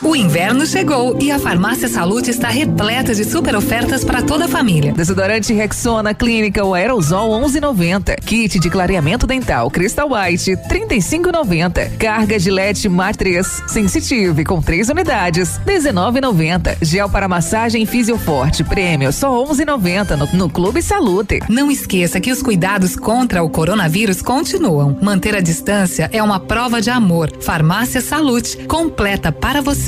O inverno chegou e a Farmácia Salute está repleta de super ofertas para toda a família. Desodorante Rexona Clínica ou Aerosol 11,90. Kit de clareamento dental Crystal White 35,90. Carga Gillette Mar 3 Sensitive com 3 unidades 19,90. Gel para massagem Fisioforte Prêmio só 11,90 no, no Clube Salute. Não esqueça que os cuidados contra o coronavírus continuam. Manter a distância é uma prova de amor. Farmácia Salute completa para você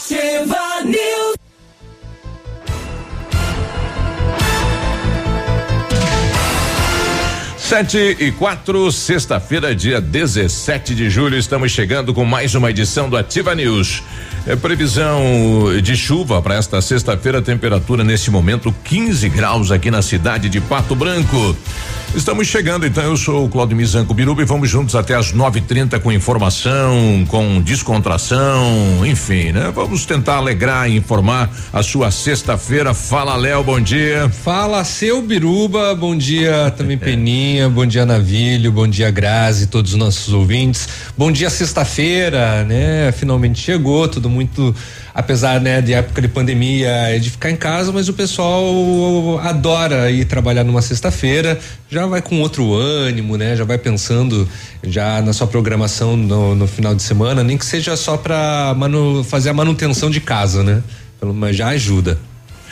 Ativa News. Sete e quatro, sexta-feira, dia 17 de julho, estamos chegando com mais uma edição do Ativa News. É previsão de chuva para esta sexta-feira, temperatura nesse momento 15 graus aqui na cidade de Pato Branco. Estamos chegando, então. Eu sou o Claudio Mizanco Biruba e vamos juntos até as 9:30 com informação, com descontração, enfim, né? Vamos tentar alegrar e informar a sua sexta-feira. Fala, Léo, bom dia. Fala, seu Biruba, bom dia também, Peninha, bom dia, Navilho, bom dia, Grazi, todos os nossos ouvintes. Bom dia, sexta-feira, né? Finalmente chegou, tudo muito apesar né de época de pandemia é de ficar em casa, mas o pessoal adora ir trabalhar numa sexta-feira, já vai com outro ânimo, né? Já vai pensando já na sua programação no, no final de semana, nem que seja só para fazer a manutenção de casa, né? Mas já ajuda.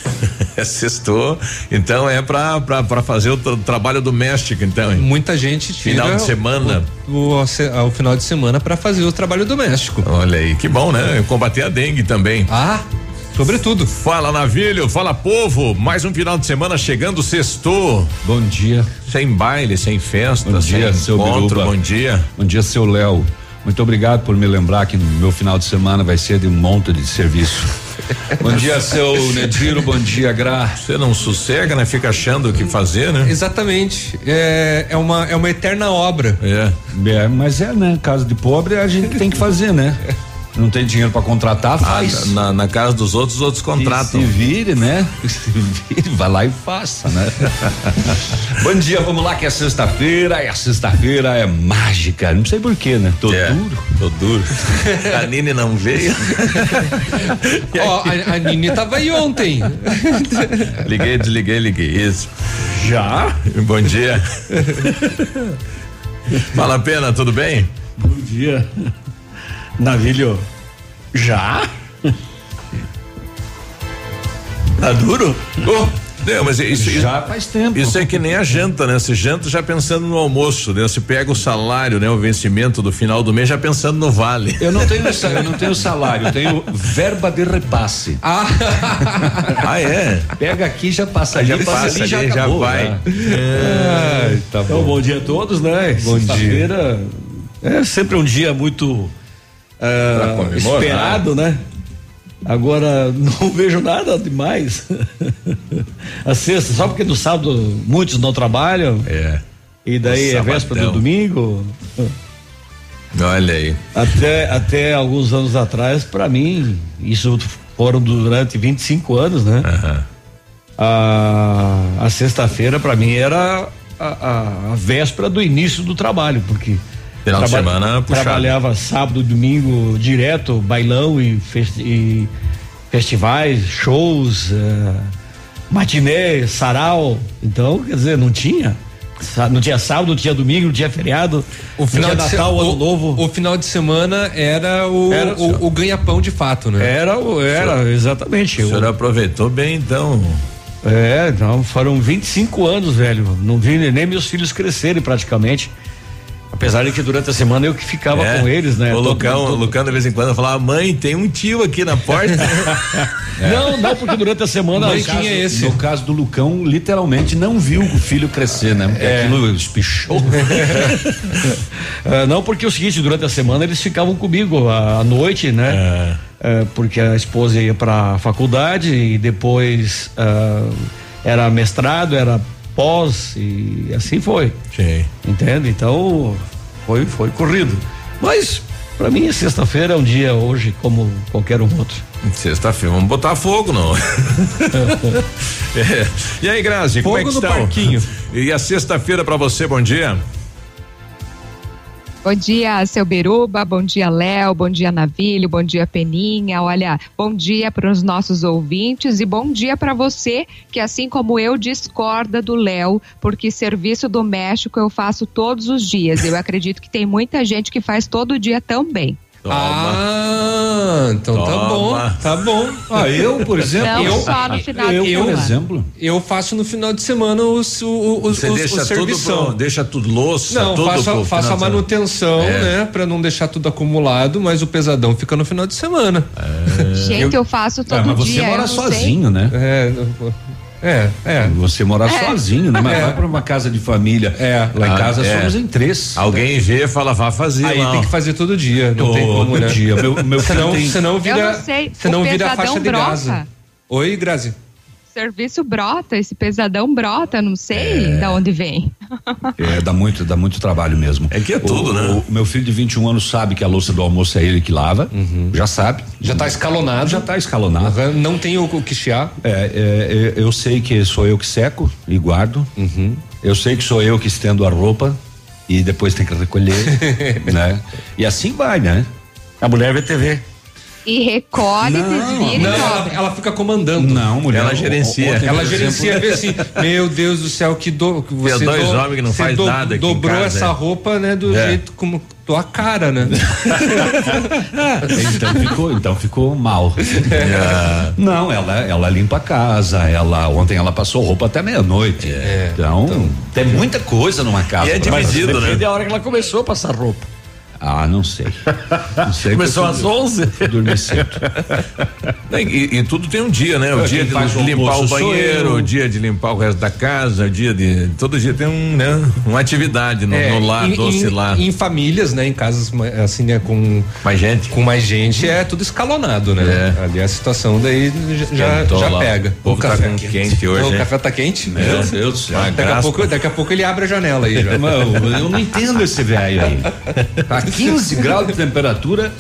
Sextou, então é pra, pra, pra fazer o trabalho doméstico, então. Hein? Muita gente tira final de semana. O, o, o, o final de semana para fazer o trabalho doméstico. Olha aí, que bom, né? Combater a dengue também. Ah, Sobretudo. Fala Navilho, fala povo, mais um final de semana chegando, sextou. Bom dia. Sem baile, sem festa, bom dia, sem seu encontro, Biruba. bom dia. Bom dia, seu Léo. Muito obrigado por me lembrar que meu final de semana vai ser de um monte de serviço. bom dia, seu Nediro, bom dia, Gra. Você não sossega, né? Fica achando o que fazer, né? Exatamente. É, é, uma, é uma eterna obra. É. é. Mas é, né? Caso de pobre, a gente tem que fazer, né? Não tem dinheiro para contratar, faz. Ah, na, na, casa dos outros, os outros contratam. Se, se vire, né? Se vire, vai lá e faça, né? Bom dia, vamos lá que é sexta-feira e a sexta-feira é mágica. Não sei porquê, né? Tô é, duro. Tô duro. a Nini não veio. Ó, oh, a, a Nini tava aí ontem. liguei, desliguei, liguei. Isso. Já? Bom dia. Fala pena, tudo bem? Bom dia. Navilho, já? Tá duro? Oh, não, mas isso, já faz tempo. Isso é que nem a janta, né? Você janta já pensando no almoço, né? Você pega o salário, né? O vencimento do final do mês já pensando no vale. Eu não tenho, eu não tenho salário, eu tenho verba de repasse. Ah, ah é? Pega aqui já passa, já passa ali, já, acabou, já vai. Né? É. tá então, bom dia a todos, né? Bom dia. É sempre um dia muito Uh, esperado, né? Agora não vejo nada demais. a sexta, só porque no sábado muitos não trabalham. É. E daí é véspera do domingo. Olha aí. Até, até alguns anos atrás, para mim, isso foram durante 25 anos, né? Uhum. A, a sexta-feira, para mim, era a, a, a véspera do início do trabalho, porque Final Traba de semana puxado. Trabalhava sábado, domingo direto, bailão e, festi e festivais, shows, uh, matinê, sarau. Então, quer dizer, não tinha. Não tinha sábado, não tinha domingo, não tinha feriado. O final de Natal, o, ano novo. O final de semana era o, era, o, o ganha-pão de fato, né? Era, era, senhor, exatamente. O senhor aproveitou bem, então. É, não, foram 25 anos, velho. Não vi nem meus filhos crescerem praticamente. Apesar de que durante a semana eu que ficava É. com eles, né? O Lucão, todo- Lucão de vez em quando falava, mãe, tem um tio aqui na porta. Não, não, porque durante a semana. Mãe, quem é esse? No caso do Lucão, literalmente não viu o filho crescer, né? Porque aquilo espichou. Ah, não, porque é o seguinte, durante a semana eles ficavam comigo à, à noite, né? É, porque a esposa ia para a faculdade e depois ah, era mestrado, era pós e assim foi. Sim. Entende? Então foi, foi corrido. Mas para mim sexta-feira é um dia hoje como qualquer um outro. Sexta-feira, vamos botar fogo, não. É. E aí, Grazi, como é que Fogo estão? parquinho. E a sexta-feira pra você, bom dia. Bom dia, seu Beruba, bom dia, Léo, bom dia, Navilho, bom dia, Peninha. Olha, bom dia para os nossos ouvintes e bom dia para você que, assim como eu, discorda do Léo, porque serviço doméstico eu faço todos os dias. Eu acredito que tem muita gente que faz todo dia também. Toma. Ah, então tá Toma. bom, tá bom. Ah, eu, por exemplo. Não eu- só no final eu, de por semana. exemplo. Eu faço no final de semana os, o, os, Você os, deixa os tudo, pro, deixa tudo louça, Não, tudo faço, faço a manutenção, É. né? Pra não deixar tudo acumulado, mas o pesadão fica no final de semana. Gente, eu, faço todo Ah, mas dia. você mora eu não sei. sozinho, né? É, é, é. Você mora É. sozinho, né? Mas É. vai pra uma casa de família. É. Lá em Ah, casa é. somos em três. Alguém vê, fala, vá fazer Aí lá. tem que fazer todo dia, não tem como, Todo né? dia. Meu, meu Senão, tem- senão vira, Eu não sei, senão o vira a faixa de. Gaza. Oi, Grazi. Serviço brota, esse pesadão brota, não sei da onde vem. É, dá muito, dá muito trabalho mesmo. É que é tudo, o, né? O meu filho de 21 anos sabe que a louça do almoço é ele que lava. Já sabe. Já tá escalonado. Já tá escalonado. Aham, Não tem o, o que chiar. É, é, é, eu sei que sou eu que seco e guardo. Eu sei que sou eu que estendo a roupa e depois tem que recolher, né? E assim vai, né? A mulher vê TV. E recolhe, desvira e Não, ela, dobra. ela fica comandando. Não, mulher. Ela gerencia. ontem, Ela gerencia, exemplo, vê assim, meu Deus do céu, que, do, que você dois do- homens que não faz nada aqui Dobrou casa, essa é. roupa, né, do É. jeito como tua cara, né? Então ficou, então ficou mal. É. Não, ela, ela limpa a casa, ela ontem ela passou roupa até meia-noite. então, tem muita coisa numa casa. E é dividido, né? Depende da hora que ela começou a passar roupa. Ah, não sei. Não sei Começou às eu fui- 11. fui dormir cedo. E, e tudo tem um dia, né? O dia de o limpar o banheiro, o dia de limpar o resto da casa, o dia de. Todo dia tem um, né? Uma atividade no, É, no lar, em, doce em- lar. Em famílias, né, em casas assim, né, com Mais gente. com mais gente, é tudo escalonado, né? É. Ali a situação daí já, Esquentou já lá. pega. O povo tá com quente hoje, O café tá quente? Meu Deus do céu. Daqui a, pouco, daqui a pouco ele abre a janela aí já. Mano, eu não entendo esse velho aí. Tá 15 graus de temperatura,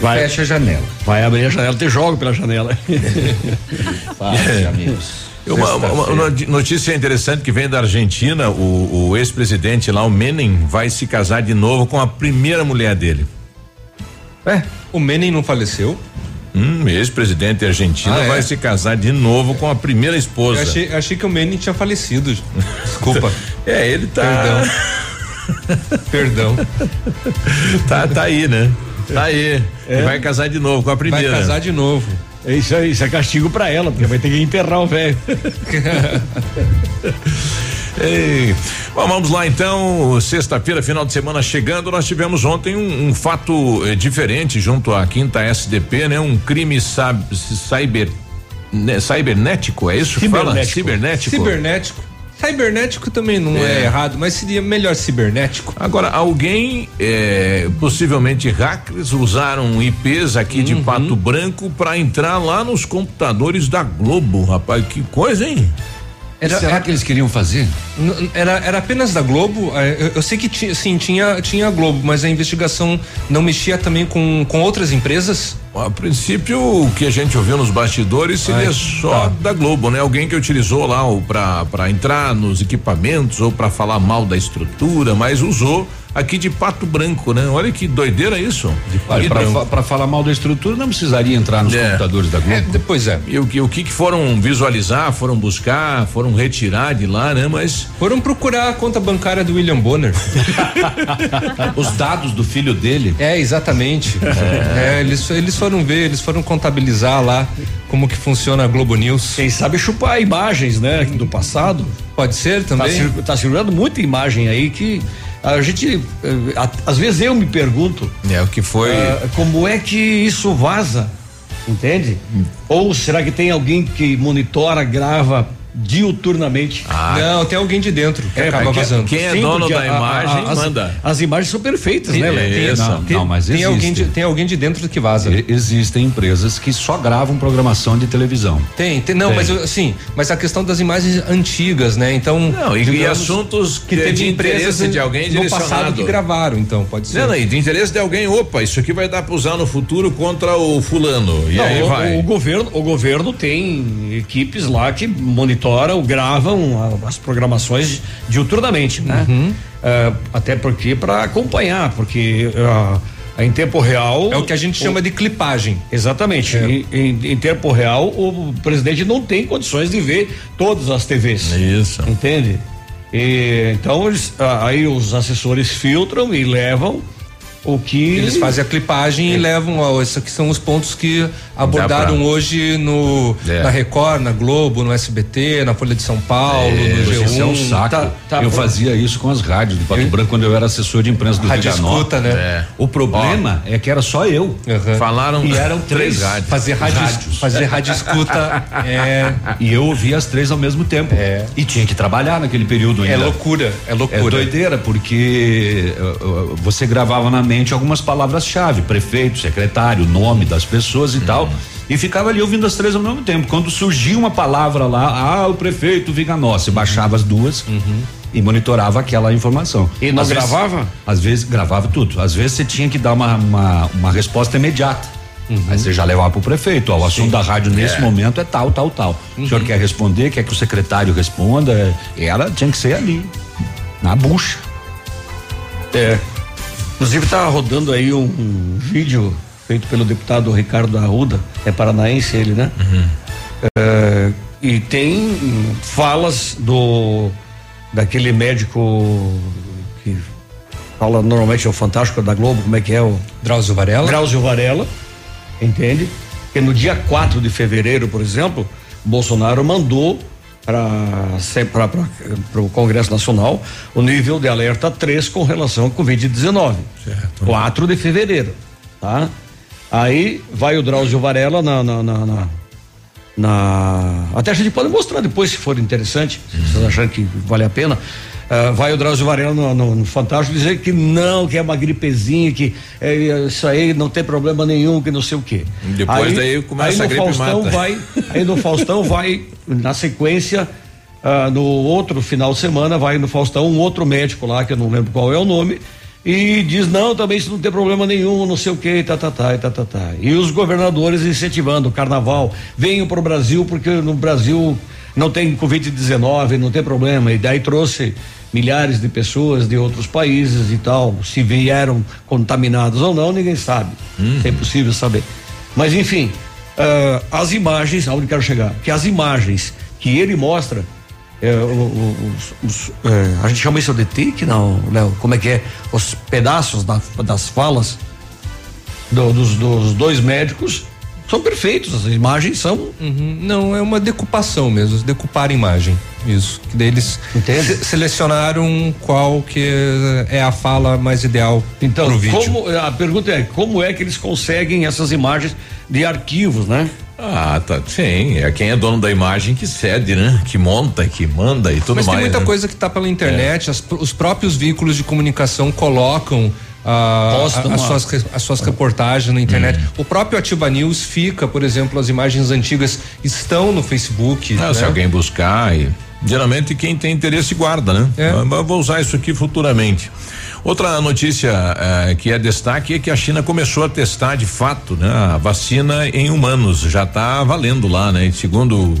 Vai, fecha a janela. vai abrir a janela, te jogo pela janela. Fala, amigos. Uma, uma- uma notícia interessante que vem da Argentina, o, o ex-presidente lá, o Menem, vai se casar de novo com a primeira mulher dele. É, o Menem não faleceu? Hum, ex-presidente argentino Ah, é? vai se casar de novo com a primeira Eu esposa. achei, achei que o Menem tinha falecido. Desculpa. É, ele tá. Perdão. Tá, tá aí, né? Tá aí. E vai casar de novo com a Vai primeira. casar de novo. Isso é, isso é castigo pra ela, porque vai ter que enterrar o velho. Ei. Bom, vamos lá então, sexta-feira, final de semana chegando, nós tivemos ontem um, um fato eh, diferente junto à quinta SDP, né? Um crime cyber, né, cibernético, é isso que fala? Cibernético. Cibernético. Cibernético. Também não é. É. errado, mas seria melhor cibernético. Agora, alguém, eh, possivelmente hackers, usaram IPs aqui Uhum. de Pato Branco para entrar lá nos computadores da Globo, rapaz, que coisa, hein? Era, Será que eles queriam fazer? Era, era apenas da Globo? É, Eu, eu sei que tinha, sim, tinha, tinha a Globo, mas a investigação não mexia também com, com outras empresas? A princípio, o que a gente ouviu nos bastidores seria Ai, só tá. da Globo, né? Alguém que utilizou lá pra entrar nos equipamentos ou pra falar mal da estrutura, mas usou aqui de Pato Branco, né? Olha que doideira isso. Pra falar mal da estrutura, não precisaria entrar nos É. computadores da Globo. É, depois é. E o que, o que que foram visualizar, foram buscar, foram retirar de lá, né? Mas Foram procurar a conta bancária do William Bonner. Os dados do filho dele. É, exatamente. É, eles, eles foram ver, eles foram contabilizar lá como que funciona a Globo News. Quem sabe chupar imagens, né, do passado. Pode ser Tá, também? cir- tá circulando muita imagem aí que a gente, eh, às vezes eu me pergunto É o que foi. ah, como é que isso vaza, entende? Ou será que tem alguém que monitora, grava diuturnamente? Ah, Não, tem alguém de dentro que É, acaba porque- vazando. quem é Sim, dono da a- a- imagem as, manda. As imagens são perfeitas, né, Léo? Não, não, mas tem, alguém de, tem alguém de dentro que vaza. E- Existem empresas que só gravam programação de televisão. Tem, tem, não, Tem. mas assim, mas a questão das imagens antigas, né? Então, Não, e, e assuntos que que teve de empresas interesse de alguém no passado direcionado. que gravaram, então pode ser. Não, não, e de interesse de alguém, opa, isso aqui vai dar pra usar no futuro contra o fulano. E Não, aí o, vai. o governo, o governo tem equipes lá que monitoram, gravam a- as programações diuturnamente, né? Uhum. É, até porque para acompanhar, porque ah, em tempo real É o que a gente chama de clipagem. Exatamente. É. Em, em- em tempo real, o presidente não tem condições de ver todas as TVs. Isso. Entende? E, então, eles, aí os assessores filtram e levam o que. Eles fazem a clipagem e levam, ó, esses aqui são os pontos que abordaram pra- hoje no É. na Record, na Globo, no SBT, na Folha de São Paulo, no G1. Isso é um saco. tá- tá eu bom. fazia isso com as rádios de Pato Branco quando eu era assessor de imprensa do Rádio Rio Grande do escuta, né? É. O problema é que era só eu. Aham. Falaram E eram três rádios. Fazer rádio, Rádios. fazer rádio escuta é, E eu ouvia as três ao mesmo tempo. É. E tinha que trabalhar naquele período ainda. é loucura, é É loucura. doideira, porque uh, uh, você gravava na mente algumas palavras-chave, prefeito, secretário, nome das pessoas e tal, e ficava ali ouvindo as três ao mesmo tempo. Quando surgia uma palavra lá, ah, o prefeito Viganossi, baixava as duas e monitorava aquela informação. E não Às vezes- gravava? às vezes gravava tudo. Às vezes você tinha que dar uma, uma, uma resposta imediata. Aí você já levava pro prefeito, ó, o assunto da rádio nesse momento é tal, tal, tal. O senhor quer responder, quer que o secretário responda? Era, tinha que ser ali, na bucha. É. Inclusive tá rodando aí um, um vídeo feito pelo deputado Ricardo Arruda, é paranaense ele, né? É, e tem falas do daquele médico que fala normalmente é o Fantástico da Globo, como é que é o Drauzio Varela. Drauzio Varela, entende? Que no dia 4 de fevereiro, por exemplo, Bolsonaro mandou para o Congresso Nacional o nível de alerta 3 com relação ao Covid-19. Certo. 4 de fevereiro, tá? Aí vai o Drauzio Varela na, na, na, na- na- até a gente pode mostrar depois se for interessante, se vocês acharem que vale a pena. Ah, vai o Drauzio Varela no, no- no Fantástico dizer que não, que é uma gripezinha, que é, isso aí não tem problema nenhum, que não sei o quê. Depois daí começa aí a gripe Faustão mata. vai, aí no Faustão vai, na sequência, ah, no outro final de semana, vai no Faustão um outro médico lá, que eu não lembro qual é o nome, e diz, não, também isso não tem problema nenhum, não sei o que, tá, tá, tá, e tá, tá, tá. E os governadores incentivando o carnaval, venham pro Brasil, porque no Brasil não tem Covid-19, não tem problema, e daí trouxe milhares de pessoas de outros países e tal, se vieram contaminados ou não, ninguém sabe, é impossível saber. Mas enfim, ah, as imagens, aonde quero chegar, que as imagens que ele mostra, é, os- os, é, a gente chama isso de tique, não, Léo? Como é que é? Os pedaços da- das falas do- dos, dos dois médicos são perfeitos, as imagens são. Uhum, Não, é uma decupação mesmo, decupar a imagem. Isso. Que daí eles Entende? se- selecionaram qual que é a fala mais ideal Então, pro vídeo. como, a pergunta é: como é que eles conseguem essas imagens de arquivos, né? Ah, tá. Sim, é quem é dono da imagem que cede, né? Que monta, que manda e tudo Mas mais. tem muita né? coisa que está pela internet, as- os próprios veículos de comunicação colocam ah, a- as, lá. suas, as suas reportagens na internet. Hum. O próprio Ativa News fica, por exemplo, as imagens antigas estão no Facebook. Ah, né? Se alguém buscar e geralmente quem tem interesse guarda, né? É. Vou usar isso aqui futuramente. Outra notícia eh, que é destaque é que a China começou a testar de fato, né? A vacina em humanos já está valendo lá, né? E segundo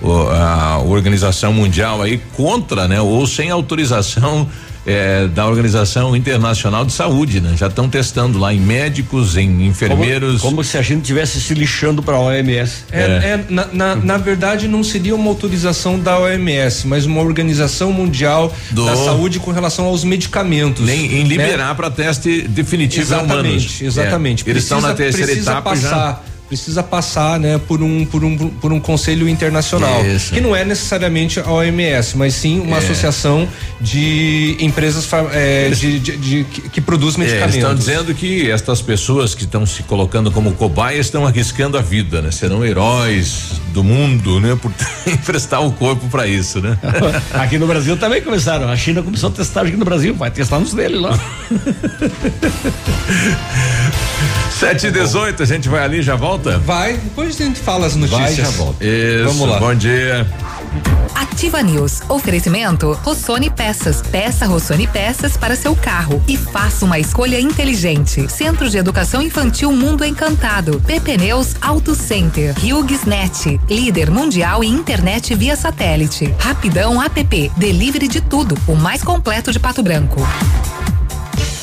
o- a Organização Mundial aí contra, né? Ou sem autorização eh, da Organização Internacional de Saúde, né? Já estão testando lá em médicos, em Como, enfermeiros. como se a gente tivesse se lixando para a OMS. É, é, na, na, na verdade, não seria uma autorização da OMS, mas uma organização mundial Do- da saúde com relação aos medicamentos. Nem em né? liberar para teste definitivo em humanos. Exatamente, exatamente. É, Eles estão na Precisa- terceira precisa etapa passar já. Precisa passar, né, por um por um por um conselho internacional, Isso. que não é necessariamente a OMS, mas sim uma É. associação de empresas é, de, de- de- que, produz É, medicamentos. estão dizendo que estas pessoas que estão se colocando como cobaias estão arriscando a vida, né? Serão heróis do mundo, né? Por emprestar o corpo para isso, né? Aqui no Brasil também começaram. A China começou a testar aqui no Brasil. Vai testar nos dele lá. 7 e 18 a gente vai ali e já volta? Vai, depois a gente fala as notícias. Vai, já volta. Isso, Vamos lá. bom dia. Ativa News. Oferecimento Rossoni Peças. Peça Rossoni Peças para seu carro e faça uma escolha inteligente. Centro de Educação Infantil Mundo Encantado. PP Neus Auto Center. HughesNet. Líder mundial em internet via satélite. Rapidão App. Delivery de tudo. O mais completo de Pato Branco.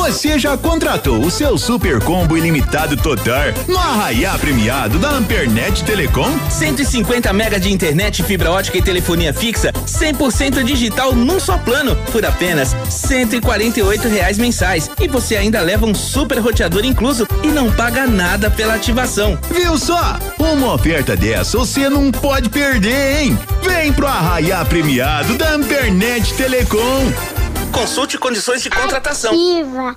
Você já contratou o seu super combo ilimitado total no Arraiá Premiado da Ampernet Telecom? 150 mega de internet, fibra ótica e telefonia fixa, 100% digital num só plano, por apenas 148 reais mensais. E você ainda leva um super roteador incluso e não paga nada pela ativação. Viu só? Uma oferta dessa você não pode perder, hein? Vem pro Arraiá Premiado da Ampernet Telecom. Consulte condições de contratação. Ativa.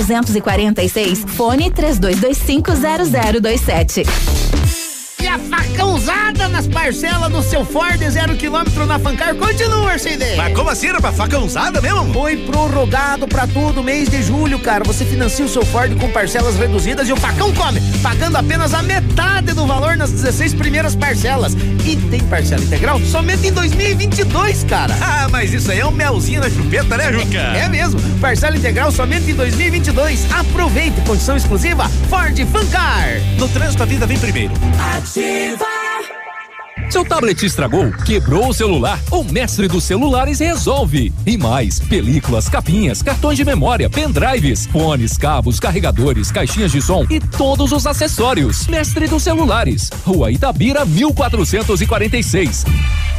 1246, fone 32250027. E a facãozada nas parcelas do seu Ford zero quilômetro na Fancar continua, Arcide. Mas como assim, rapaz? Facãozada mesmo? Foi prorrogado pra todo mês de julho, cara. Você financia o seu Ford com parcelas reduzidas e o facão come, pagando apenas a metade do valor nas 16 primeiras parcelas. E tem parcela integral somente em 2022, cara. Ah, mas isso aí é um melzinho na chupeta, né, Juca? É mesmo. Parcela integral somente em 2022. Aproveite, condição exclusiva Ford Fancar. No trânsito, a vida vem primeiro. 去吧 Seu tablet estragou? Quebrou o celular? O mestre dos celulares resolve. E mais, películas, capinhas, cartões de memória, pendrives, fones, cabos, carregadores, caixinhas de som e todos os acessórios. Mestre dos celulares. Rua Itabira, 1446.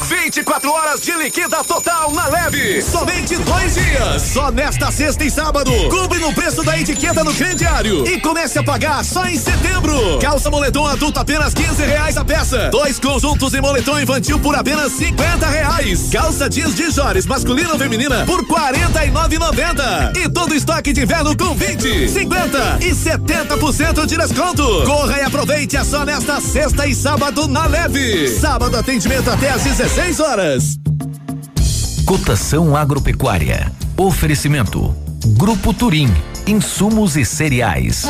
24 horas de liquida total na leve. Somente dois dias. Só nesta sexta e sábado. Cumpre no preço da etiqueta no crediário. E comece a pagar só em setembro. Calça moletom adulto apenas 15 reais a peça. Dois conjuntos e moletom infantil por apenas 50 reais. Calça jeans de Jores masculina ou feminina por 49,90. E todo estoque de inverno com 20, 50 e 70% de desconto. Corra e aproveite é só nesta sexta e sábado na leve. Sábado atendimento até às 16 horas. Cotação agropecuária. Oferecimento. Grupo Turim. Insumos e cereais.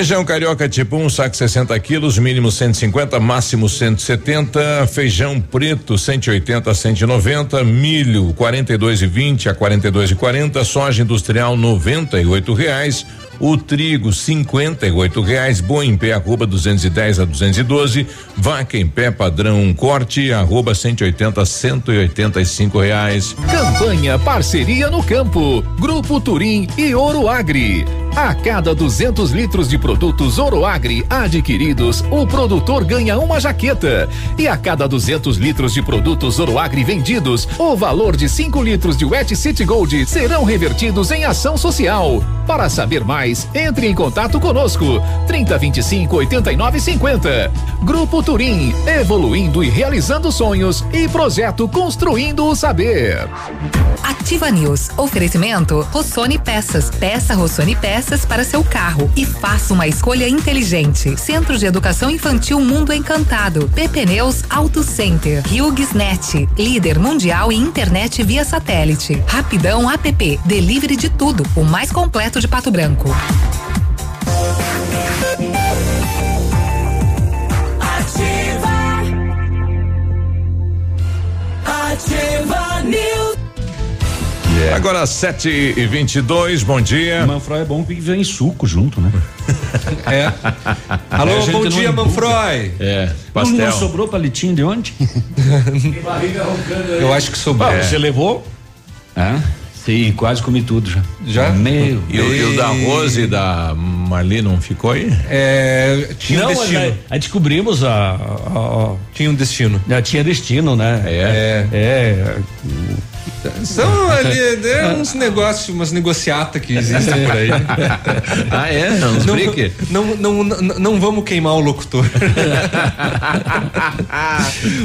Feijão carioca tipo 1, um, saco 60 quilos, mínimo 150, máximo 170. Feijão preto 180 a 190, milho 42 e 20 a 42 e 40, soja industrial 98 reais. O trigo cinquenta e oito reais, boi em pé arroba 210 a 212, vaca em pé padrão corte arroba 180 a 185 reais. Campanha Parceria no Campo. Grupo Turim e Ouro Agri. A cada 200 litros de produtos Oroagri adquiridos, o produtor ganha uma jaqueta. E a cada 200 litros de produtos Oroagri vendidos, o valor de 5 litros de Wet City Gold serão revertidos em ação social. Para saber mais, entre em contato conosco. 3025 89 50. Grupo Turim, evoluindo e realizando sonhos e projeto Construindo o Saber. Ativa News. Oferecimento Rossoni Peças. Peça Rossoni Peças para seu carro e faça uma escolha inteligente. Centro de Educação Infantil Mundo Encantado. PP Neus Auto Center. HughesNet. Líder mundial em internet via satélite. Rapidão App. Delivery de tudo. O mais completo de Pato Branco. Agora 7 e 22 bom dia. Manfroy é bom que vem suco junto, né? É. Alô, gente bom dia. Manfroy. É, Não, não sobrou palitinho de ontem? Eu acho que sobrou. Ah, É. Você levou? Ah, sim, quase comi tudo já. Já? Meu E, o- e o da Rose e da Marli não ficou aí? É, tinha um Não, destino. né, aí descobrimos a, a- a- Tinha um destino. Já tinha destino, né? É. É. São ali né, uns negócios, umas negociatas que existem por aí. ah, é? Não, não, não, não, não vamos queimar o locutor.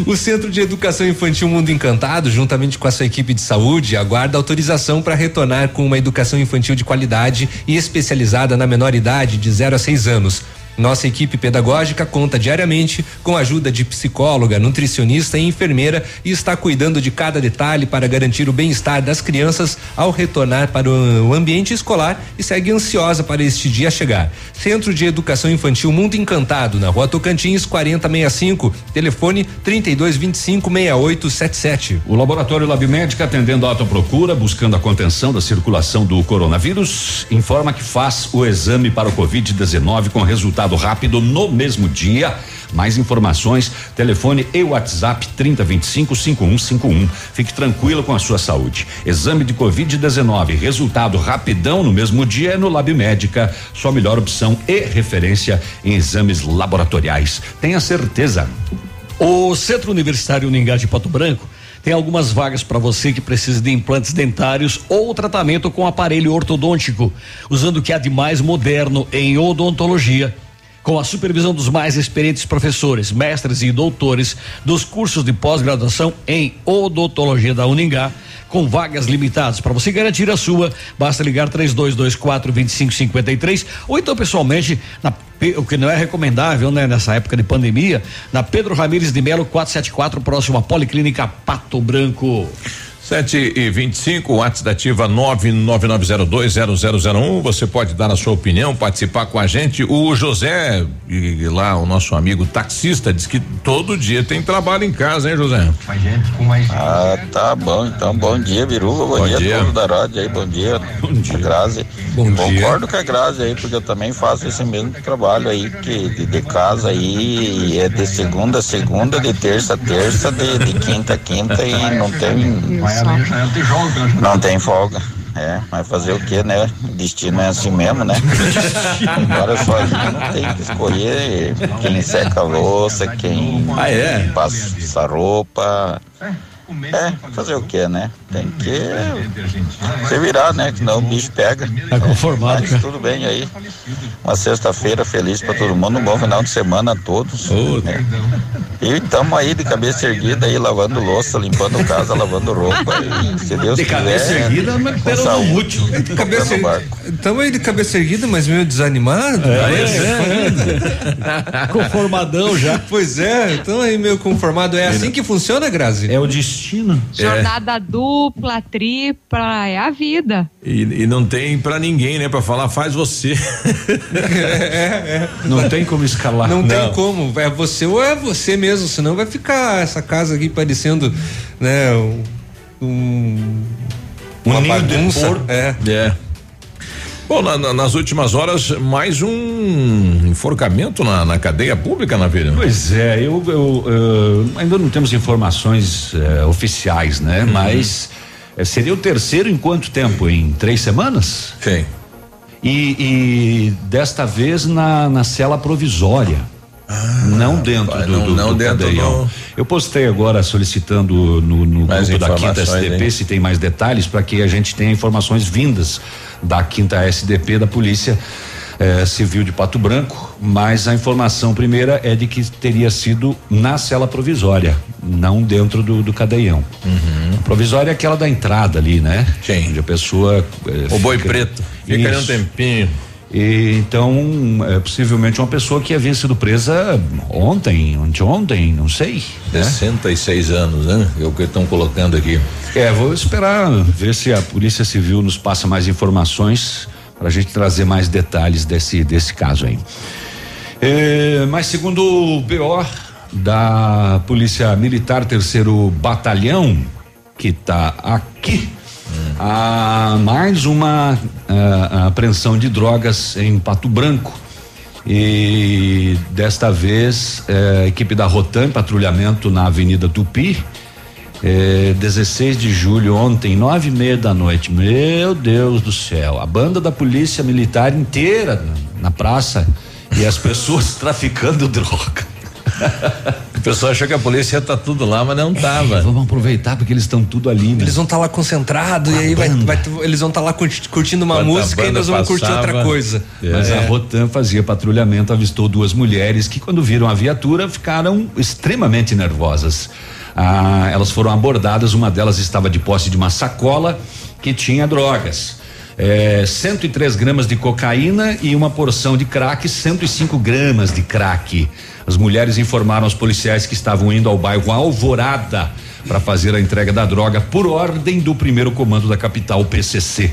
o Centro de Educação Infantil Mundo Encantado, juntamente com a sua equipe de saúde, aguarda autorização para retornar com uma educação infantil de qualidade e especializada na menor idade de 0 a 6 anos. Nossa equipe pedagógica conta diariamente com a ajuda de psicóloga, nutricionista e enfermeira e está cuidando de cada detalhe para garantir o bem-estar das crianças ao retornar para o ambiente escolar e segue ansiosa para este dia chegar. Centro de Educação Infantil Mundo Encantado, na Rua Tocantins, 4065, telefone 3225 6877. O laboratório Lab Médica, atendendo a alta procura, buscando a contenção da circulação do coronavírus, informa que faz o exame para o Covid-19 com resultado rápido no mesmo dia. Mais informações, telefone e WhatsApp 3025-5151. Fique tranquilo com a sua saúde. Exame de Covid-19, resultado rapidão no mesmo dia é no Lab Médica. Sua melhor opção e referência em exames laboratoriais. Tenha certeza. O Centro Universitário Uningá de Pato Branco tem algumas vagas para você que precisa de implantes dentários ou tratamento com aparelho ortodôntico, usando o que há de mais moderno em odontologia. Com a supervisão dos mais experientes professores, mestres e doutores dos cursos de pós-graduação em odontologia da Uningá, com vagas limitadas. Para você garantir a sua, basta ligar 3224 2553 ou então pessoalmente na o que não é recomendável, né, nessa época de pandemia, na Pedro Ramires de Melo 474, próximo à Policlínica Pato Branco. 7 e 25, o WhatsApp da Ativa 999020001. Você pode dar a sua opinião, participar com a gente. O José, e lá, o nosso amigo taxista, diz que todo dia tem trabalho em casa, hein, José? Ah, tá bom. Então, bom dia, Biruba. Bom, Bom dia, dia. a todos da rádio aí. Bom dia. Bom dia. Grazi. Bom Concordo com a Grazi aí, porque eu também faço esse mesmo trabalho aí, que de, de casa aí, e é de segunda a segunda, de terça a terça, de, de quinta a quinta e não tem. Não tem folga. É, mas fazer o que, né? O destino é assim mesmo, né? Agora sozinho não tem que escolher quem seca a louça, quem Ah, é? passa a roupa. É, fazer o que, né? Tem que se virar, né? Que senão o bicho pega. Tá conformado, Mas cara. tudo bem aí. Uma sexta-feira feliz pra todo mundo, um bom final de semana a todos. né? E estamos aí de cabeça erguida aí, lavando louça, limpando casa, lavando roupa. E, se Deus De quiser. cabeça erguida, mas pelo saúde, útil. De cabeça. Estamos aí de cabeça erguida, mas meio desanimado. Conformadão já. Pois é, então aí meio conformado. É assim que funciona, Grazi? É o destino. Jornada dupla, tripla, é a vida. E, e não tem pra ninguém, né? Pra falar, faz você. Não tem como escalar. Não, tem Não. como. É você ou é você mesmo, senão vai ficar essa casa aqui parecendo, né, um, um uma bagunça. É. É. Bom, na- na- nas últimas horas, mais um enforcamento na, na cadeia pública, na vida. Pois é, eu, eu, eu- ainda não temos informações eh, oficiais, né? Mas eh, seria o terceiro em quanto tempo? Em três semanas? Sim. E, e desta vez na, na cela provisória. não dentro rapaz, do, não- do, não do dentro do- Eu postei agora solicitando no, no grupo da Quinta STP hein? se tem mais detalhes para que a gente tenha informações vindas da quinta SDP da polícia eh, civil de Pato Branco, mas a informação primeira é de que teria sido na cela provisória, não dentro do, do cadeião. A provisória é aquela da entrada ali, né? Sim. Onde a pessoa. eh, O boi fica- preto. Fica ali um tempinho. E, então, é, possivelmente uma pessoa que havia sido presa ontem, anteontem, não sei. né? 66 anos, né? É o que estão colocando aqui. É, vou esperar ver se a Polícia Civil nos passa mais informações para a gente trazer mais detalhes desse desse caso aí. É, mas segundo o BO da Polícia Militar Terceiro Batalhão, que está aqui, há mais uma ah, apreensão de drogas em Pato Branco. E desta vez, eh, a equipe da Rotan, patrulhamento na Avenida Tupi, é, 16 de julho, ontem, nove e meia da noite. Meu Deus do céu. A banda da polícia militar inteira na, na praça e as pessoas traficando droga. O pessoal achou que a polícia tá tudo lá, mas não tava. vamos aproveitar porque eles estão tudo ali, né? Eles vão estar lá concentrados e aí vai, vai- eles vão estar lá curti- curtindo uma música e nós vamos curtir outra coisa. Mas É. a Rotan fazia patrulhamento, avistou duas mulheres que, quando viram a viatura, ficaram extremamente nervosas. Ah, elas foram abordadas, uma delas estava de posse de uma sacola que tinha drogas. É, 103 gramas de cocaína e uma porção de crack, 105 gramas de crack. As mulheres informaram aos policiais que estavam indo ao bairro Alvorada para fazer a entrega da droga por ordem do primeiro comando da capital, PCC.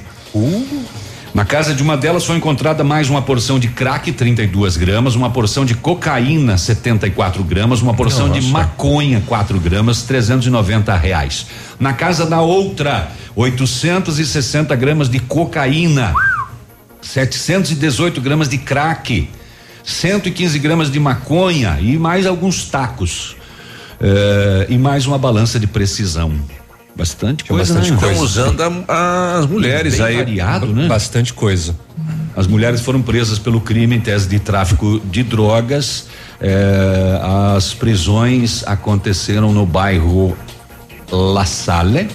Na casa de uma delas foi encontrada mais uma porção de crack, 32 gramas, uma porção de cocaína, 74 gramas, uma porção de Nossa. maconha, 4 gramas, 390 reais. Na casa da outra, 860 gramas de cocaína, 718 gramas de crack, 115 gramas de maconha e mais alguns tacos. Eh, e mais uma balança de precisão. Bastante coisa, bastante né? coisa. Estão usando a- as mulheres Bem aí. variado, né? Bastante coisa. As mulheres foram presas pelo crime em tese de tráfico de drogas. Eh, as prisões aconteceram no bairro La Salle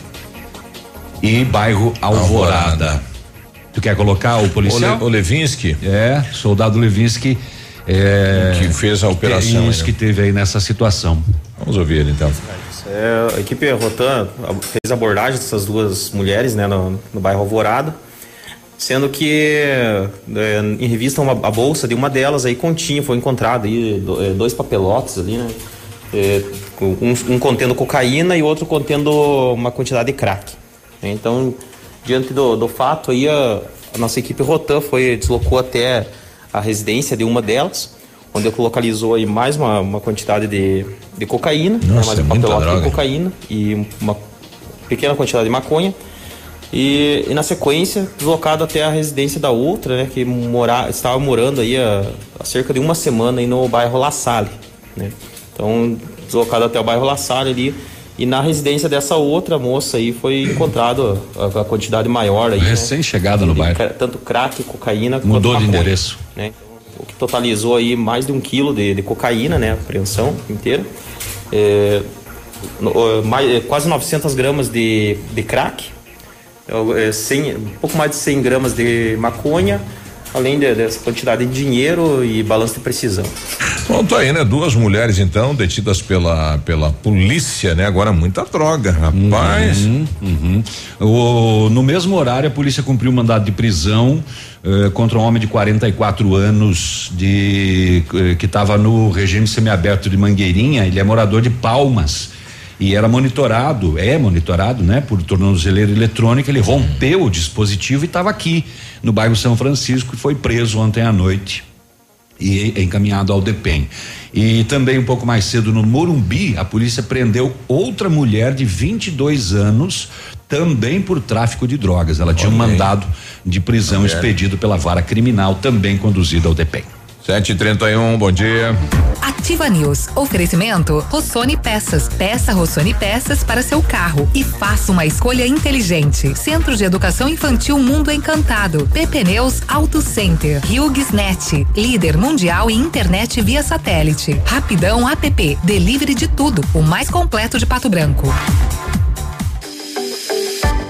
e bairro Alvorada. Tu quer colocar o policial? O Levinsky? É, soldado Levinsky. É, Que fez a operação aí, Isso né? que teve aí nessa situação. Vamos ouvir ele então. É, a equipe Rotan fez abordagem dessas duas mulheres né, no, no bairro Alvorada, sendo que é, em revista uma, a bolsa de uma delas aí continha, foi encontrado aí do- é, dois papelotes ali, né? É, um, um contendo cocaína e outro contendo uma quantidade de crack. Então, diante do, do fato aí, a, a nossa equipe Rotan foi, deslocou até a residência de uma delas, onde localizou aí mais uma, uma quantidade de, de cocaína, né, Nossa, mais um é muita papelote droga. de cocaína e uma pequena quantidade de maconha. E, e na sequência, deslocado até a residência da outra, né, que mora, estava morando aí há, há cerca de uma semana aí no bairro La Salle, né. Então, deslocado até o bairro La Salle ali, e na residência dessa outra moça aí foi encontrado a, a quantidade maior aí, né, Recém-chegada no de bairro. Tanto crack, cocaína Mudou quanto de maconha, endereço. né. O que totalizou aí mais de um quilo de, de cocaína, né, a apreensão inteira. É, no- mais, é, quase 900 gramas de, de crack, é, 100, um pouco mais de 100 gramas de maconha, além de- dessa quantidade de dinheiro e balanço de precisão. Pronto aí, né? Duas mulheres, então, detidas pela, pela polícia, né? Agora muita droga, rapaz. Uhum, uhum. O- no mesmo horário, a polícia cumpriu um mandado de prisão eh, contra um homem de 44 anos de eh, que estava no regime semiaberto de Mangueirinha. Ele é morador de Palmas e era monitorado, é monitorado, né, por tornozeleira eletrônica. Ele rompeu o dispositivo e estava aqui no bairro São Francisco e foi preso ontem à noite e é encaminhado ao DEPEN. E também um pouco mais cedo no Morumbi, a polícia prendeu outra mulher de 22 anos, também por tráfico de drogas. Ela tinha um mandado de prisão expedido pela vara criminal, também conduzido ao DEPEN. 7h31, bom dia. Ativa News. Oferecimento Rossoni Peças. Peça Rossoni Peças para seu carro e faça uma escolha inteligente. Centro de Educação Infantil Mundo Encantado. PP Neus Auto Center. Hughes Net. Líder mundial em internet via satélite. Rapidão app. Delivery de tudo. O mais completo de Pato Branco.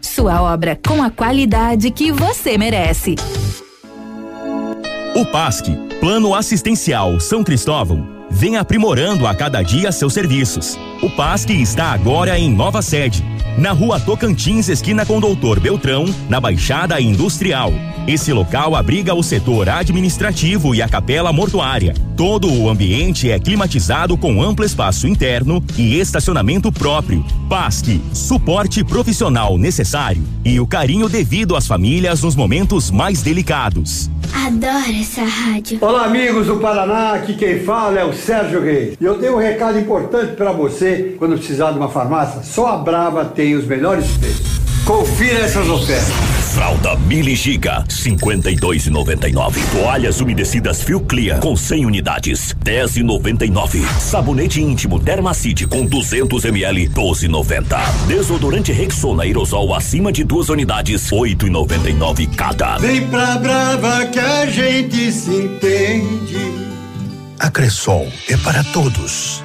Sua obra com a qualidade que você merece. O PASC, Plano Assistencial São Cristóvão, vem aprimorando a cada dia seus serviços. O PASC está agora em nova sede, na rua Tocantins, esquina com Doutor Beltrão, na Baixada Industrial. Esse local abriga o setor administrativo e a capela mortuária. Todo o ambiente é climatizado com amplo espaço interno e estacionamento próprio. PASC, suporte profissional necessário e o carinho devido às famílias nos momentos mais delicados. Adoro essa rádio. Olá, amigos do Paraná. Aqui quem fala é o Sérgio Reis. E eu tenho um recado importante para você quando precisar de uma farmácia. Só a Brava tem os melhores preços. Confira essas ofertas. Fralda Mili Giga, 52,99. Toalhas umedecidas Fio Clear com 100 unidades, 10,99. Sabonete íntimo Dermacide com 200 ml, 12,90. Desodorante Rexona aerosol acima de duas unidades, 8,99 cada. Vem pra Brava que a gente se entende. A Cressol é para todos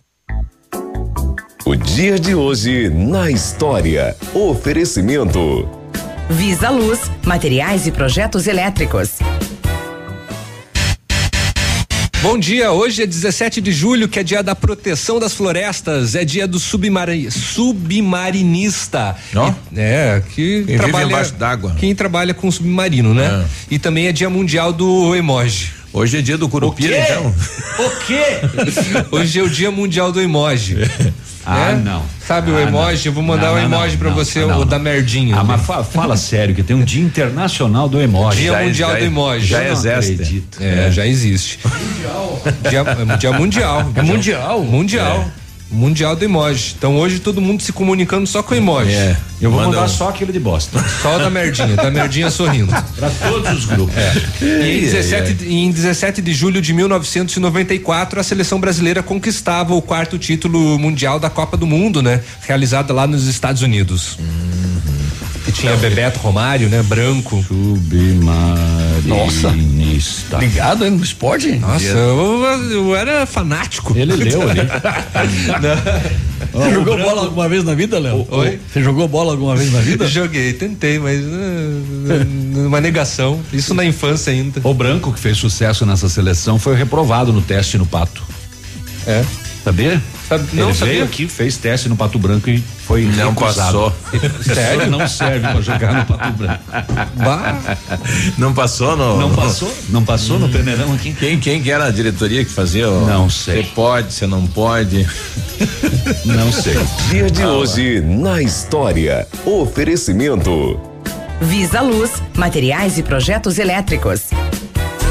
O dia de hoje na história. Oferecimento. Visa Luz, materiais e projetos elétricos. Bom dia, hoje é 17 de julho, que é dia da proteção das florestas, é dia do submari, submarinista. Ó. E- É, que Quem vive trabalha embaixo d'água. Quem trabalha com submarino, né? E também é dia mundial do emoji. Hoje é dia do curupira, então. O quê? Hoje é o dia mundial do emoji. Ah, É? não. Sabe o Ah, emoji? Eu vou mandar Não, o não, emoji não, pra não, você, não, o não. da merdinha. Ah, mas fa- fala sério que tem um dia internacional do emoji. Dia mundial do emoji. Eu não existe. acredito. É, já existe. Dia, é dia mundial. É mundial? Mundial. Mundial do emoji. Então hoje todo mundo se comunicando só com emoji. É. Eu vou Manda mandar um- só aquele de bosta. Só o da merdinha, da merdinha sorrindo. Pra todos os grupos. E em 17, de- em 17 de julho de 1994, a seleção brasileira conquistava o quarto título mundial da Copa do Mundo, né? Realizada lá nos Estados Unidos. Que tinha Bebeto Romário, né? Branco. Nossa. Submarinista. Ligado hein, no esporte? Nossa, eu, eu era fanático. Ele leu ali. Você jogou bola alguma vez na vida, Léo? Oi? Você jogou bola alguma vez na vida? Joguei, tentei, mas uh, uma negação. Isso na infância ainda. O branco que fez sucesso nessa seleção foi reprovado no teste no pato. É. Sabia? Sabe- não Ele sabia? veio aqui, fez teste no pato branco e foi Não recusado. passou. Sério? Não serve pra jogar no pato branco. Não passou no. Não passou? Não passou no peneirão aqui? Quem, quem que era a diretoria que fazia? o- Não sei. Você pode, você não pode. Não sei. Dia de hoje na história. Oferecimento. Visa Luz, materiais e projetos elétricos.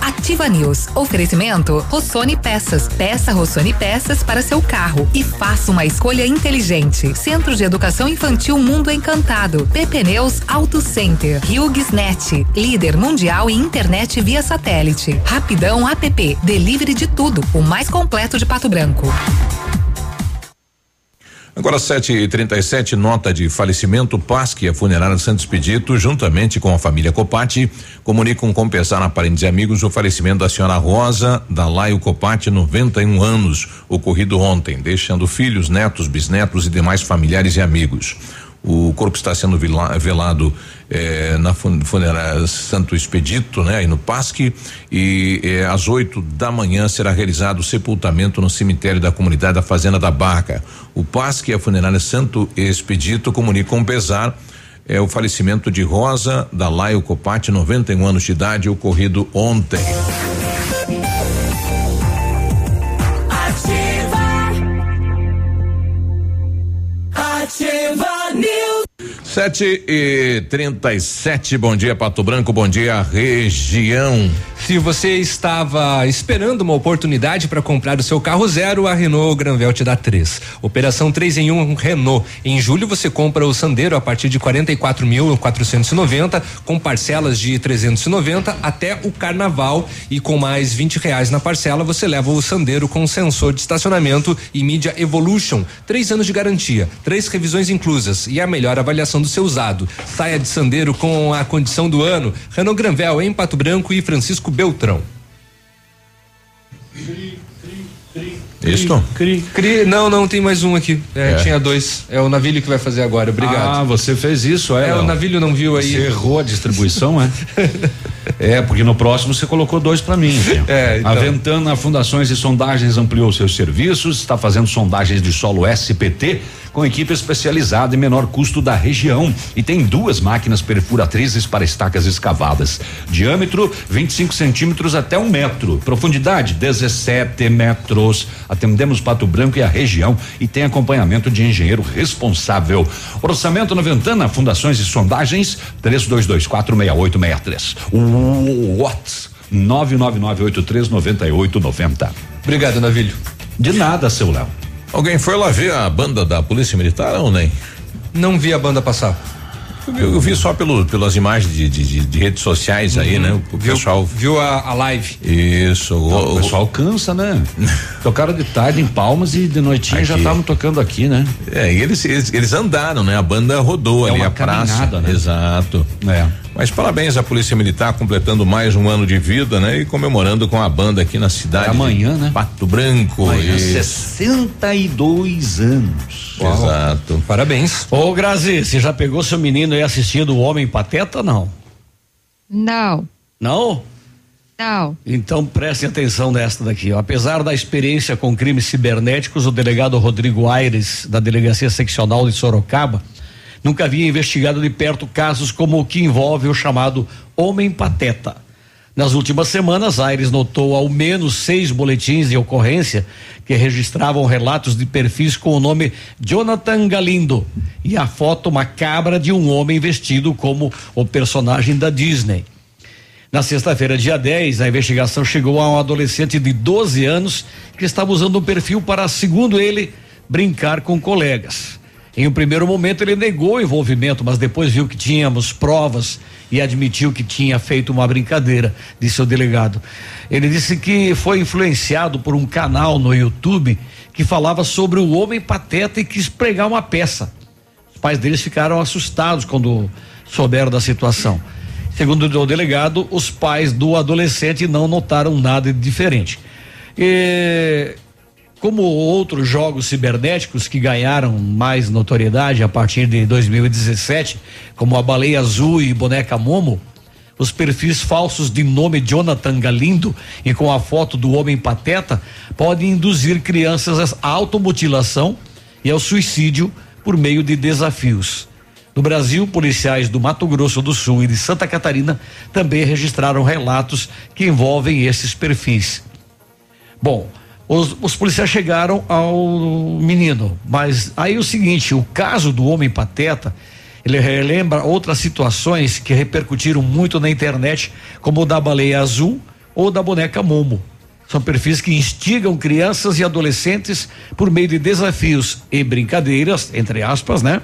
Ativa News. Oferecimento Rossoni Peças. Peça Rossoni Peças para seu carro e faça uma escolha inteligente. Centro de Educação Infantil Mundo Encantado. PP Neus Auto Center. HughesNet. Líder mundial em internet via satélite. Rapidão app. Delivery de tudo. O mais completo de Pato Branco. Agora 7h37, nota de falecimento. PASC e a funerária Santo Expedito, juntamente com a família Copati, comunicam com pesar a parentes e amigos o falecimento da senhora Rosa da Laio Copati, 91 anos, ocorrido ontem, deixando filhos, netos, bisnetos e demais familiares e amigos. O corpo está sendo vela- velado eh, na fun- funerária Santo Expedito, né, aí no Pasque, e eh, às 8 da manhã será realizado o sepultamento no cemitério da comunidade da Fazenda da Barca. O Pasque e a funerária Santo Expedito comunicam pesar é o falecimento de Rosa da Laio Copati, 91 anos de idade, ocorrido ontem. Ativa News. Sete e trinta e sete, bom dia Pato Branco, bom dia região. Se você estava esperando uma oportunidade para comprar o seu carro zero, a Renault Granvel te dá três. Operação 3 em 1 um Renault. Em julho você compra o Sandero a partir de 44.490 com parcelas de 390 até o Carnaval e com mais 20 reais na parcela você leva o Sandero com sensor de estacionamento e mídia Evolution. Três anos de garantia, três revisões inclusas e a melhor avaliação do seu usado. Saia de Sandero com a condição do ano. Renault Granvel em Pato Branco e Francisco Beltrão. Isto? Cri, cri, não, não, tem mais um aqui. É, É. Tinha dois. É o Navilho que vai fazer agora. Obrigado. Ah, você fez isso, é? É, o Léo? Navilho não viu aí. Você errou a distribuição, é? é, porque no próximo você colocou dois para mim. É, então. A Ventana Fundações e Sondagens ampliou seus serviços, está fazendo sondagens de solo SPT com equipe especializada e menor custo da região e tem duas máquinas perfuratrizes para estacas escavadas. Diâmetro 25 centímetros até um metro. Profundidade 17 metros. Atendemos Pato Branco e a região e tem acompanhamento de engenheiro responsável. Orçamento na Ventana Fundações e Sondagens 32246863. O Whats 999839890. Obrigado, Navilho. De nada, seu Léo. Alguém foi lá ver a banda da Polícia Militar ou nem? Não vi a banda passar. Eu, vi- eu vi só pelo, pelas imagens de, de- de- de redes sociais aí, né? O pessoal. Viu a, a live? Isso. o, pessoal cansa, né? Tocaram de tarde em Palmas e de noitinha já Aqui. estavam tocando aqui, né? É, e eles, eles, eles andaram, né? A banda rodou É ali uma a praça. né? Exato. É. Mas parabéns à Polícia Militar completando mais um ano de vida, né? E comemorando com a banda aqui na cidade. É amanhã, de né? Pato Branco. Amanhã, Isso. 62 anos. Exato. Parabéns. Ô, Grazi, você já pegou seu menino aí assistindo o Homem Pateta, não? Não, Não? não. Então prestem atenção nesta daqui. ó. Apesar da experiência com crimes cibernéticos, o delegado Rodrigo Aires, da Delegacia Seccional de Sorocaba, nunca havia investigado de perto casos como o que envolve o chamado Homem Pateta. Nas últimas semanas, Aires notou ao menos seis boletins de ocorrência que registravam relatos de perfis com o nome Jonathan Galindo e a foto macabra de um homem vestido como o personagem da Disney. Na sexta-feira, dia 10, a investigação chegou a um adolescente de 12 anos que estava usando um perfil para, segundo ele, brincar com colegas. Em um primeiro momento, ele negou o envolvimento, mas depois viu que tínhamos provas e admitiu que tinha feito uma brincadeira, disse o delegado. Ele disse que foi influenciado por um canal no YouTube que falava sobre o homem pateta e quis pregar uma peça. Os pais deles ficaram assustados quando souberam da situação. Segundo o delegado, os pais do adolescente não notaram nada de diferente. E, como outros jogos cibernéticos que ganharam mais notoriedade a partir de 2017, como a Baleia Azul e Boneca Momo, os perfis falsos de nome Jonathan Galindo e com a foto do homem pateta podem induzir crianças à automutilação e ao suicídio por meio de desafios. No Brasil, policiais do Mato Grosso do Sul e de Santa Catarina também registraram relatos que envolvem esses perfis. Bom, os, os policiais chegaram ao menino, mas aí o seguinte, o caso do homem pateta, ele relembra outras situações que repercutiram muito na internet, como o da baleia azul ou da boneca Momo. São perfis que instigam crianças e adolescentes por meio de desafios e brincadeiras, entre aspas, né?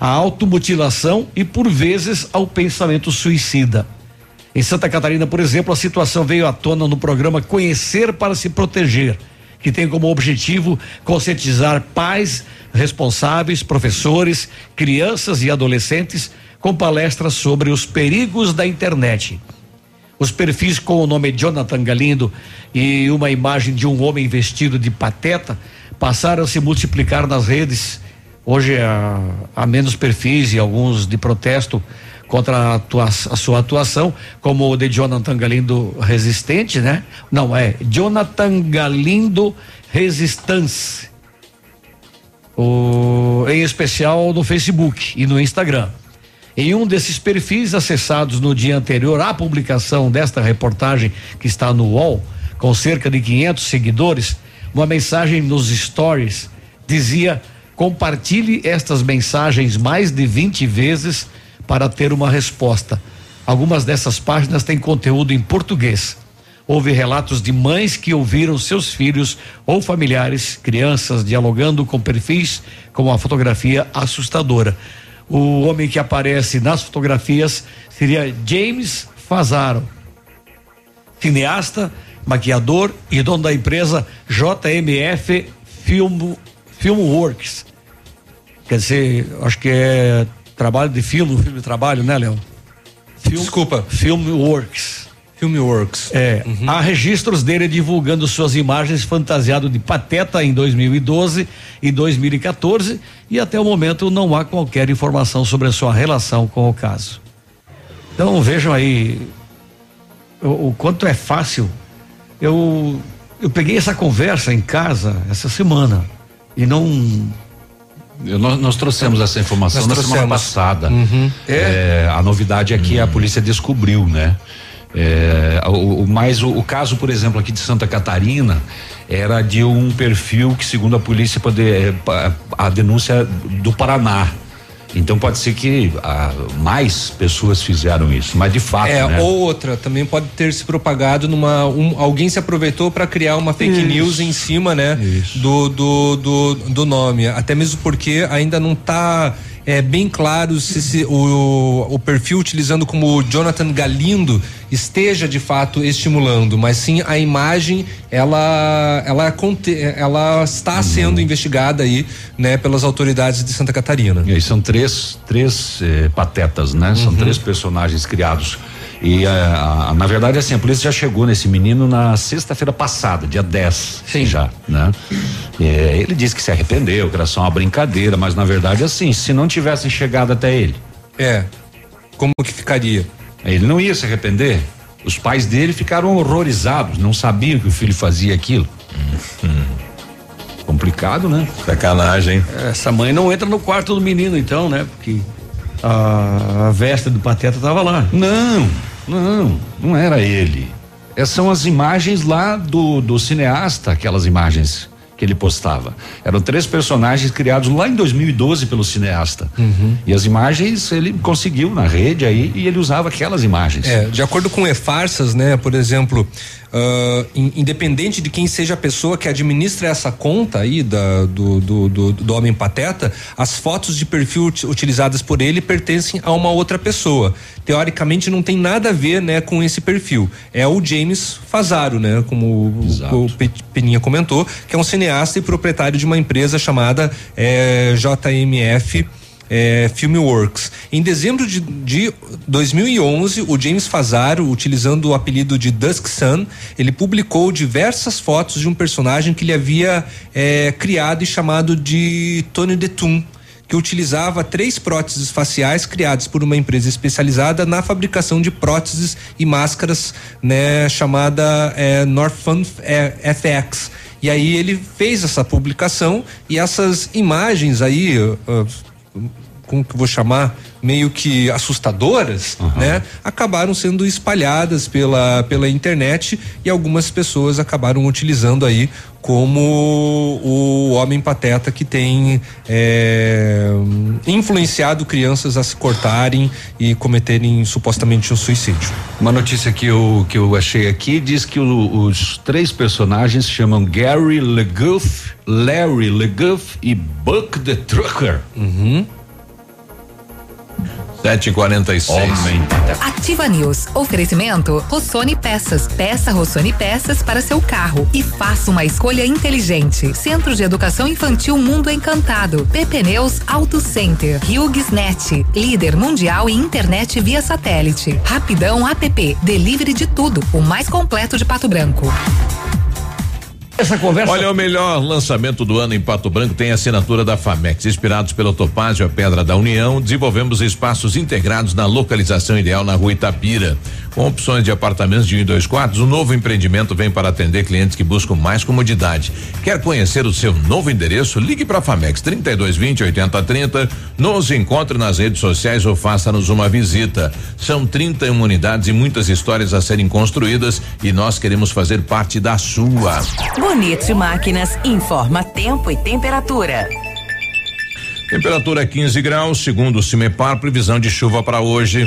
A automutilação e por vezes ao pensamento suicida. Em Santa Catarina, por exemplo, a situação veio à tona no programa Conhecer para se Proteger, que tem como objetivo conscientizar pais, responsáveis, professores, crianças e adolescentes com palestras sobre os perigos da internet. Os perfis com o nome Jonathan Galindo e uma imagem de um homem vestido de pateta passaram a se multiplicar nas redes. Hoje há, há menos perfis e alguns de protesto contra a, a sua atuação, como o de Jonathan Galindo Resistente, né? Não, é Jonathan Galindo Resistance. O, em especial no Facebook e no Instagram. Em um desses perfis acessados no dia anterior à publicação desta reportagem que está no UOL, com cerca de 500 seguidores, uma mensagem nos stories dizia: compartilhe estas mensagens mais de 20 vezes para ter uma resposta. Algumas dessas páginas têm conteúdo em português. Houve relatos de mães que ouviram seus filhos ou familiares, crianças, dialogando com perfis com uma fotografia assustadora. O homem que aparece nas fotografias seria James Fazaro, cineasta, maquiador e dono da empresa JMF Film, Filmworks. Quer dizer, acho que é trabalho de filme, filme de trabalho, né, Léo? Desculpa. Filmworks. Filmworks. É. Há registros dele divulgando suas imagens fantasiado de pateta em 2012 e 2014 e até o momento não há qualquer informação sobre a sua relação com o caso. Então vejam aí o, o quanto é fácil. Eu eu peguei essa conversa em casa essa semana e não Eu- nós, nós trouxemos essa informação Nós na semana trouxemos. passada. Uhum. É, a novidade é que a polícia descobriu, né? É, o, o- mas o, o caso, por exemplo, aqui de Santa Catarina era de um perfil que, segundo a polícia, poder, é, a denúncia do Paraná. Então pode ser que ah, mais pessoas fizeram isso, mas de fato, É, né? ou outra, também pode ter se propagado numa. um- alguém se aproveitou para criar uma fake Isso. news em cima, né? Do, do, do, do nome. Até mesmo porque ainda não tá é, bem claro se, se o, o perfil utilizando como Jonathan Galindo esteja de fato estimulando, mas sim a imagem ela ela, ela está sendo investigada aí, né, pelas autoridades de Santa Catarina. E aí são três, três eh, patetas, né? São Uhum. três personagens criados. E ah, ah, na verdade, assim, a polícia já chegou nesse menino na sexta-feira passada, dia 10. Sim. Já, né? Ele disse que se arrependeu, que era só uma brincadeira, mas na verdade, assim, se não tivessem chegado até ele. É. Como que ficaria? Ele não ia se arrepender. Os pais dele ficaram horrorizados, não sabiam que o filho fazia aquilo. Complicado, né? Sacanagem. Essa mãe não entra no quarto do menino, então, né? Porque a, a veste do Pateta tava lá. Não, não, não era ele. Essas são as imagens lá do, do cineasta, aquelas imagens que ele postava. Eram três personagens criados lá em 2012 pelo cineasta. E as imagens ele conseguiu na rede aí e ele usava aquelas imagens. É, de acordo com e-farsas, né, por exemplo, in- independente de quem seja a pessoa que administra essa conta aí da, do, do, do, do homem pateta, as fotos de perfil ut- utilizadas por ele pertencem a uma outra pessoa. Teoricamente não tem nada a ver, né, com esse perfil. É o James Fazaro, né, como o, o Pe- Peninha comentou, que é um cineasta e proprietário de uma empresa chamada eh, JMF é, Filmworks. Em dezembro de, de 2011, o James Fazaro, utilizando o apelido de Dusk Sun, ele publicou diversas fotos de um personagem que ele havia é, criado e chamado de Tony Detum que utilizava três próteses faciais criadas por uma empresa especializada na fabricação de próteses e máscaras, né, chamada é, Northfund é, FX. E aí ele fez essa publicação e essas imagens aí, ah, como que eu vou chamar, meio que assustadoras, né? Acabaram sendo espalhadas pela, pela internet e algumas pessoas acabaram utilizando aí como o homem pateta que tem é, influenciado crianças a se cortarem e cometerem supostamente um suicídio. Uma notícia que eu, que eu achei aqui diz que o- os três personagens se chamam Gary LeGuff, Larry LeGuff e Buck the Trucker. 7h46. Ativa News. Oferecimento Rossoni Peças. Peça Rossoni Peças para seu carro e faça uma escolha inteligente. Centro de Educação Infantil Mundo Encantado. PP Neus Auto Center. HughesNet. Líder mundial em internet via satélite. Rapidão App. Delivery de tudo. O mais completo de Pato Branco. Essa conversa. Olha, o melhor lançamento do ano em Pato Branco tem a assinatura da FAMEX. Inspirados pelo Topázio, a Pedra da União, desenvolvemos espaços integrados na localização ideal na rua Itapira. Com opções de apartamentos de um e dois quartos, o novo empreendimento vem para atender clientes que buscam mais comodidade. Quer conhecer o seu novo endereço? Ligue para a FAMEX 3220 8030, nos encontre nas redes sociais ou faça-nos uma visita. São 31 unidades e muitas histórias a serem construídas e nós queremos fazer parte da sua. Bonito Máquinas informa tempo e temperatura. Temperatura 15 graus, segundo o Cimepar, previsão de chuva para hoje.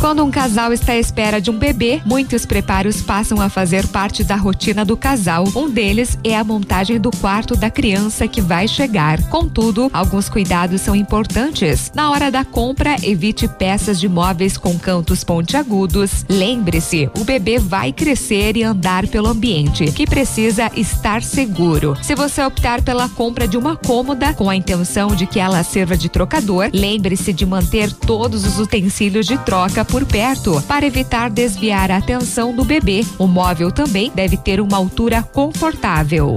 Quando um casal está à espera de um bebê, muitos preparos passam a fazer parte da rotina do casal. Um deles é a montagem do quarto da criança que vai chegar. Contudo, alguns cuidados são importantes. Na hora da compra, evite peças de móveis com cantos pontiagudos. Lembre-se, o bebê vai crescer e andar pelo ambiente, que precisa estar seguro. Se você optar pela compra de uma cômoda com a intenção de que ela sirva de trocador, lembre-se de manter todos os utensílios de troca por perto para evitar desviar a atenção do bebê. O móvel também deve ter uma altura confortável.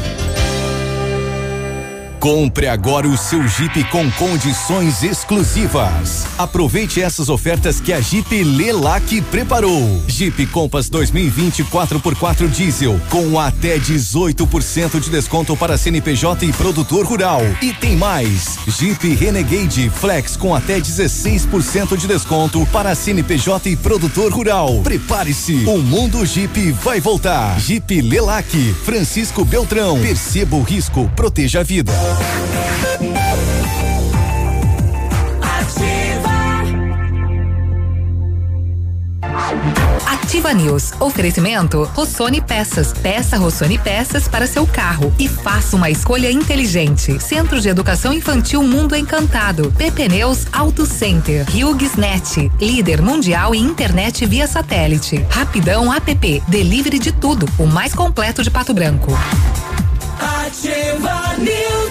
Compre agora o seu Jeep com condições exclusivas. Aproveite essas ofertas que a Jeep Lelac preparou. Jeep Compass 2020 4x4 diesel com até 18% de desconto para CNPJ e produtor rural. E tem mais. Jeep Renegade Flex com até 16% de desconto para CNPJ e produtor rural. Prepare-se. O mundo Jeep vai voltar. Jeep Lelac, Francisco Beltrão. Perceba o risco, proteja a vida. Ativa News. Oferecimento Rossoni Peças. Peça Rossoni Peças para seu carro e faça uma escolha inteligente. Centro de Educação Infantil Mundo Encantado. PP Neus Auto Center. HughesNet. Líder mundial em internet via satélite. Rapidão App. Delivery de tudo. O mais completo de Pato Branco. Ativa News.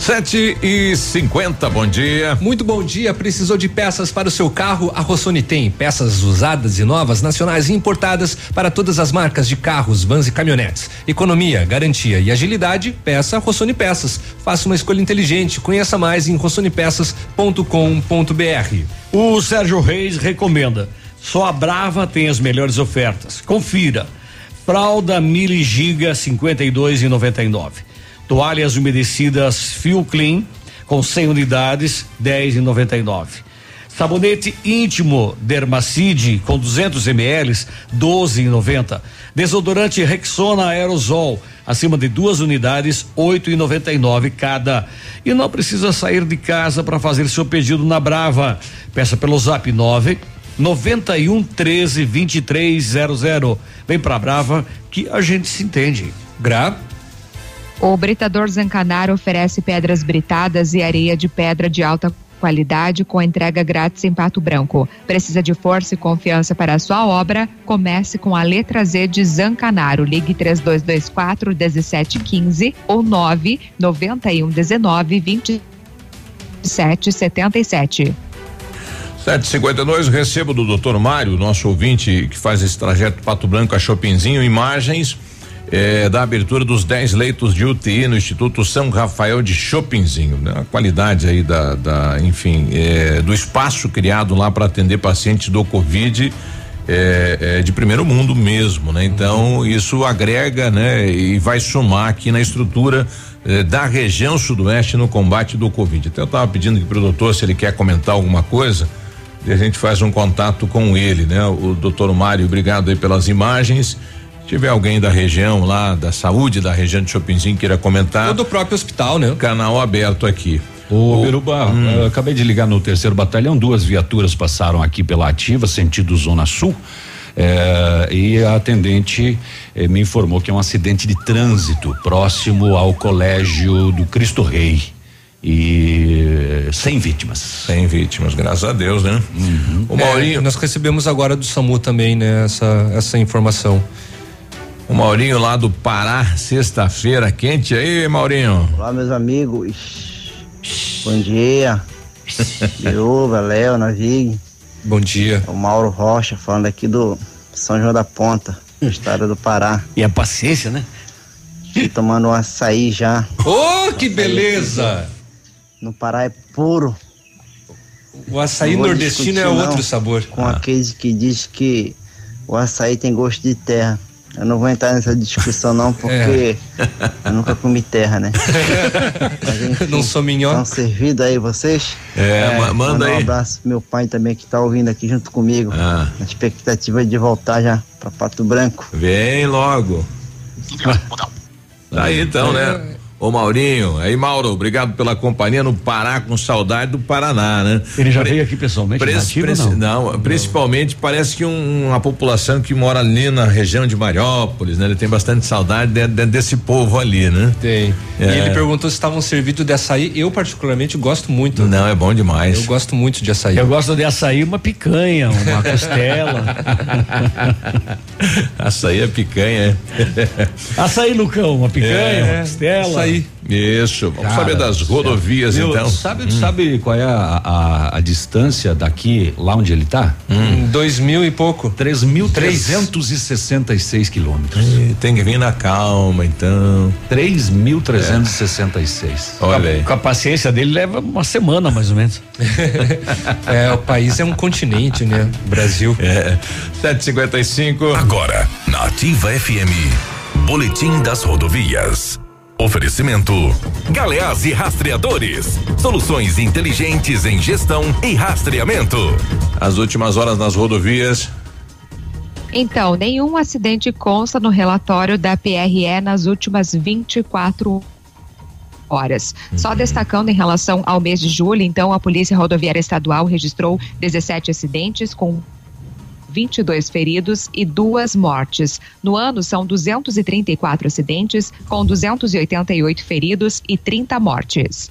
Sete e cinquenta, bom dia. Muito bom dia. Precisou de peças para o seu carro? A Rossoni tem peças usadas e novas, nacionais e importadas para todas as marcas de carros, vans e caminhonetes. Economia, garantia e agilidade. Peça Rossoni Peças. Faça uma escolha inteligente. Conheça mais em rossonipeças.com.br. O Sérgio Reis recomenda. Só a Brava tem as melhores ofertas. Confira. Fralda Mili Giga 52 e 99. Toalhas umedecidas Fio Clean com 100 unidades 10 e 99. Sabonete íntimo Dermacide com 200 ml 12 e 90. Desodorante Rexona Aerosol acima de duas unidades 8 e 99 cada. E não precisa sair de casa para fazer seu pedido na Brava. Peça pelo Zap 9 91 13 2300. Vem pra Brava que a gente se entende. Gra O Britador Zancanaro oferece pedras britadas e areia de pedra de alta qualidade com entrega grátis em Pato Branco. Precisa de força e confiança para a sua obra? Comece com a letra Z de Zancanaro. Ligue 3224 1715 ou 991 19 2777. 752, recebo do Dr. Mário, nosso ouvinte que faz esse trajeto Pato Branco a Chopinzinho, imagens eh, da abertura dos 10 leitos de UTI no Instituto São Rafael de Chopinzinho. Né? A qualidade aí da, da enfim, eh, do espaço criado lá para atender pacientes do Covid. É, é de primeiro mundo mesmo, né? Então isso agrega, né? E vai somar aqui na estrutura eh, da região sudoeste no combate do Covid. Até eu estava pedindo aqui pro doutor se ele quer comentar alguma coisa e a gente faz um contato com ele, né? O doutor Mário, obrigado aí pelas imagens. Se tiver alguém da região lá, da saúde da região de Chopinzinho queira comentar. Ou do próprio hospital, né? Canal aberto aqui. Ô, Biruba, Hum. eu acabei de ligar no terceiro batalhão, duas viaturas passaram aqui pela ativa, sentido Zona Sul. eh, e a atendente eh, me informou que é um acidente de trânsito próximo ao colégio do Cristo Rei. E eh, sem vítimas. Sem vítimas, graças a Deus, né? O Maurinho. nós recebemos agora do SAMU também, né? Essa, essa informação. O Maurinho lá do Pará, sexta-feira quente aí, Maurinho. Olá, meus amigos. Bom dia. Biruba, Léo, Navig. Bom dia. O Mauro Rocha, falando aqui do São João da Ponta, estado do Pará. E a paciência, né? Tô tomando um açaí já. Oh, que beleza! No Pará é puro. O açaí nordestino é outro sabor. Com aqueles que diz que o açaí tem gosto de terra. Eu não vou entrar nessa discussão não, porque eu nunca comi terra, né? Mas, enfim, Não sou mignon. Estão servidos aí vocês? É, ma- manda Mandar aí. um abraço pro meu pai também que tá ouvindo aqui junto comigo. Ah. Na expectativa de voltar já pra Pato Branco. Vem logo. Tá aí então, né? Ô Maurinho, aí Mauro, obrigado pela companhia no Pará com saudade do Paraná, né? Ele já Pre- veio aqui pessoalmente? Pres- nativo, pres- não? não, principalmente parece que um- uma população que mora ali na região de Mariópolis, né? Ele tem bastante saudade de- de- desse povo ali, né? Tem. É. E ele perguntou se estavam servidos de açaí. Eu, particularmente, gosto muito. Não, é bom demais. Eu gosto muito de açaí. Eu gosto de açaí, uma picanha, uma costela. Açaí é picanha, é. açaí no cão, uma picanha, É, uma costela. Açaí. Isso, vamos Cara saber das céu. rodovias Viu, então. Sabe, sabe qual é a, a, a distância daqui, lá onde ele tá? Hum. Dois mil e pouco. 3.366 quilômetros. Ih, Tem que vir na calma, então. 3.366. Olha aí. Com a paciência dele leva uma semana mais ou menos. É, o país é um continente, né? Brasil. É. 755. Agora, na Ativa FM, Boletim das Rodovias. Oferecimento: Galeás e Rastreadores. Soluções inteligentes em gestão e rastreamento. As últimas horas nas rodovias. Então, nenhum acidente consta no relatório da PRE nas últimas 24 horas. Só destacando em relação ao mês de julho, então, a Polícia Rodoviária Estadual registrou 17 acidentes com 22 feridos e duas mortes. No ano, são 234 acidentes, com 288 feridos e 30 mortes.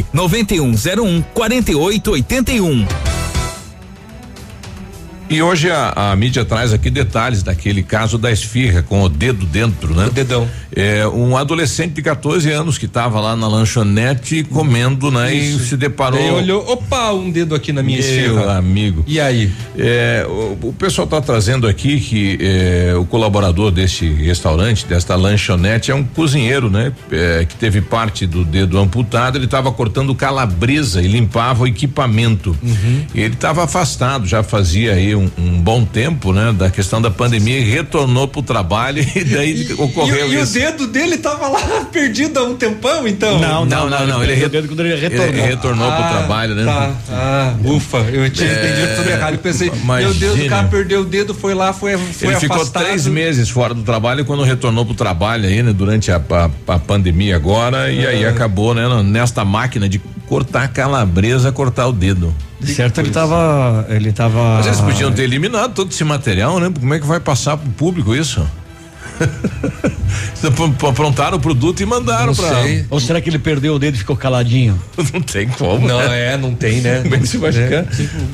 99101 4881. E hoje a, a mídia traz aqui detalhes daquele caso da esfirra com o dedo dentro, né? O dedão. É um adolescente de 14 anos que estava lá na lanchonete comendo, né? E se deparou. Daí olhou, opa, um dedo aqui na minha Meu esfirra. amigo. E aí? É, o, o pessoal está trazendo aqui que é, o colaborador deste restaurante, desta lanchonete, é um cozinheiro, né? É, que teve parte do dedo amputado. Ele estava cortando calabresa e limpava o equipamento. Uhum. Ele estava afastado, já fazia aí um, um, um bom tempo, né? Da questão da pandemia e retornou pro trabalho e daí ocorreu e, e isso. o dedo dele tava lá perdido há um tempão, então? Não, não, não, não, ele, re- ele retornou pro Ah, trabalho, né? Tá, ah, ufa, eu tinha É, entendido tudo errado. Eu pensei, meu Deus, imagine. o cara perdeu o dedo, foi lá, foi, foi ele ficou afastado. três meses fora do trabalho e quando retornou pro trabalho aí, né? Durante a, a, a pandemia agora, e aí acabou, né? Nesta máquina de cortar calabresa, cortar o dedo. De certo, ele tava. Ele tava. Mas eles podiam ter eliminado todo esse material, né? Como é que vai passar pro público isso? Aprontaram o produto e mandaram Não pra. sei. Ou será que ele perdeu o dedo e ficou caladinho? Não tem como. Não, né? é, não tem, né? Como é que você vai ficar?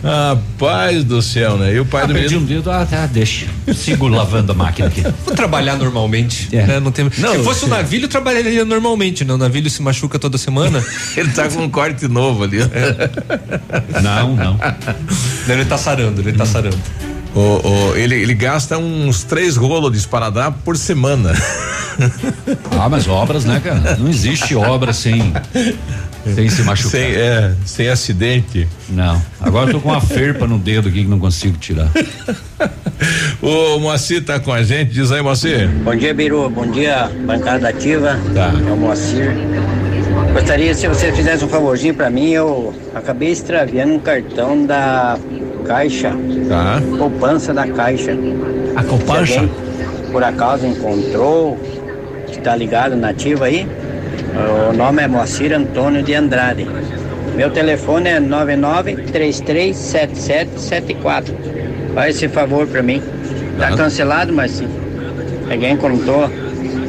Rapaz do céu, né? E o pai Ah, do perdi menino. um dedo, ah, tá, deixa. Sigo lavando a máquina aqui. Vou trabalhar normalmente. É. né? Não tem... Não, se fosse o sim. navilho, eu trabalharia normalmente. Né? O navilho se machuca toda semana. Ele tá com um corte novo ali. Não, não. Ele tá sarando, ele tá sarando. O, o- ele, ele gasta uns três rolos de esparadrapo por semana. Ah, mas obras, né, cara? Não existe obra sem, sem se machucar. Sem, é, sem acidente. Não. Agora eu tô com uma ferpa no dedo aqui que não consigo tirar. O Moacir tá com a gente, diz aí, Moacir. Bom dia, Biru. Bom dia, bancada ativa. Tá. É o Moacir. Gostaria se você fizesse um favorzinho pra mim. Eu acabei extraviando um cartão da Caixa. Tá. Poupança da Caixa. A poupança? Por acaso encontrou, que tá ligado na ativa aí, o nome é Moacir Antônio de Andrade. Meu telefone é 99337774. Faz esse favor pra mim. Tá Tá. cancelado, mas se alguém encontrou,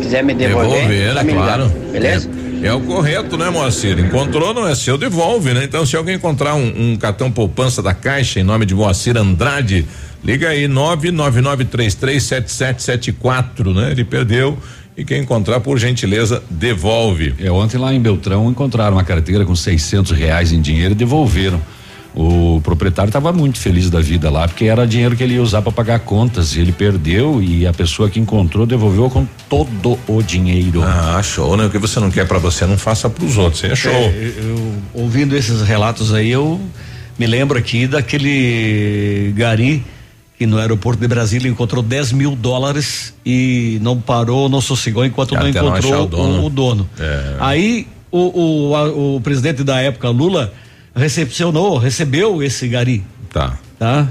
quiser me devolver, Devolver, tá ligando, Claro. Beleza? É, o correto, né, Moacir? Encontrou, não é seu, devolve, né? Então, se alguém encontrar um, um cartão poupança da Caixa em nome de Moacir Andrade, liga aí, 999337774, né? Ele perdeu e quem encontrar, por gentileza, devolve. É, ontem lá em Beltrão encontraram uma carteira com 600 reais em dinheiro e devolveram. O proprietário estava muito feliz da vida lá, porque era dinheiro que ele ia usar para pagar contas. E ele perdeu e a pessoa que encontrou devolveu com todo o dinheiro. Ah, show, né? O que você não quer pra você, não faça pros outros. É show. É, eu, ouvindo esses relatos aí, eu me lembro aqui daquele gari que no aeroporto de Brasília encontrou 10 mil dólares e não parou, não sossegou enquanto não Até não encontrou achar o o dono. o dono. É. Aí o, o, a- o presidente da época, Lula, recepcionou, recebeu esse gari. Tá. Tá?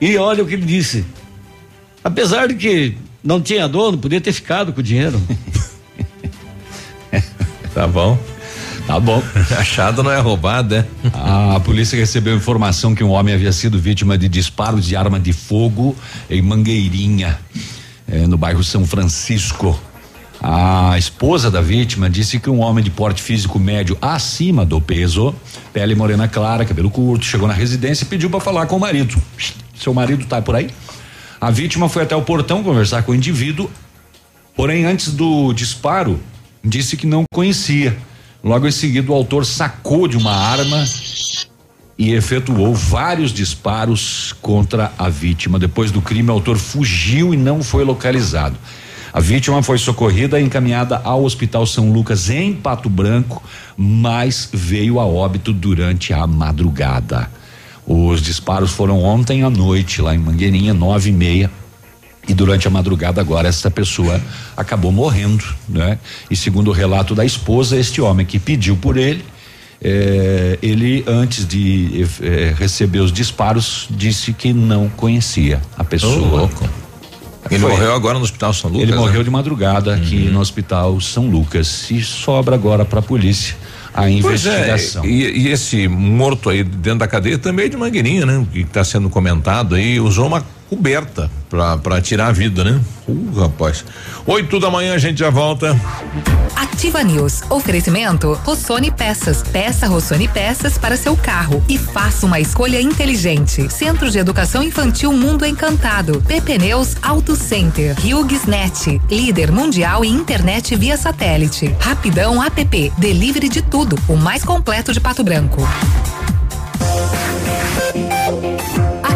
E olha o que ele disse. Apesar de que não tinha dono, podia ter ficado com o dinheiro. Tá bom. Tá bom. Achado não é roubado, é? A polícia recebeu informação que um homem havia sido vítima de disparos de arma de fogo em Mangueirinha, eh, no bairro São Francisco. A esposa da vítima disse que um homem de porte físico médio acima do peso, pele morena clara, cabelo curto, chegou na residência e pediu para falar com o marido. Seu marido tá por aí? A vítima foi até o portão conversar com o indivíduo, porém antes do disparo disse que não conhecia. Logo em seguida, o autor sacou de uma arma e efetuou vários disparos contra a vítima. Depois do crime, o autor fugiu e não foi localizado. A vítima foi socorrida e encaminhada ao Hospital São Lucas em Pato Branco, mas veio a óbito durante a madrugada. Os disparos foram ontem à noite, lá em Mangueirinha, nove e meia. E durante a madrugada agora essa pessoa acabou morrendo, né? E segundo o relato da esposa, este homem que pediu por ele, eh, ele antes de eh, receber os disparos disse que não conhecia a pessoa. Louco. Ele Foi. morreu agora no Hospital São Lucas? Ele né? morreu de madrugada aqui no Hospital São Lucas e sobra agora para a polícia a é, investigação. e, e esse morto aí dentro da cadeia também é de Mangueirinha, né? Que está sendo comentado aí, usou uma coberta pra tirar a vida, né? Uh, rapaz. Oito da manhã a gente já volta. Ativa News. Oferecimento Rossoni Peças. Peça Rossoni Peças para seu carro e faça uma escolha inteligente. Centro de Educação Infantil Mundo Encantado. PP Neus Auto Center. HughesNet. Líder mundial em internet via satélite. Rapidão App. Delivery de tudo. O mais completo de Pato Branco.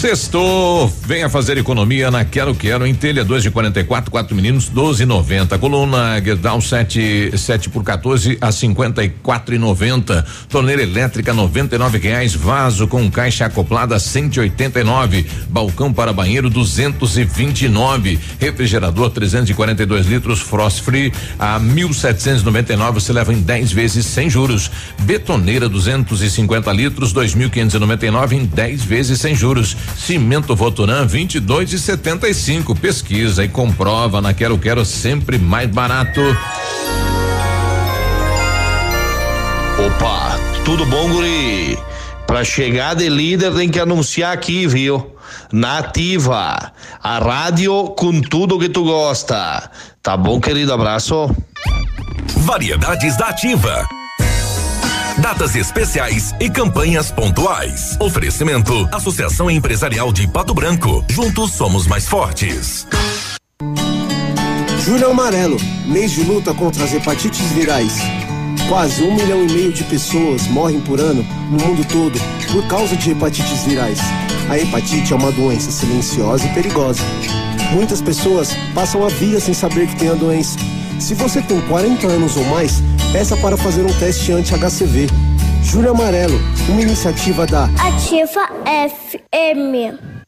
Sextou, venha fazer economia na Quero Quero em telha 2 de 44, quatro meninos 12,90. Coluna Gerdau 7 7 por 14 a 54,90. Torneira elétrica 99 reais. Vaso com caixa acoplada 189. Balcão para banheiro 229. Refrigerador 342 litros Frost Free a 1799. Você leva em 10 vezes sem juros. Betoneira 250 litros 2.599 em 10 vezes sem juros. Cimento Votoran 22 e 75. Pesquisa e comprova na Quero Quero sempre mais barato. Opa, tudo bom, guri? Pra chegar de líder tem que anunciar aqui, viu? Nativa, a rádio com tudo que tu gosta. Tá bom, querido? Abraço. Variedades da Ativa. Datas especiais e campanhas pontuais. Oferecimento: Associação Empresarial de Pato Branco. Juntos somos mais fortes. Julho Amarelo, mês de luta contra as hepatites virais. Quase um milhão e meio de pessoas morrem por ano no mundo todo por causa de hepatites virais. A hepatite é uma doença silenciosa e perigosa. Muitas pessoas passam a vida sem saber que tem a doença. Se você tem 40 anos ou mais, peça para fazer um teste anti-HCV. Julho Amarelo, uma iniciativa da Ativa FM.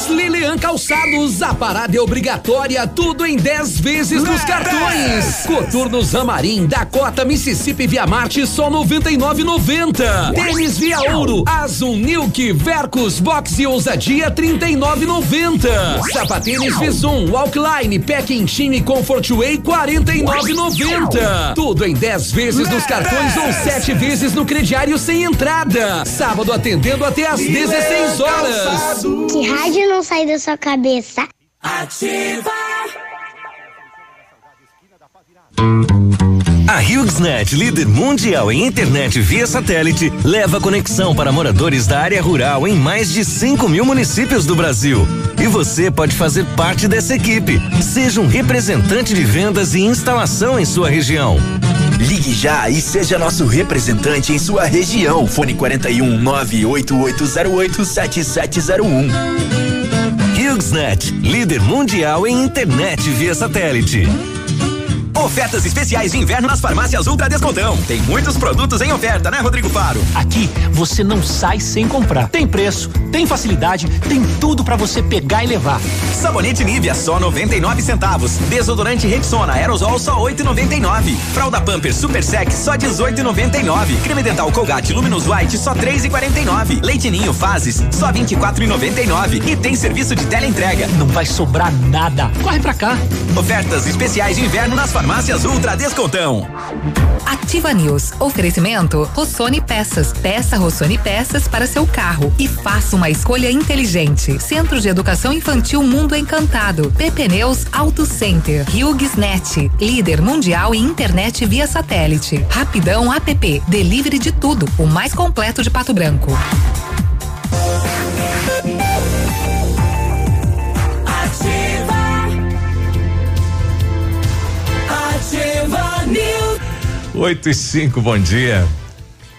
Blitz Lilian Calçados, a parada é obrigatória, tudo em 10 vezes nos cartões. Coturnos Amarim, Dakota, Mississippi Via Marte, só 99,90. Tênis Via Ouro, Azul Nilk, Vercos, Box e Ousadia 39,90. Sapatênis Visum, Walkline, Packing Chime Comfort Way 49,90. Tudo em 10 vezes nos cartões ou 7 vezes no crediário sem entrada. Sábado atendendo até às 16 horas. Que rádio não sai da sua cabeça? Ativa. A HughesNet, líder mundial em internet via satélite, leva conexão para moradores da área rural em mais de 5 mil municípios do Brasil. E você pode fazer parte dessa equipe. Seja um representante de vendas e instalação em sua região. Ligue já e seja nosso representante em sua região. Fone 41 98808 7701. HughesNet, líder mundial em internet via satélite. Ofertas especiais de inverno nas farmácias Ultra Descontão. Tem muitos produtos em oferta, né, Rodrigo Faro? Aqui você não sai sem comprar. Tem preço, tem facilidade, tem tudo para você pegar e levar. Sabonete Nivea só 99 centavos. Desodorante Rexona Aerosol só 8,99. Fralda Pampers Super Sec só 18,99. Creme dental Colgate Luminous White só 3,49. Leite Ninho Fases só 24,99. E tem serviço de teleentrega. Não vai sobrar nada. Corre pra cá. Ofertas especiais de inverno nas farmácias Ultra Descontão. Ativa News. Oferecimento Rossoni Peças. Peça Rossoni Peças para seu carro e faça uma escolha inteligente. Centro de Educação Infantil Mundo Encantado. PP Neus Auto Center. HughesNet. Líder mundial em internet via satélite. Rapidão App. Delivery de tudo. O mais completo de Pato Branco. 8 e 5, bom dia.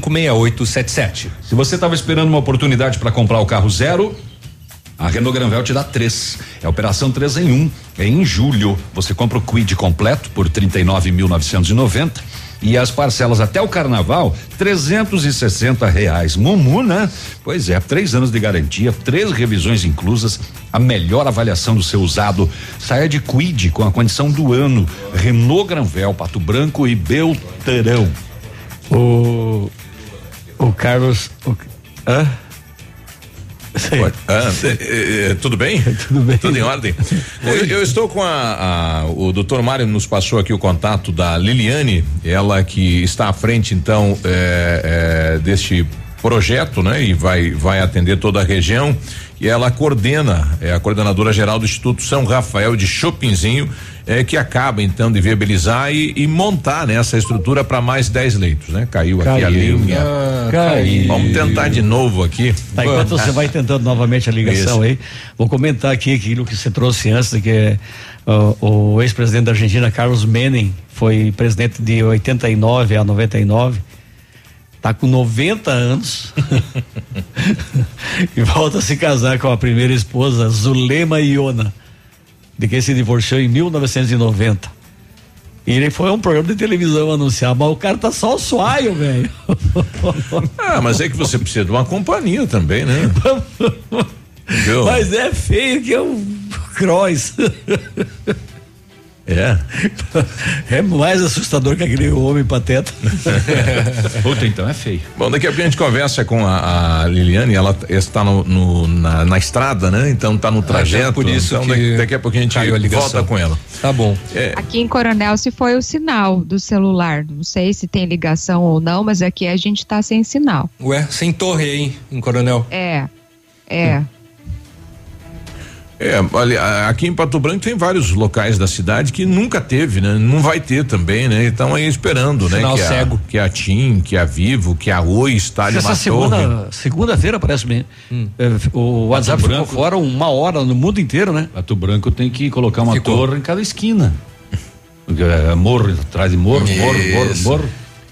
6877. Se você estava esperando uma oportunidade para comprar o carro zero, a Renault Granvel te dá três. É operação 3 em 1. Um. É em julho. Você compra o Quid completo por 39.990 E as parcelas até o carnaval, trezentos e sessenta reais. Mumu, né? Pois é, três anos de garantia, três revisões inclusas, a melhor avaliação do seu usado. Saia de Quid com a condição do ano. Renault Granvel, Pato Branco e Belterão. O. O Carlos. O, hã? Ah, é, é, tudo bem? tudo bem. Tudo em ordem. Eu, eu estou com a, a- o doutor Mário nos passou aqui o contato da Liliane, ela que está à frente então é, é, deste projeto, né? E vai vai atender toda a região e ela coordena, é a coordenadora geral do Instituto São Rafael de Chopinzinho, é, que acaba então de viabilizar e, e montar né, essa estrutura para mais 10 leitos, né? Caiu, aqui a Caiu. linha. Ah, caiu. Vamos tentar de novo aqui. Tá, enquanto você vai tentando novamente a ligação Isso. aí, vou comentar aqui aquilo que você trouxe antes, que é o ex-presidente da Argentina, Carlos Menem, foi presidente de 89 a 99, tá com 90 anos e volta a se casar com a primeira esposa, Zulema Iona, de quem se divorciou em 1990. E ele foi a um programa de televisão anunciar, mas o cara tá só o suaio, velho. Ah, mas é que você precisa de uma companhia também, né? Mas é feio que é um cross. É. É mais assustador que aquele homem pateta. Puta, então é feio. Bom, daqui a pouco a gente conversa com a, a Liliane, ela está no, no- na, na estrada, né? Então tá no trajeto. por isso então que daqui, daqui a pouquinho a gente caiu a ligação. volta com ela. Tá bom. É, Aqui em Coronel se foi o sinal do celular. Não sei se tem ligação ou não, mas aqui a gente tá sem sinal. Ué, sem torre aí, em Coronel. É. É. é, olha, a- aqui em Pato Branco tem vários locais da cidade que nunca teve, né? Não vai ter também, né? Então aí esperando, né? Sinal Que a, cego. que a TIM, que a Vivo, que a Oi, Estádio Essa Uma Torre. segunda, segunda-feira, parece bem. É, o WhatsApp ficou Branco. fora uma hora no mundo inteiro, né? Pato Branco tem que colocar uma Ficou. torre em cada esquina. É morro, atrás de morro, morro, morro, morro.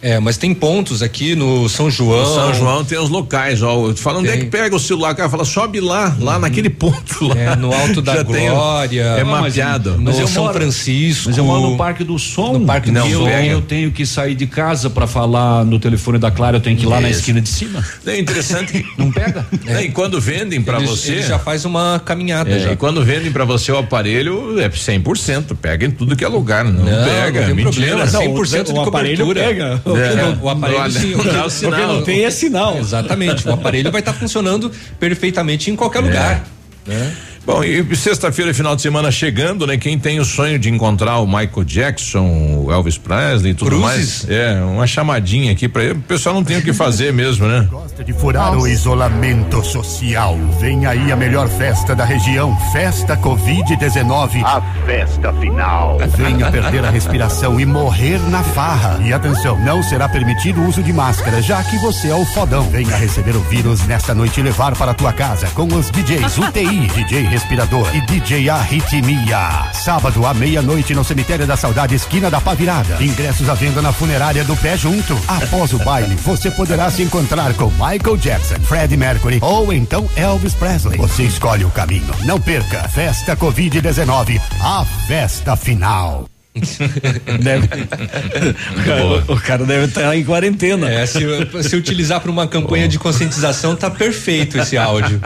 É, mas tem pontos aqui no São João. No São João tem os locais, ó. Fala onde é que pega o celular, o cara fala, sobe lá, lá naquele ponto lá. É, no Alto da tem- Glória. é Não, mas mapeado. No Mas eu São moro- Francisco. Mas eu moro no Parque do Som. No Parque do não, Som. eu, eu tenho que sair de casa pra falar no telefone da Clara, eu tenho que ir lá na Isso. esquina de cima. É interessante que Não pega? É, e quando vendem pra Ele, você. ele já faz uma caminhada É, já. e quando vendem pra você o aparelho, é 100%. Pega em tudo que é lugar. Não, Não, pega. não tem mentira. problema, 100% de o aparelho cobertura. pega. É, o aparelho olha, sim, o que- sinal. Porque não tem é sinal. Exatamente. O aparelho vai estar funcionando perfeitamente em qualquer lugar. Né? Bom, e sexta-feira, final de semana chegando, né? Quem tem o sonho de encontrar o Michael Jackson, o Elvis Presley e tudo Cruzes? mais. É, uma chamadinha aqui pra ele. O pessoal não tem o que fazer mesmo, né? Gosta de furar o isolamento social. Vem aí a melhor festa da região, Festa Covid-19. A festa final. Venha perder a respiração e morrer na farra. E atenção, não será permitido o uso de máscara, já que você é o fodão. Venha receber o vírus nesta noite e levar para tua casa com os DJs UTI, DJ Respirador e DJ Arritmia. Sábado à meia-noite no Cemitério da Saudade, esquina da Pavirada. Ingressos à venda na funerária do Pé Junto. Após o baile, você poderá se encontrar com Michael Jackson, Freddie Mercury ou então Elvis Presley. Você escolhe o caminho. Não perca. Festa Covid-19, a festa final. Deve- o, o cara deve estar em quarentena. É, se, se utilizar para uma campanha de conscientização, tá perfeito esse áudio.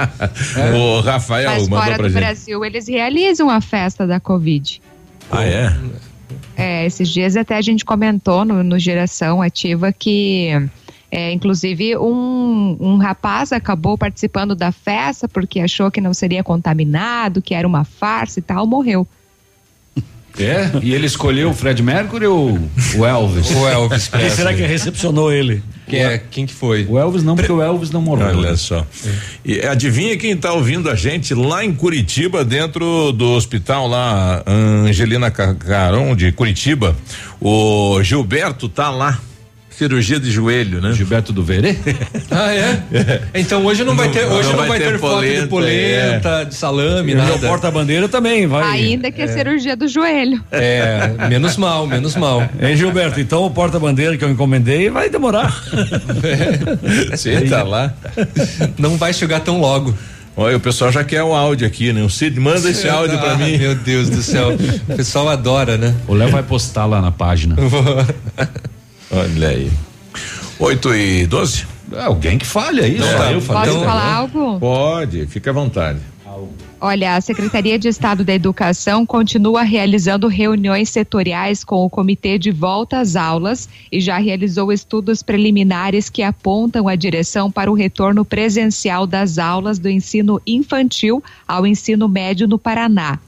O Rafael Mas mandou fora pra do gente. Brasil, eles realizam a festa da Covid. Ah, é? É, esses dias até a gente comentou no, no Geração Ativa que, é, inclusive, um, um rapaz acabou participando da festa porque achou que não seria contaminado, que era uma farsa e tal, morreu. É? E ele escolheu o Fred Mercury ou o Elvis? O Elvis Quem Presley. será que recepcionou ele? Que é, quem que foi? O Elvis não, porque o Elvis não morreu. Olha só. E adivinha quem tá ouvindo a gente lá em Curitiba, dentro do hospital lá, Angelina Ca- Caron de Curitiba. O Gilberto tá lá. Cirurgia de joelho, né? Gilberto do Verê? Ah, é? Então hoje não vai ter, hoje não não, vai ter, foto de polenta, polenta, de salame, E o nada. porta-bandeira também vai. Ainda que é cirurgia do joelho. É, menos mal, menos mal. Hein, Gilberto? Então o porta-bandeira que eu encomendei vai demorar. Você tá lá. Não vai chegar tão logo. Olha, o pessoal já quer o áudio aqui, né? O Cid, manda esse áudio pra Ah, mim. Meu Deus do céu. O pessoal adora, né? O Léo vai postar lá na página. Olha aí. 8 e 12? Alguém que fale aí, só tá. eu falei. Posso Então, falar algo? Pode, fica à vontade. Olha, a Secretaria de Estado da Educação continua realizando reuniões setoriais com o Comitê de Volta às Aulas e já realizou estudos preliminares que apontam a direção para o retorno presencial das aulas do ensino infantil ao ensino médio no Paraná.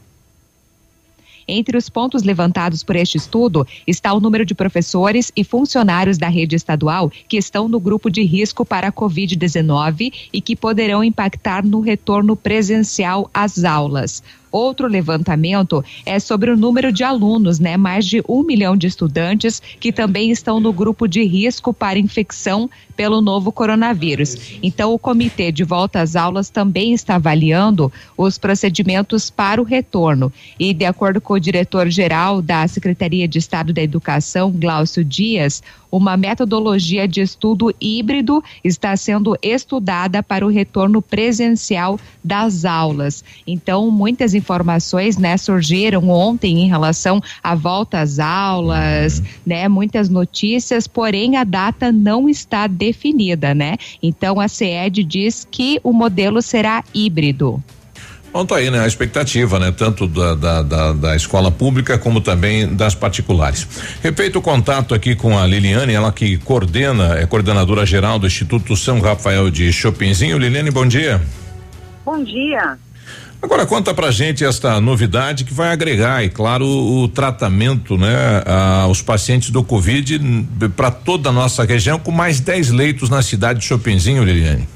Entre os pontos levantados por este estudo está o número de professores e funcionários da rede estadual que estão no grupo de risco para a Covid-19 e que poderão impactar no retorno presencial às aulas. Outro levantamento é sobre o número de alunos, né? Mais de um milhão de estudantes que também estão no grupo de risco para infecção pelo novo coronavírus. Então, o Comitê de Volta às Aulas também está avaliando os procedimentos para o retorno. E, de acordo com o diretor-geral da Secretaria de Estado da Educação, Glaucio Dias, uma metodologia de estudo híbrido está sendo estudada para o retorno presencial das aulas. Então, muitas informações, né, surgiram ontem em relação à volta às aulas, né, muitas notícias, porém a data não está definida, né? Então, a CED diz que o modelo será híbrido. Bom, tá aí, né? A expectativa, né? Tanto da, da, da, da escola pública como também das particulares. Refeito o contato aqui com a Liliane, ela que coordena, é coordenadora geral do Instituto São Rafael de Chopinzinho. Liliane, bom dia. Bom dia. Agora conta pra gente esta novidade que vai agregar, e claro, o, tratamento, né, aos pacientes do Covid para toda a nossa região, com mais 10 leitos na cidade de Chopinzinho, Liliane.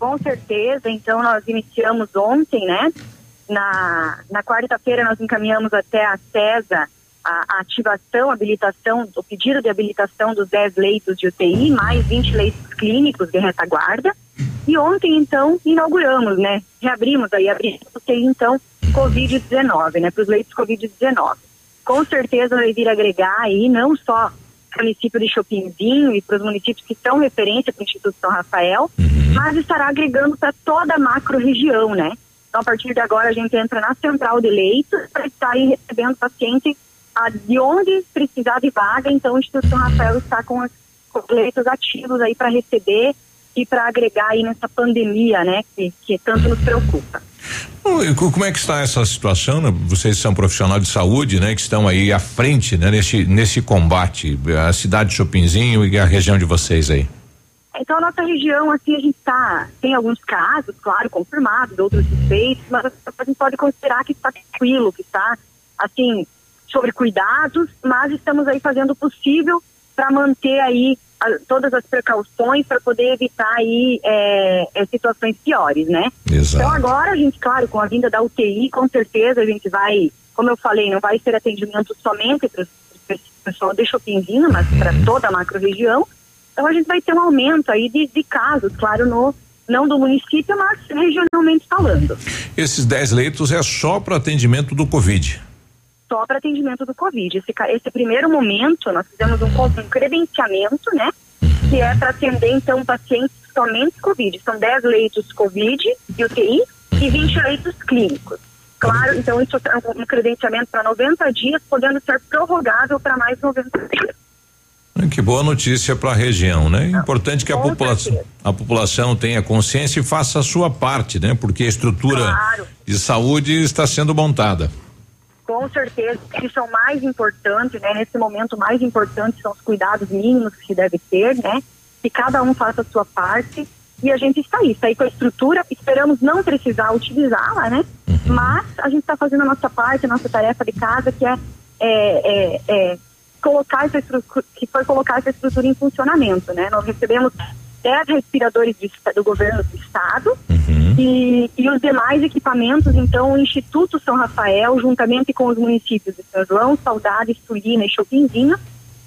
Com certeza, então nós iniciamos ontem, né? Na, na quarta-feira nós encaminhamos até a CESA a, a ativação, a habilitação, o pedido de habilitação dos 10 leitos de UTI, mais 20 leitos clínicos de retaguarda. E ontem, então, inauguramos, né? Reabrimos aí, abrimos então, Covid-19, né? Para os leitos Covid-19. Com certeza vai vir agregar aí, não só o município de Chopinzinho e para os municípios que são referência para o Instituto São Rafael, mas estará agregando para toda a macro-região, né? Então, a partir de agora, a gente entra na central de leitos para estar aí recebendo paciente ah, de onde precisar de vaga. Então, o Instituto São Rafael está com os leitos ativos aí para receber e para agregar aí nessa pandemia, né? Que, que tanto nos preocupa. Como é que está essa situação? né? Vocês são profissionais de saúde, né? Que estão aí à frente, né? Nesse, nesse combate, a cidade de Chopinzinho e a região de vocês aí. Então, a nossa região, assim, a gente tá, tem alguns casos, claro, confirmados, outros suspeitos, mas a gente pode considerar que está tranquilo, que está, assim, sobre cuidados, mas estamos aí fazendo o possível para manter aí a- todas as precauções para poder evitar aí é, é, situações piores, né? Exato. Então agora a gente, claro, com a vinda da UTI, com certeza a gente vai, como eu falei, não vai ser atendimento somente para o pessoal de Chopinzinho, mas para toda a macro-região. Então a gente vai ter um aumento aí de, de casos, claro, no não do município, mas regionalmente falando. Esses 10 leitos é só para atendimento do Covid. Só para atendimento do Covid. Esse, esse primeiro momento, nós fizemos um, um credenciamento, né? Que é para atender, então, pacientes somente Covid. São 10 leitos Covid e UTI e 20 leitos clínicos. Claro, então isso é um credenciamento para 90 dias, podendo ser prorrogável para mais 90 dias. Ah, Que boa notícia para a região, né? Importante que a população, a população tenha consciência e faça a sua parte, né? Porque a estrutura Claro. de saúde está sendo montada. Com certeza, que são mais importantes, né? Nesse momento, mais importante são os cuidados mínimos que se deve ter, né? Que cada um faça a sua parte e a gente está aí, está aí com a estrutura, esperamos não precisar utilizá-la, né? Mas a gente está fazendo a nossa parte, a nossa tarefa de casa, que é, é, é, é colocar essa estrutura, que foi colocar essa estrutura em funcionamento, né? Nós recebemos 10 respiradores de do governo do estado e, e os demais equipamentos, então, o Instituto São Rafael, juntamente com os municípios de São João, Saudade, Sulina e Chopinzinho,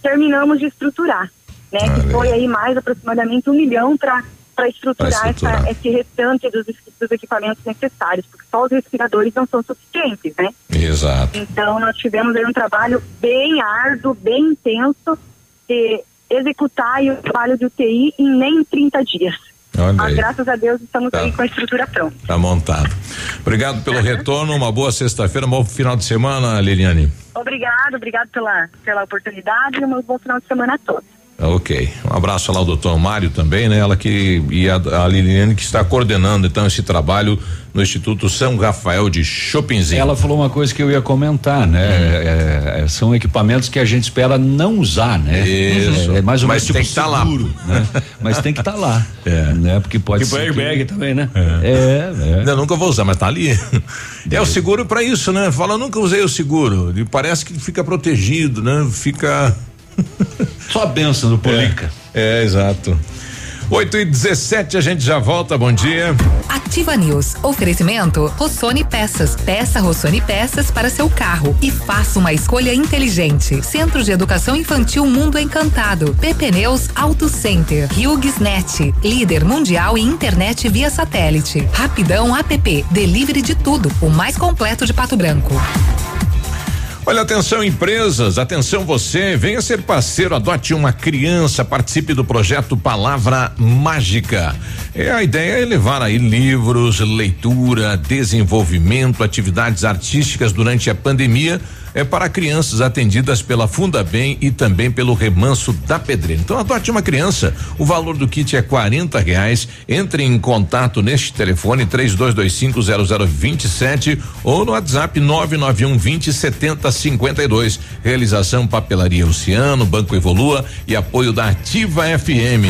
terminamos de estruturar, né? Que foi aí mais aproximadamente um milhão para para estruturar, estruturar. essa- esse restante dos, dos equipamentos necessários, porque só os respiradores não são suficientes, né? Exato. Então, nós tivemos aí um trabalho bem árduo, bem intenso, de executar o trabalho de UTI em nem 30 dias. Mas aí. graças a Deus estamos Tá. aí com a estrutura pronta. Tá montado. Obrigado pelo retorno, uma boa sexta-feira, um bom final de semana, Liliane. Obrigado, obrigado pela, pela oportunidade e um bom final de semana a todos. Ok. Um abraço lá ao doutor Mário também, né? Ela que e a, a Liliane que está coordenando então esse trabalho no Instituto São Rafael de Chopinzinho. Ela falou uma coisa que eu ia comentar, né? É, é, são equipamentos que a gente espera não usar, né? Isso. É, mais ou menos tipo tem que estar lá. seguro, né? Mas tem que estar lá, né? Porque pode Tipo ser airbag que- também, né? É, é. Eu nunca vou usar, mas tá ali. É o seguro para isso, né? Fala, nunca usei o seguro. E parece que fica protegido, né? Fica. Só a benção do Polica. É, é, exato. 8 e 17 a gente já volta, bom dia. Ativa News. Oferecimento Rossoni Peças. Peça Rossoni Peças para seu carro e faça uma escolha inteligente. Centro de Educação Infantil Mundo Encantado. PP Neus Auto Center. HughesNet. Líder mundial em internet via satélite. Rapidão App. Delivery de tudo. O mais completo de Pato Branco. Olha, atenção empresas, atenção você, venha ser parceiro, adote uma criança, participe do projeto Palavra Mágica. É, a ideia é levar aí livros, leitura, desenvolvimento, atividades artísticas durante a pandemia é para crianças atendidas pela Fundabem e também pelo Remanso da Pedreira. Então adote uma criança. O valor do kit é quarenta reais. Entre em contato neste telefone três dois, dois cinco zero zero vinte e sete ou no WhatsApp nove nove um vinte setenta cinquenta e dois. Realização Papelaria Oceano, Banco Evolua e apoio da Ativa FM.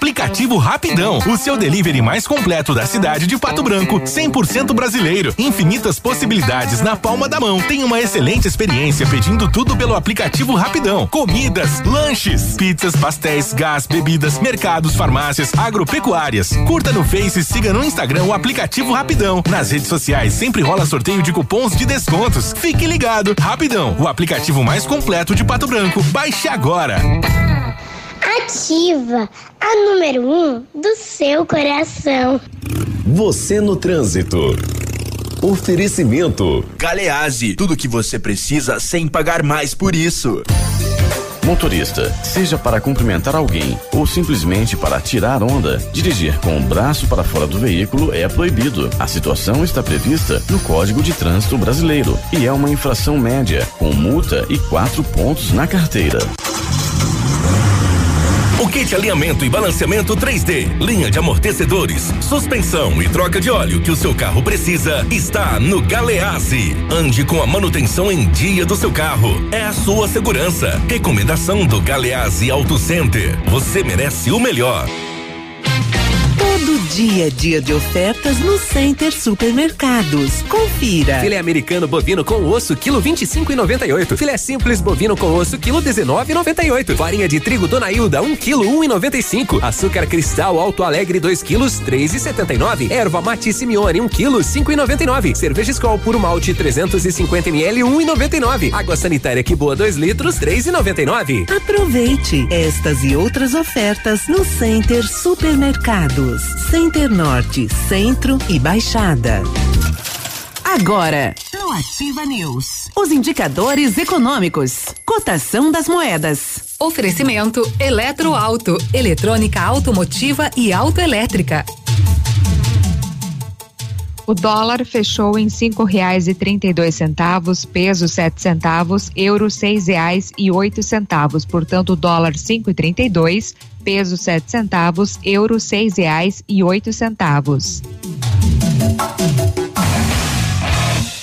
Aplicativo Rapidão, o seu delivery mais completo da cidade de Pato Branco, 100% brasileiro. Infinitas possibilidades na palma da mão. Tem uma excelente experiência pedindo tudo pelo aplicativo Rapidão. Comidas, lanches, pizzas, pastéis, gás, bebidas, mercados, farmácias, agropecuárias. Curta no Face e siga no Instagram o aplicativo Rapidão. Nas redes sociais sempre rola sorteio de cupons de descontos. Fique ligado. Rapidão, o aplicativo mais completo de Pato Branco. Baixe agora. Ativa a número um do seu coração. Você no trânsito. Oferecimento. Galease, tudo que você precisa sem pagar mais por isso. Motorista, seja para cumprimentar alguém ou simplesmente para tirar onda, dirigir com o braço para fora do veículo é proibido. A situação está prevista no Código de Trânsito Brasileiro e é uma infração média, com multa e quatro pontos na carteira. Kit alinhamento e balanceamento 3D, linha de amortecedores, suspensão e troca de óleo que o seu carro precisa está no Galeazzi. Ande com a manutenção em dia do seu carro. É a sua segurança. Recomendação do Galeazzi Auto Center. Você merece o melhor. Todo dia é dia de ofertas no Center Supermercados. Confira. Filé americano bovino com osso, quilo 25,98. Filé simples bovino com osso, quilo 19,98. Farinha de trigo Dona Hilda, 1 quilo 1,95. Açúcar cristal Alto Alegre, 2 quilos 3,79. Erva mate Simeone, 1 quilo 5,99. Cerveja Skol puro malte 350 ml, 1,99. Água sanitária que boa 2 litros 3,99. Aproveite estas e outras ofertas no Center Supermercados. Center Norte, Centro e Baixada. Agora, no Ativa News, os indicadores econômicos, cotação das moedas. Oferecimento Eletroauto, eletrônica automotiva e autoelétrica. O dólar fechou em cinco reais e trinta e dois centavos, peso sete centavos, euro seis reais e oito centavos. Portanto, dólar cinco e trinta e dois, peso sete centavos, euro seis reais e oito centavos.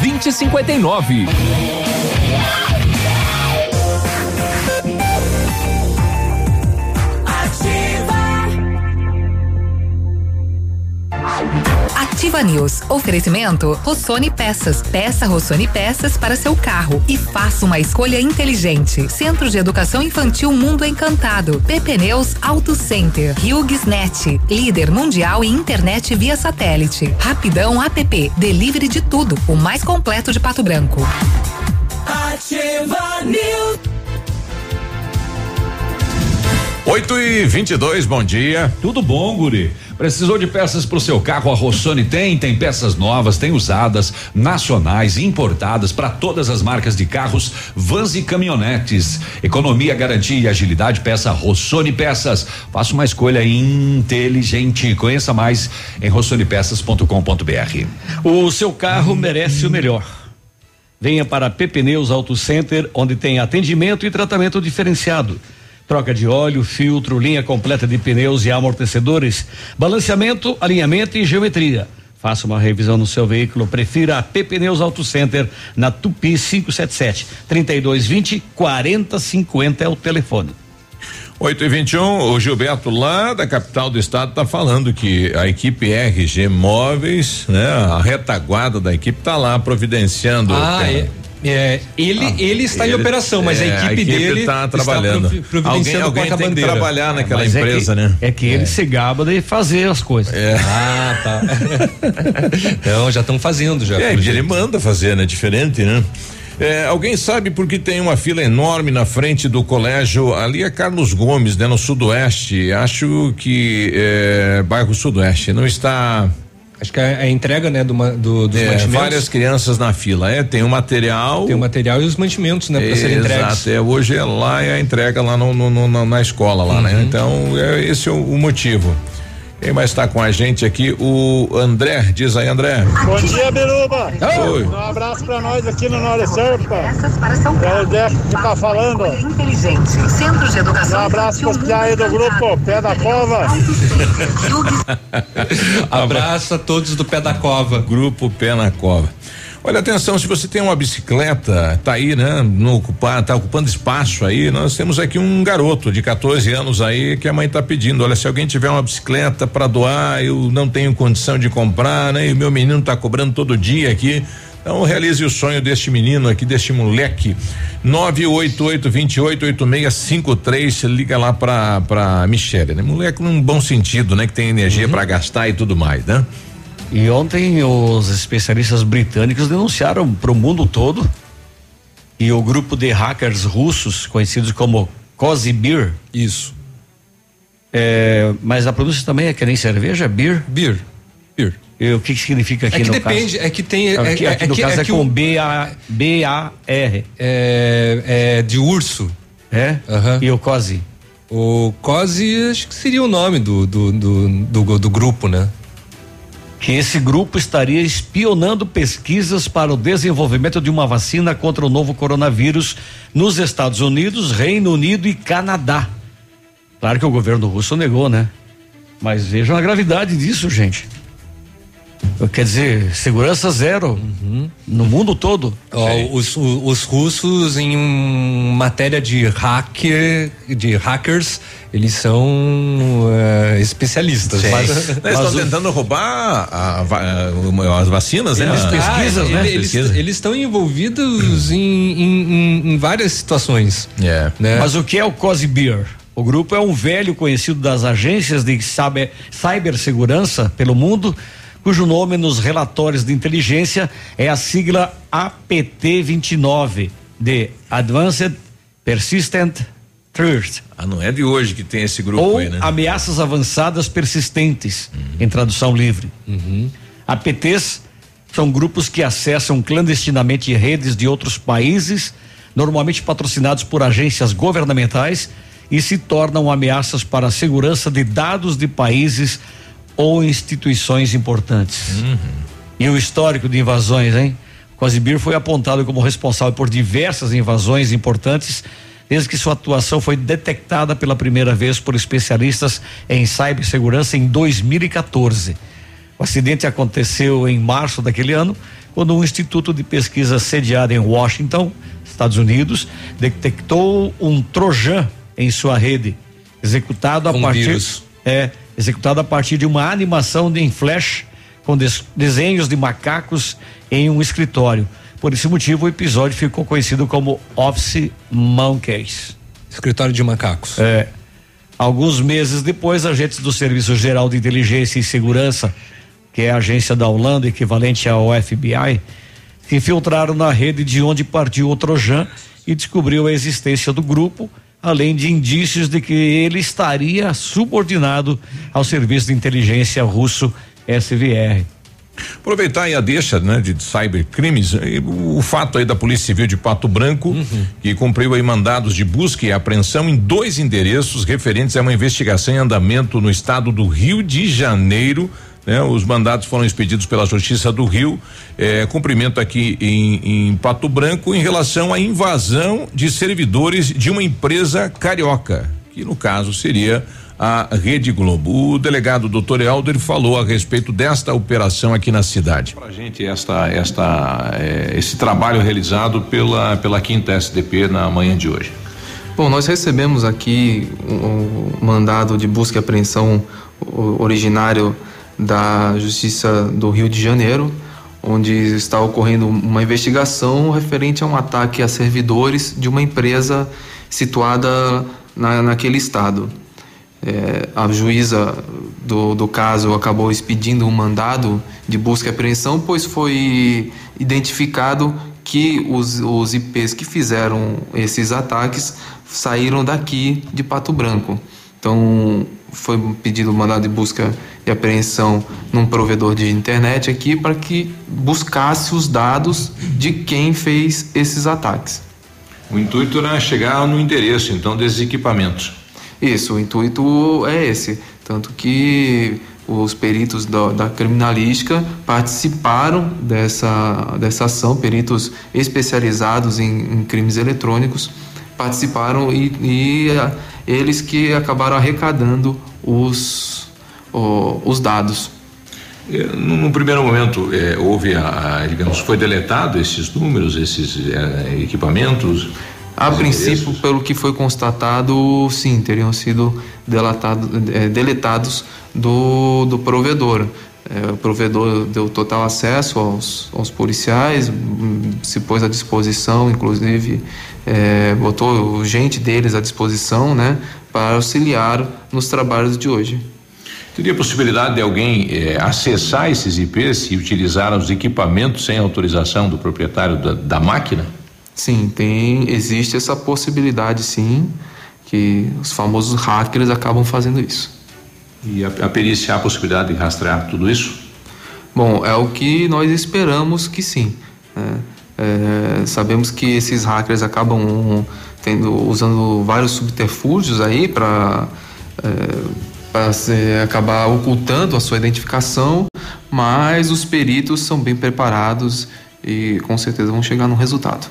2059. Ativa News. Oferecimento Rossoni Peças. Peça Rossoni Peças para seu carro e faça uma escolha inteligente. Centro de Educação Infantil Mundo Encantado. PP Neus Auto Center. HughesNet. Líder mundial em internet via satélite. Rapidão app. Delivery de tudo. O mais completo de Pato Branco. Ativa News. 8 e 22 bom dia. Tudo bom, Guri? Precisou de peças para o seu carro? A Rossoni tem, tem peças novas, tem usadas, nacionais, importadas para todas as marcas de carros, vans e caminhonetes. Economia, garantia e agilidade, peça Rossoni Peças. Faça uma escolha inteligente. Conheça mais em rossonipeças.com.br. O seu carro merece o melhor. Venha para PP Neus Auto Center, onde tem atendimento e tratamento diferenciado. Troca de óleo, filtro, linha completa de pneus e amortecedores, balanceamento, alinhamento e geometria. Faça uma revisão no seu veículo. Prefira a PP Neus Auto Center na Tupi 577 3220 4050 é o telefone. 8 e 21 o Gilberto lá da capital do estado tá falando que a equipe RG Móveis, né, a retaguarda da equipe tá lá providenciando. Ah, é. É, ele, Ah, ele está em ele- operação, mas é, a equipe, dele tá trabalhando. está providenciando Alguém- alguém tem que porta-bandeira. trabalhar naquela Mas é que- empresa, né? É que ele se gaba de fazer as coisas. É. Ah, tá. Então, já estão fazendo já. É, que ele jeito. manda fazer, né? Diferente, né? É, alguém sabe por que tem uma fila enorme na frente do colégio? Ali é Carlos Gomes, né? No sudoeste. Acho que é, bairro sudoeste. Não está. Acho que a, a entrega, né, do, do- dos é, mantimentos. várias crianças na fila. É, tem o material. Tem o material e os mantimentos, né, para serem entregues. Exato, é, hoje é lá é a entrega lá no, no- no- na, na escola lá, Uhum. né? Então, é, esse é o, o motivo. Quem mais está com a gente aqui? O André, diz aí, André. Bom dia, Biruba. Oi. Um abraço pra nós aqui no Nore Serpa. É o Zé que tá falando. Inteligente. Centro de Educação Um abraço pros piá aí do grupo Pé da Cova. Abraço a todos do Pé da Cova. Grupo Pé na Cova. Olha, atenção, se você tem uma bicicleta, tá aí, né? No ocupar, tá ocupando espaço aí, nós temos aqui um garoto de 14 anos aí que a mãe tá pedindo, olha, se alguém tiver uma bicicleta para doar, eu não tenho condição de comprar, né? E o meu menino tá cobrando todo dia aqui. Então realize o sonho deste menino aqui, deste moleque. 988 28 8653 liga lá pra, pra Michele, né? Moleque num bom sentido, né? Que tem energia pra gastar e tudo mais, né? E ontem os especialistas britânicos denunciaram para o mundo todo e o grupo de hackers russos, conhecidos como Kozibir. Isso. É, mas a pronúncia também é que nem cerveja? Beer? Beer. Beer. E o que, que significa aqui É que no depende, caso? é que tem. Aqui, é, aqui é no que, caso é, é que com o- B A B A R. É, é de urso. É? E o COSI? O COSI acho que seria o nome do, do, do, do, do grupo, né? Que esse grupo estaria espionando pesquisas para o desenvolvimento de uma vacina contra o novo coronavírus nos Estados Unidos, Reino Unido e Canadá. Claro que o governo russo negou, né? Mas vejam a gravidade disso, gente. Quer dizer, segurança zero no mundo todo. Ó, os, os russos em um, matéria de hacker, de hackers, eles são eh, especialistas. Sim. Mas- Eles mas estão o- tentando roubar a va- uma- as vacinas, né? Eles As pesquisam, né? Eles, eles estão envolvidos em, em- em- em várias situações. É. Né? Mas o que é o COSIBIR? O grupo é um velho conhecido das agências de cyber, cibersegurança pelo mundo, cujo nome nos relatórios de inteligência é a sigla APT29, de Advanced Persistent Threat. Ah, não é de hoje que tem esse grupo Ou aí, né? ameaças avançadas persistentes, em tradução livre. APTs são grupos que acessam clandestinamente redes de outros países, normalmente patrocinados por agências governamentais e se tornam ameaças para a segurança de dados de países ou instituições importantes. E o histórico de invasões, hein? Cosibir foi apontado como responsável por diversas invasões importantes, desde que sua atuação foi detectada pela primeira vez por especialistas em cibersegurança em 2014. O acidente aconteceu em março daquele ano, quando um instituto de pesquisa sediado em Washington, Estados Unidos, detectou um trojan em sua rede, executado a Um partir vírus. é executado a partir de uma animação de em flash com des- desenhos de macacos em um escritório. Por esse motivo, o episódio ficou conhecido como Office Monkeys. Escritório de macacos. É. Alguns meses depois, agentes do Serviço Geral de Inteligência e Segurança, que é a agência da Holanda, equivalente ao FBI, se infiltraram na rede de onde partiu o Trojan e descobriu a existência do grupo, além de indícios de que ele estaria subordinado ao serviço de inteligência russo SVR. Aproveitar aí a deixa, né, de cybercrimes, o fato aí da Polícia Civil de Pato Branco, que cumpriu aí mandados de busca e apreensão em dois endereços referentes a uma investigação em andamento no estado do Rio de Janeiro. Né, os mandados foram expedidos pela Justiça do Rio, eh, cumprimento aqui em, em Pato Branco em relação à invasão de servidores de uma empresa carioca, que no caso seria a Rede Globo. O delegado doutor Helder falou a respeito desta operação aqui na cidade. Para a gente esta, esta, eh, esse trabalho realizado pela pela quinta SDP na manhã de hoje. Bom, nós recebemos aqui o o mandado de busca e apreensão originário da Justiça do Rio de Janeiro, onde está ocorrendo uma investigação referente a um ataque a servidores de uma empresa situada na, naquele estado. É, a juíza do, do caso acabou expedindo um mandado de busca e apreensão, pois foi identificado que os, os IPs que fizeram esses ataques saíram daqui de Pato Branco. Então, foi pedido mandado de busca e apreensão num provedor de internet aqui para que buscasse os dados de quem fez esses ataques. O intuito era chegar no endereço então desses equipamentos. Isso, o intuito é esse. Tanto que os peritos da, da criminalística participaram dessa, dessa ação, peritos especializados em, em crimes eletrônicos participaram e, e, ah, eles que acabaram arrecadando os, o- os dados. Eh, No, no primeiro momento eh, houve a, a, digamos foi deletado esses números, esses eh, equipamentos. A princípio, pelo que foi constatado, sim, teriam sido delatado, eh, deletados do, do provedor. Eh, o provedor deu total acesso aos, aos policiais, hum, se pôs à disposição, inclusive eh, botou gente deles à disposição, né, para auxiliar nos trabalhos de hoje. Teria possibilidade de alguém eh, acessar esses IPs e utilizar os equipamentos sem autorização do proprietário da, da máquina? Sim, tem, existe essa possibilidade, sim, que os famosos hackers acabam fazendo isso. E a, a perícia há a possibilidade de rastrear tudo isso? Bom, é o que nós esperamos que sim. né? É, sabemos que esses hackers acabam tendo, usando vários subterfúgios aí para acabar ocultando a sua identificação, mas os peritos são bem preparados e com certeza vão chegar no resultado.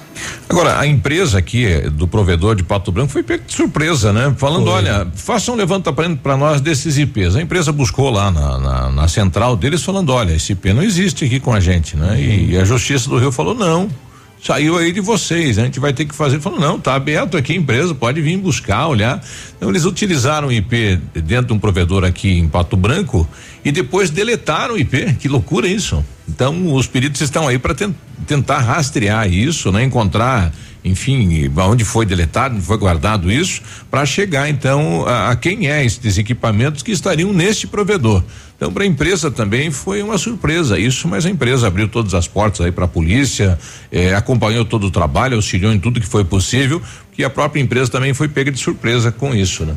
Agora, a empresa aqui eh, do provedor de Pato Branco foi pega de surpresa, né? Falando, Foi. olha, faça um levantamento para nós desses IPs. A empresa buscou lá na, na, na central deles falando, olha, esse IP não existe aqui com a gente, né? E, a Justiça do Rio falou, não. Saiu aí de vocês, a gente vai ter que fazer. Falou, não, tá aberto aqui a empresa, pode vir buscar, olhar. Então eles utilizaram o IP dentro de um provedor aqui em Pato Branco e depois deletaram o IP. Que loucura isso. Então os peritos estão aí para tentar rastrear isso, né? Encontrar, enfim, onde foi deletado, onde foi guardado isso, para chegar então a, a quem é esses equipamentos que estariam neste provedor. Então, para a empresa também foi uma surpresa isso, mas a empresa abriu todas as portas aí para a polícia, eh, acompanhou todo o trabalho, auxiliou em tudo que foi possível, que a própria empresa também foi pega de surpresa com isso, né?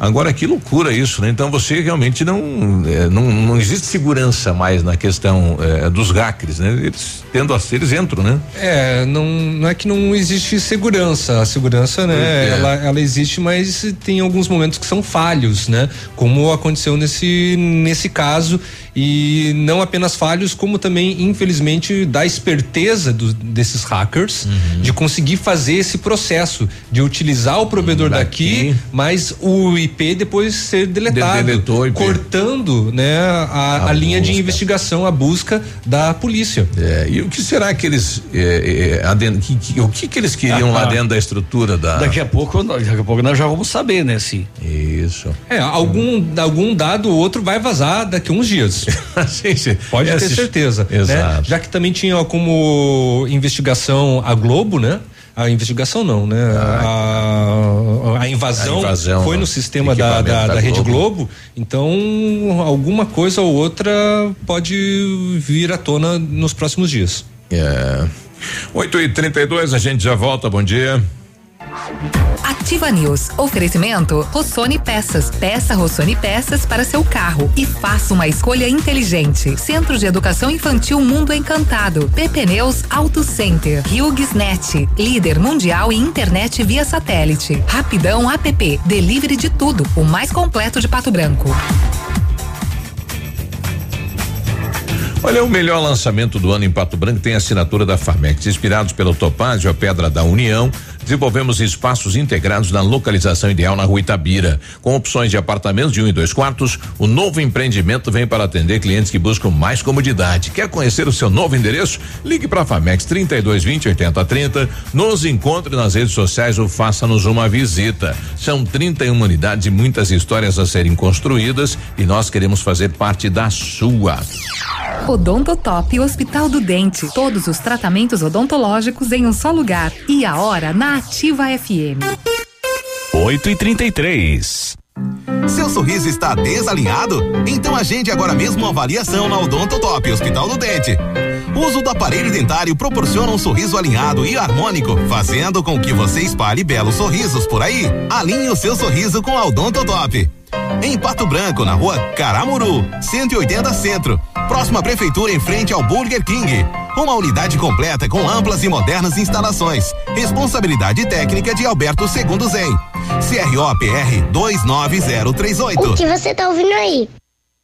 Agora que loucura isso, né? Então você realmente não é, não, não existe segurança mais na questão é, dos hackers, né? Eles tendo a eles entram, né? É, não, não é que não existe segurança. A segurança, né? É. Ela, ela existe, mas tem alguns momentos que são falhos, né? Como aconteceu nesse, nesse caso. E não apenas falhos, como também, infelizmente, da esperteza do- desses hackers Uhum. de conseguir fazer esse processo de utilizar o provedor daqui, mas o IP depois ser deletado, deletou IP. cortando, né, a, a linha de investigação, a busca da polícia. É, e o que será que eles é, é, aden- que- que- o que que eles queriam lá Ah, dentro da estrutura da Daqui a pouco, nós- daqui a pouco nós já vamos saber, né? Se isso. É, algum, algum dado ou outro vai vazar daqui a uns dias. sim, sim. Pode ter Esses- certeza. né? Exato. Já que também tinha como investigação a Globo, né? A investigação não, né? A, a invasão, A invasão, foi né? no sistema da, Equipamento da, da da Rede Globo. Globo. Então, alguma coisa ou outra pode vir à tona nos próximos dias. É. 8 e 32 a gente já volta, bom dia. Ativa News. Oferecimento Rossoni Peças. Peça Rossoni Peças para seu carro e faça uma escolha inteligente. Centro de Educação Infantil Mundo Encantado. PP Neus Auto Center. HughesNet. Líder mundial em internet via satélite. Rapidão App. Delivery de tudo. O mais completo de Pato Branco. Olha, o melhor lançamento do ano em Pato Branco tem a assinatura da Farmex. Inspirados pelo Topázio, a Pedra da União, desenvolvemos espaços integrados na localização ideal na rua Itabira. Com opções de apartamentos de um e dois quartos, o novo empreendimento vem para atender clientes que buscam mais comodidade. Quer conhecer o seu novo endereço? Ligue para a Farmex 3220 8030, nos encontre nas redes sociais ou faça-nos uma visita. São 31 unidades e muitas histórias a serem construídas e nós queremos fazer parte da sua. Odontotop Hospital do Dente. Todos os tratamentos odontológicos em um só lugar. E a hora na Ativa FM. 8 e 33 Seu sorriso está desalinhado? Então agende agora mesmo uma avaliação na Odontotop Hospital do Dente. O uso do aparelho dentário proporciona um sorriso alinhado e harmônico, fazendo com que você espalhe belos sorrisos por aí. Alinhe o seu sorriso com a Odontotop. Em Pato Branco, na rua Caramuru, 180 Centro, próxima prefeitura em frente ao Burger King. Uma unidade completa com amplas e modernas instalações. Responsabilidade técnica de Alberto Segundo Zen. CROPR 29038. O que você tá ouvindo aí?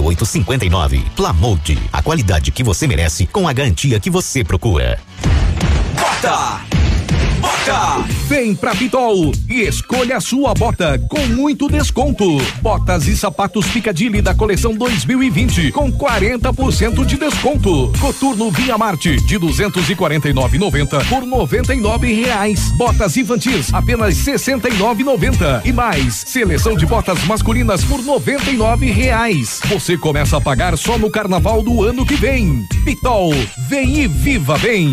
5859. Plamold, a qualidade que você merece com a garantia que você procura. Bota! Bota! Vem pra Pitol e escolha a sua bota com muito desconto. Botas e sapatos Picadilly da coleção 2020 com 40% de desconto. Coturno Via Marte de 249,90 por 99 reais. Botas infantis apenas 69,90 e mais seleção de botas masculinas por 99 reais. Você começa a pagar só no carnaval do ano que vem. Pitol, vem e viva bem.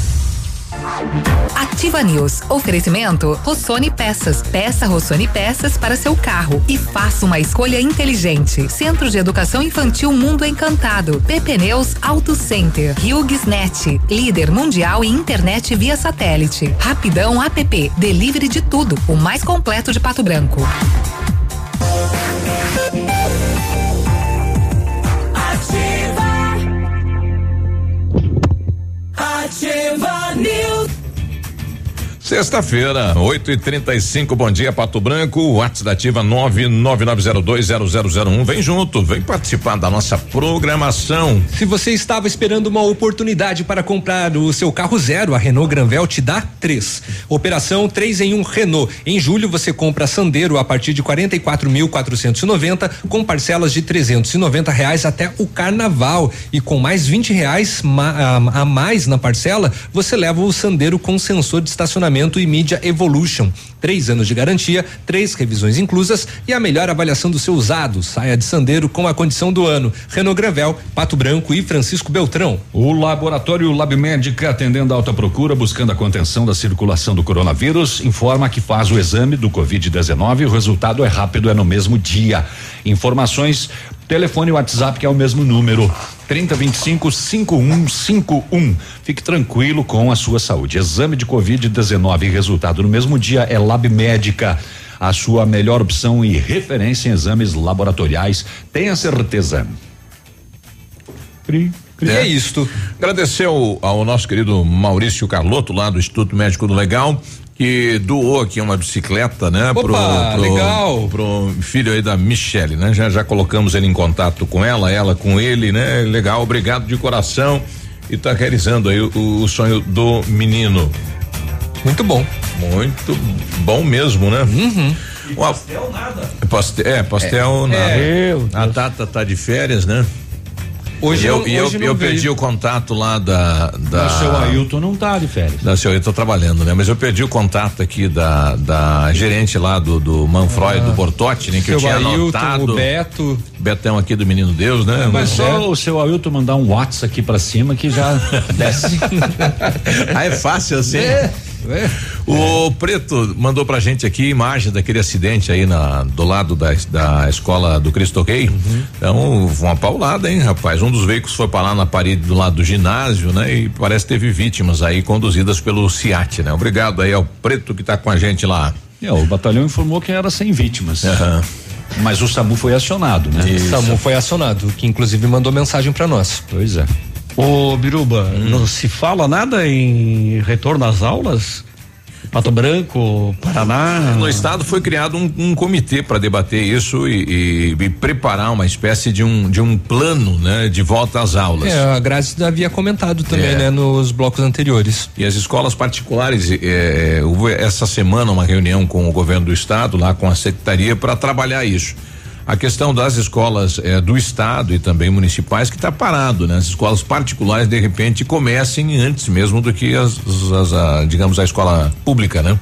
Ativa News. Oferecimento Rossoni Peças. Peça Rossoni Peças para seu carro e faça uma escolha inteligente. Centro de Educação Infantil Mundo Encantado. PP Neus Auto Center. HughesNet. Líder mundial em internet via satélite. Rapidão App. Delivery de tudo. O mais completo de Pato Branco. News. Sexta-feira, 8 e 35 bom dia, Pato Branco. WhatsApp da Ativa 999020001. Vem junto, vem participar da nossa programação. Se você estava esperando uma oportunidade para comprar o seu carro zero, a Renault Granvel te dá três. Operação 3 em 1 um Renault. Em julho você compra Sandero a partir de 44.490 com parcelas de 390 reais até o carnaval e com mais 20 reais ma a, mais na parcela você leva o Sandero com sensor de estacionamento e mídia Evolution. Três anos de garantia, três revisões inclusas e a melhor avaliação do seu usado. Saia de Sandeiro com a condição do ano. Renault Gravel, Pato Branco e Francisco Beltrão. O laboratório Lab Médica, atendendo a alta procura, buscando a contenção da circulação do coronavírus, informa que faz o exame do Covid-19 e o resultado é rápido, é no mesmo dia. Informações Telefone e WhatsApp que é o mesmo número 3025 5151. Fique tranquilo com a sua saúde. Exame de Covid-19 e resultado no mesmo dia é Lab Médica. A sua melhor opção e referência em exames laboratoriais. Tenha certeza. Cri, cri. É isto. Agradecer ao, ao nosso querido Maurício Carlotto, lá do Instituto Médico do Legal, que doou aqui uma bicicleta, né? Opa, pro, pro, legal. Pro filho aí da Michele, né? Já já colocamos ele em contato com ela, ela com ele, né? Legal, obrigado de coração e tá realizando aí o, o sonho do menino. Muito bom. Muito bom mesmo, né? Uhum. Pastel nada. Pastel, é, pastel É, nada. é. A Tata tá de férias, né? Hoje e eu, eu, hoje eu veio. perdi o contato lá da. da O seu Ailton não tá de férias. da seu, eu tô trabalhando, né? Mas eu perdi o contato aqui da, da gerente lá do, do Manfroy, do Bortotti, né? Que eu Ah. Tinha Ailton, anotado. o Beto. Betão aqui do Menino Deus, né? Mas só o seu Ailton mandar um WhatsApp aqui pra cima que já desce. ah, é fácil assim? É. O Preto mandou pra gente aqui imagem daquele acidente aí na, do lado da, da escola do Cristo Rei. Uhum. Então, uma paulada, hein, rapaz? Um dos veículos foi parar na parede do lado do ginásio, né? E parece que teve vítimas aí conduzidas pelo CIAT, né? Obrigado aí ao Preto que tá com a gente lá. É, o batalhão informou que era sem vítimas. Mas o SAMU foi acionado, né? O SAMU foi acionado, que inclusive mandou mensagem para nós. Pois é. Ô, Biruba, não se fala nada em retorno às aulas? Pato Branco, Paraná. No estado foi criado um, um comitê para debater isso e, e- e preparar uma espécie de um, de um plano, né, de volta às aulas. É, a Grazi havia comentado também, É. né, nos blocos anteriores. E as escolas particulares, eh, eh, houve essa semana uma reunião com o governo do estado, lá com a secretaria, para trabalhar isso. A questão das escolas eh, do estado e também municipais que está parado, né? As escolas particulares de repente comecem antes mesmo do que as, as- a, digamos a escola pública, né?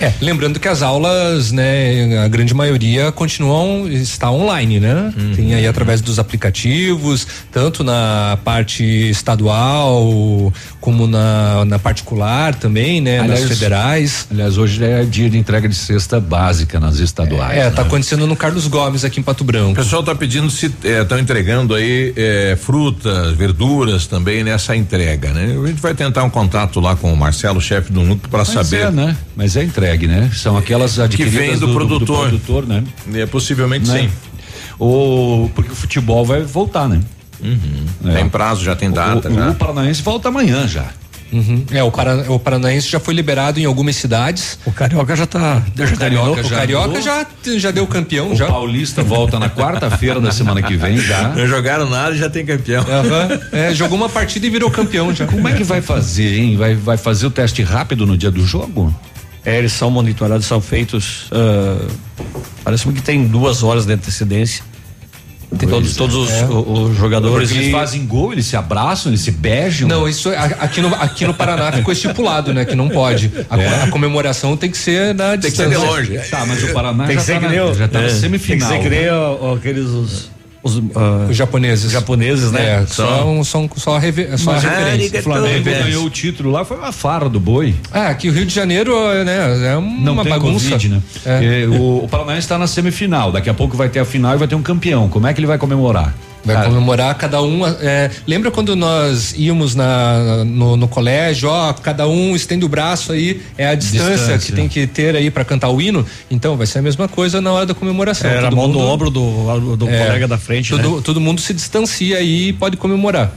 É, lembrando que as aulas, né, a grande maioria continuam está online, né? Uhum. Tem aí através dos aplicativos, tanto na parte estadual como na, na particular também, né? nas federais. Aliás, hoje é dia de entrega de cesta básica nas estaduais. É, tá né? acontecendo no Carlos Gomes aqui em Pato O Branco. pessoal está pedindo se estão entregando aí eh, frutas, verduras também nessa entrega, né? A gente vai tentar um contato lá com o Marcelo, chefe do núcleo, para saber. é, né? Mas é entregue, né? São aquelas adquiridas vem do produtor. produtor, né? É, possivelmente Né? sim. O, porque o futebol vai voltar, né? É. Tem prazo, já tem data. o, já. o Paranaense volta amanhã já. Uhum. É, o, Para, o Paranaense já foi liberado em algumas cidades. O Carioca já tá. O Carioca, já o Carioca já, já deu campeão, O já. Paulista volta na quarta-feira da semana que vem já. Não jogaram nada e já tem campeão. Aham. É, jogou uma partida e virou campeão já. Como é que vai fazer, hein? Vai, vai fazer o teste rápido no dia do jogo? É, eles são monitorados, são feitos. ah, Parece-me que tem duas horas de antecedência. Tem todos, todos os, É. os jogadores. Porque eles e- fazem gol, eles se abraçam, eles se beijam. Não, isso é- aqui no, aqui no Paraná ficou estipulado, né? Que não pode. A, É. a comemoração tem que ser na Tem que ser distância. de longe. Tá, mas o Paraná Tem já que ser tá, que na, já tá na é, semifinal. Tem que ser que nem né? aqueles os, os, ah, Os japoneses. japoneses, né? É, só, só, só, a rever- só a Mas referência. o Flamengo ganhou o título lá, foi uma farra do boi. Ah, aqui o Rio de Janeiro, né? É uma Não tem bagunça. Covid, né? É. É, o, o Paranaense está na semifinal. Daqui a pouco vai ter a final e vai ter um campeão. Como é que ele vai comemorar? Vai Cara, comemorar cada um. é, lembra quando nós íamos na, no, no colégio, ó, cada um estende o braço aí, é a distância, Distância. que tem que ter aí para cantar o hino. Então vai ser a mesma coisa na hora da comemoração. Era a Todo mão do mundo- ombro do, do É, colega da frente. Todo, né? todo mundo se distancia aí e pode comemorar.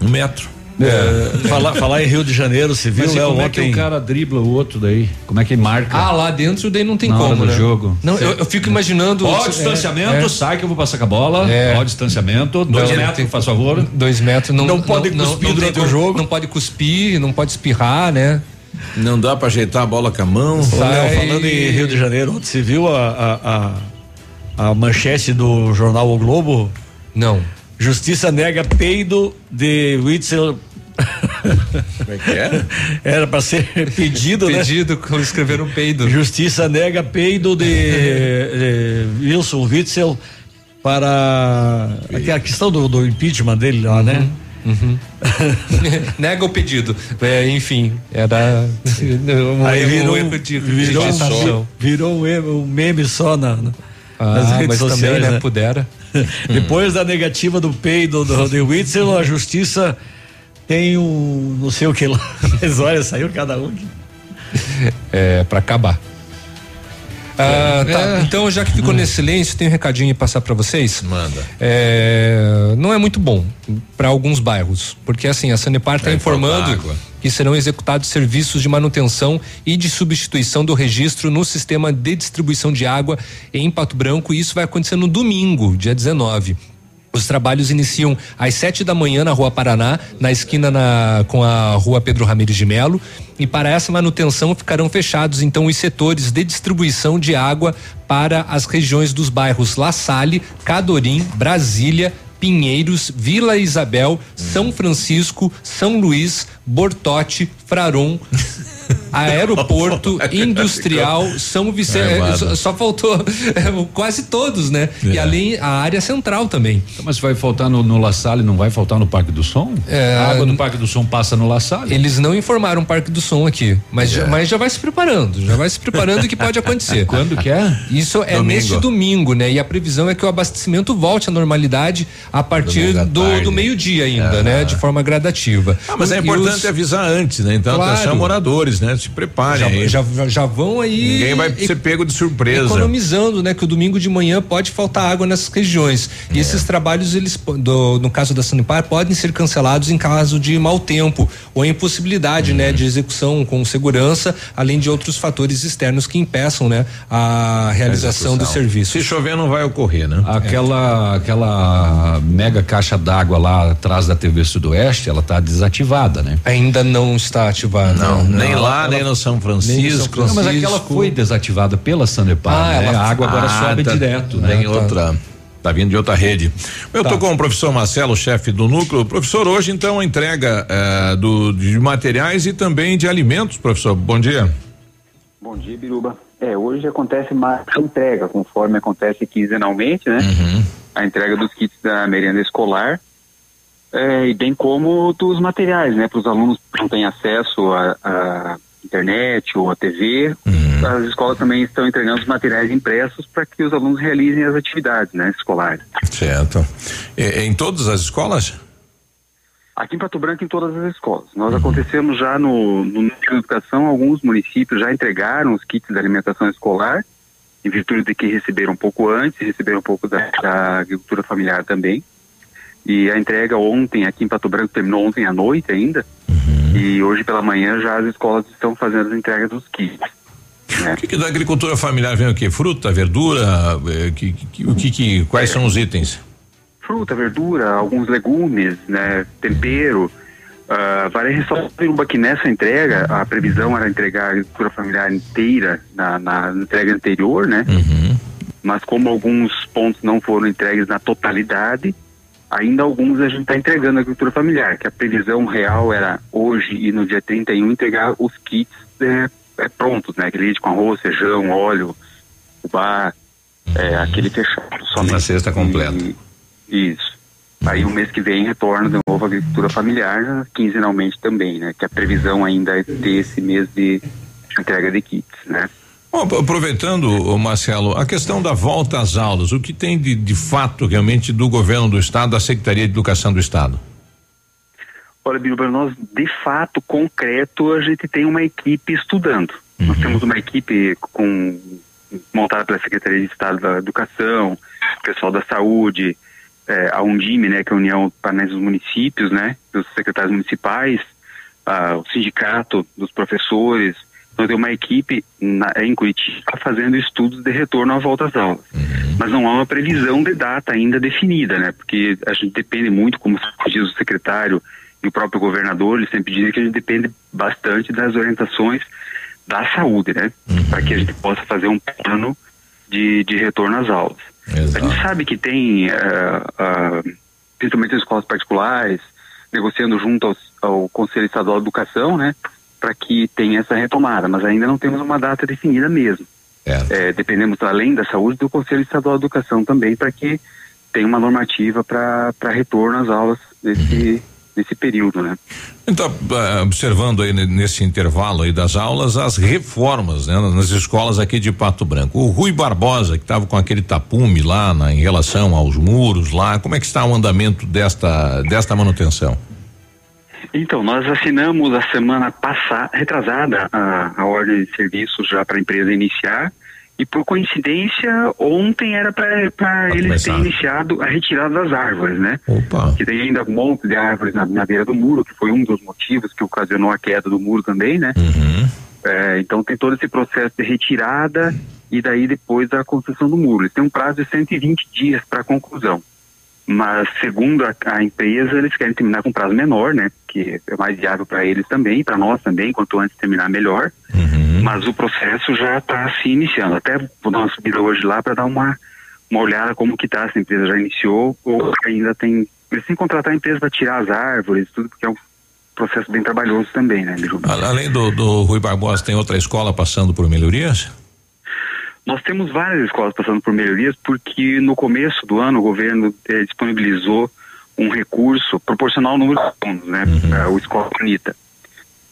Um metro. É, falar, falar em Rio de Janeiro, se viu, Léo, como é ontem. que o cara dribla o outro daí? Como é que marca? Ah, lá dentro daí não tem Na hora como, do né? jogo. Não, eu, eu fico imaginando. Ó, é, distanciamento, é. sai que eu vou passar com a bola. É. Ó, distanciamento, dois Não, metros, tem- faz favor. Dois metros não, Não pode cuspir tem durante o jogo. Não pode cuspir, não pode espirrar, né? Não dá pra ajeitar a bola com a mão. Léo, falando em Rio de Janeiro, ontem você viu a, a, a, a manchete do jornal O Globo? Não. Justiça nega peido de Witzel. Como é que é? Era para ser pedido, né? Pedido, como escreveram peido. Justiça nega peido de, de Wilson Witzel para aquela questão do, do impeachment dele lá, né? Uhum. Nega o pedido. É, enfim, era um Aí virou, um erro de virou, um, virou um, um meme só na, na- Ah, nas redes mas sociais, também, né, né? pudera. Depois da negativa do peido do, do Witzel, a justiça tem um não sei o que lá. Mas olha, saiu cada um. aqui. É, pra acabar. Ah, tá, então já que ficou nesse silêncio, tem um recadinho pra passar pra vocês. Manda. É, não é muito bom para alguns bairros, porque assim a Sanepar está faltar informando que serão executados serviços de manutenção e de substituição do registro no sistema de distribuição de água em Pato Branco e isso vai acontecer no domingo, dia 19. Os trabalhos iniciam às sete da manhã na Rua Paraná, na esquina na- com a Rua Pedro Ramires de Melo. E para essa manutenção ficarão fechados então os setores de distribuição de água para as regiões dos bairros La Salle, Cadorim, Brasília, Pinheiros, Vila Isabel, São Francisco, São Luís, Bortote, Fraron, Aeroporto, Industrial, São Vicente. Armada. só, só faltou é, quase todos, né? E É. além a área central também. Mas vai faltar no, no La Salle, não vai faltar no Parque do Som? É, a água do Parque do Som passa no La Salle? Eles não informaram o Parque do Som aqui, mas, já, mas já vai se preparando, já vai se preparando que pode acontecer. Quando que é? Isso é Domingo. neste domingo, né? E a previsão é que o abastecimento volte à normalidade a partir Domingo do, do meio-dia ainda, É. né? De forma gradativa. Ah, mas E- é e importante os- avisar antes, né? Então, Claro. atenção, moradores, né? Se preparem aí. já, já, já vão aí. Ninguém vai e- ser pego de surpresa. Economizando, né? Que o domingo de manhã pode faltar água nessas regiões. E É. esses trabalhos, eles, do- no caso da Sanepar, podem ser cancelados em caso de mau tempo ou impossibilidade, Uhum. né? De execução com segurança, além de outros fatores externos que impeçam, né? A realização do Execução. serviço. Se chover, não vai ocorrer, né? Aquela, aquela mega caixa d'água lá atrás da TV Sudoeste, ela tá desativada, né? Ainda não está ativada. Não, nem Não, lá, ela- nem no São Nem Francisco. Não, mas aquela foi desativada pela Sanepar, Ah, né? ela- a água agora Ah, sobe tá- direto, né? Tem tá. outra. Tá vindo de outra rede. Eu Tá. tô com o professor Marcelo, chefe do núcleo. Professor, hoje então a entrega eh, do, de materiais e também de alimentos, professor. Bom dia. Bom dia, Biruba. É, hoje acontece mais entrega, conforme acontece quinzenalmente, né? A entrega dos kits da merenda escolar, é, e bem como dos materiais, né? Para os alunos que não têm acesso à internet ou à TV, as escolas também estão entregando os materiais impressos para que os alunos realizem as atividades, né? Escolares. Certo. E- em todas as escolas? Aqui em Pato Branco, em todas as escolas. Nós acontecemos já no, no Ministério da Educação, alguns municípios já entregaram os kits de alimentação escolar, em virtude de que receberam um pouco antes, receberam um pouco da, da agricultura familiar também. E a entrega ontem, aqui em Pato Branco, terminou ontem à noite ainda. E hoje pela manhã já as escolas estão fazendo as entregas dos kits. né? O que, que da agricultura familiar vem o quê? Fruta, verdura? eh, que- que- o que, que quais são os itens? fruta, verdura, alguns legumes, né, tempero. Uh, vale ressaltar que nessa entrega, a previsão era entregar a agricultura familiar inteira na, na entrega anterior, né? Mas como alguns pontos não foram entregues na totalidade, ainda alguns a gente está entregando a agricultura familiar, que a previsão real era hoje e no dia 31 entregar os kits é, é, prontos, né? Aquele com arroz, feijão, óleo, fubá, é, aquele fechado somente. Uma cesta completa. E- isso. Aí o mês que vem retorna de novo a agricultura familiar, quinzenalmente também, né? Que a previsão ainda é ter esse mês de entrega de kits, né? Bom, ap- aproveitando, Marcelo, a questão da volta às aulas, o que tem de, de fato realmente do governo do estado, da Secretaria de Educação do Estado? Olha, Biruba, nós de fato, concreto, a gente tem uma equipe estudando. Nós temos uma equipe com montada pela Secretaria de Estado da Educação, pessoal da Saúde, é, a Undime, né, que é a União Paranaense dos Municípios, né, dos secretários municipais, ah, o sindicato dos professores, então tem uma equipe na, em Curitiba fazendo estudos de retorno à volta às aulas. Mas não há uma previsão de data ainda definida, né? Porque a gente depende muito, como diz o secretário e o próprio governador, eles sempre dizem que a gente depende bastante das orientações da saúde, né? Para que a gente possa fazer um plano de, de retorno às aulas. A gente sabe que tem, eh, ah, principalmente as escolas particulares, negociando junto aos, ao Conselho Estadual de Educação, né? Para que tenha essa retomada, mas ainda não temos uma data definida mesmo. É, dependemos, além da saúde, do Conselho Estadual de Educação também, para que tenha uma normativa para retorno às aulas nesse, nesse período, né? Então, eh, observando aí ne- nesse intervalo aí das aulas, as reformas né, nas escolas aqui de Pato Branco. O Rui Barbosa, que estava com aquele tapume lá na- em relação aos muros lá, como é que está o andamento desta, desta manutenção? Então, nós assinamos a semana passada, retrasada, a, a ordem de serviços já para a empresa iniciar. E por coincidência, ontem era para eles terem iniciado a retirada das árvores, né? Opa. Que tem ainda um monte de árvores na, na beira do muro, que foi um dos motivos que ocasionou a queda do muro também, né? É, então tem todo esse processo de retirada e daí depois da construção do muro. Eles têm um prazo de 120 dias para a conclusão. Mas segundo a, a empresa, eles querem terminar com um prazo menor, né? Que é mais viável para eles também, para nós também, quanto antes terminar melhor. Mas o processo já está se iniciando. Até vou dar uma subida hoje lá para dar uma, uma olhada como que tá, se a empresa já iniciou ou se ainda tem. Eles têm que contratar a empresa para tirar as árvores, tudo, porque é um processo bem trabalhoso também, né, Além do, do Rui Barbosa, tem outra escola passando por melhorias? Nós temos várias escolas passando por melhorias porque no começo do ano o governo eh, disponibilizou um recurso proporcional ao número de alunos, né? eh, o Escola Bonita.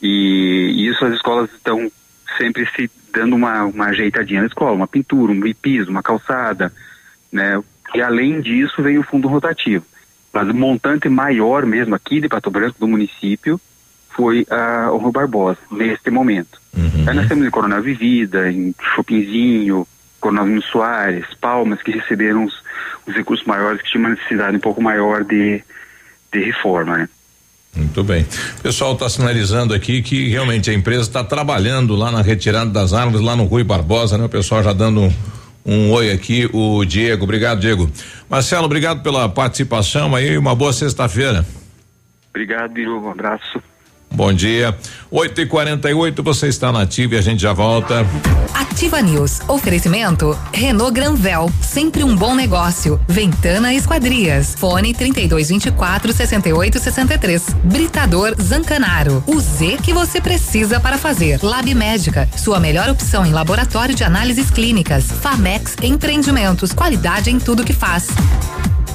E isso as escolas estão sempre se dando uma, uma ajeitadinha na escola, uma pintura, um piso, uma calçada, né? E além disso vem o fundo rotativo. Mas o montante maior mesmo aqui de Pato Branco, do município, foi a, o Rui Barbosa, neste momento. Aí nós temos em Coronel Vivida, em Chopinzinho, Coronel Soares, Palmas, que receberam os, os recursos maiores, que tinham uma necessidade um pouco maior de, de reforma, né? Muito bem. O pessoal está sinalizando aqui que realmente a empresa está trabalhando lá na retirada das árvores, lá no Rui Barbosa, né? O pessoal já dando um, um oi aqui, o Diego. Obrigado, Diego. Marcelo, obrigado pela participação aí, uma boa sexta-feira. Obrigado, Biru, um abraço. Bom dia. 8 e 48 você está na ativa e a gente já volta. Ativa News. Oferecimento Renault Granvel, sempre um bom negócio. Ventana Esquadrias. Fone 3224 6863. Britador Zancanaro. O Z que você precisa para fazer. Lab Médica, sua melhor opção em laboratório de análises clínicas. Famex Empreendimentos, qualidade em tudo que faz.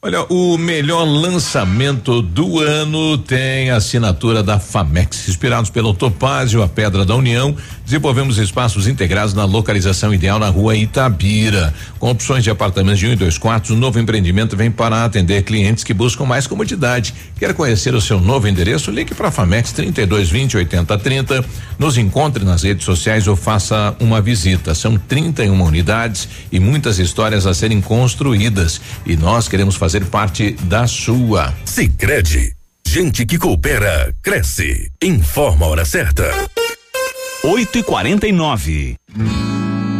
Olha, o melhor lançamento do ano tem assinatura da Famex. Inspirados pelo Topázio, a Pedra da União, desenvolvemos espaços integrados na localização ideal na rua Itabira. Com opções de apartamentos de um e dois quartos, o novo empreendimento vem para atender clientes que buscam mais comodidade. Quer conhecer o seu novo endereço? Ligue para a Famex 3220 8030. Nos encontre nas redes sociais ou faça uma visita. São 31 unidades e muitas histórias a serem construídas. E nós queremos fazer parte da sua. Sicredi, gente que coopera cresce. Informa a hora certa. 8 e 49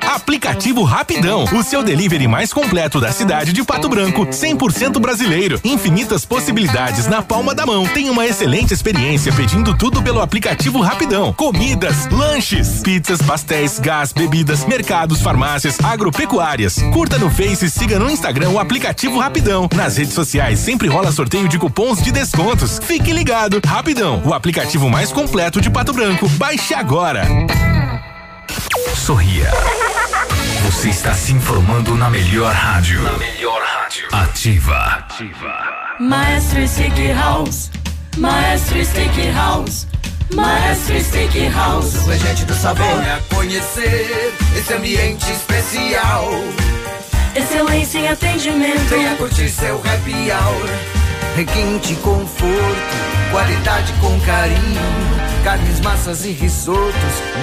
Aplicativo Rapidão, o seu delivery mais completo da cidade de Pato Branco, 100% brasileiro. Infinitas possibilidades na palma da mão. Tem uma excelente experiência pedindo tudo pelo aplicativo Rapidão. Comidas, lanches, pizzas, pastéis, gás, bebidas, mercados, farmácias, agropecuárias. Curta no Face e siga no Instagram o aplicativo Rapidão. Nas redes sociais sempre rola sorteio de cupons de descontos. Fique ligado. Rapidão, o aplicativo mais completo de Pato Branco. Baixe agora. Sorria. Você está se informando na melhor rádio. Na melhor rádio. Ativa. Ativa. Maestro Stick House. Maestro Stick House. Maestro Stick House. O gente do sabor. Venha conhecer esse ambiente especial. Excelência em atendimento. Venha curtir seu happy hour. Requinte conforto, qualidade com carinho. Carnes, massas e risotos.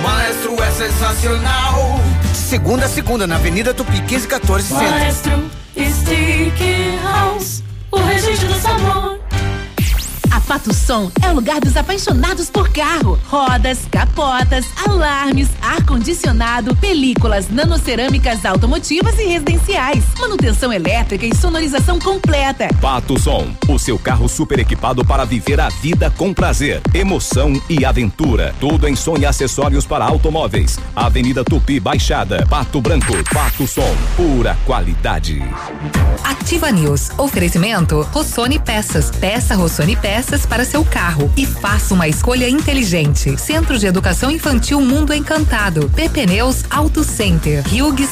Maestro é sensacional. Segunda a segunda na Avenida Tupi 1514 Centro. Maestro Stick House. O registro do sabor. Pato Som é o lugar dos apaixonados por carro. Rodas, capotas, alarmes, ar-condicionado, películas, nanocerâmicas automotivas e residenciais. Manutenção elétrica e sonorização completa. Pato Som, o seu carro super equipado para viver a vida com prazer, emoção e aventura. Tudo em som e acessórios para automóveis. Avenida Tupi Baixada, Pato Branco, Pato Som, pura qualidade. Ativa News. Oferecimento Rossoni Peças. Peça Rossoni Peças para seu carro e faça uma escolha inteligente. Centro de Educação Infantil Mundo Encantado. PP Neus Auto Center.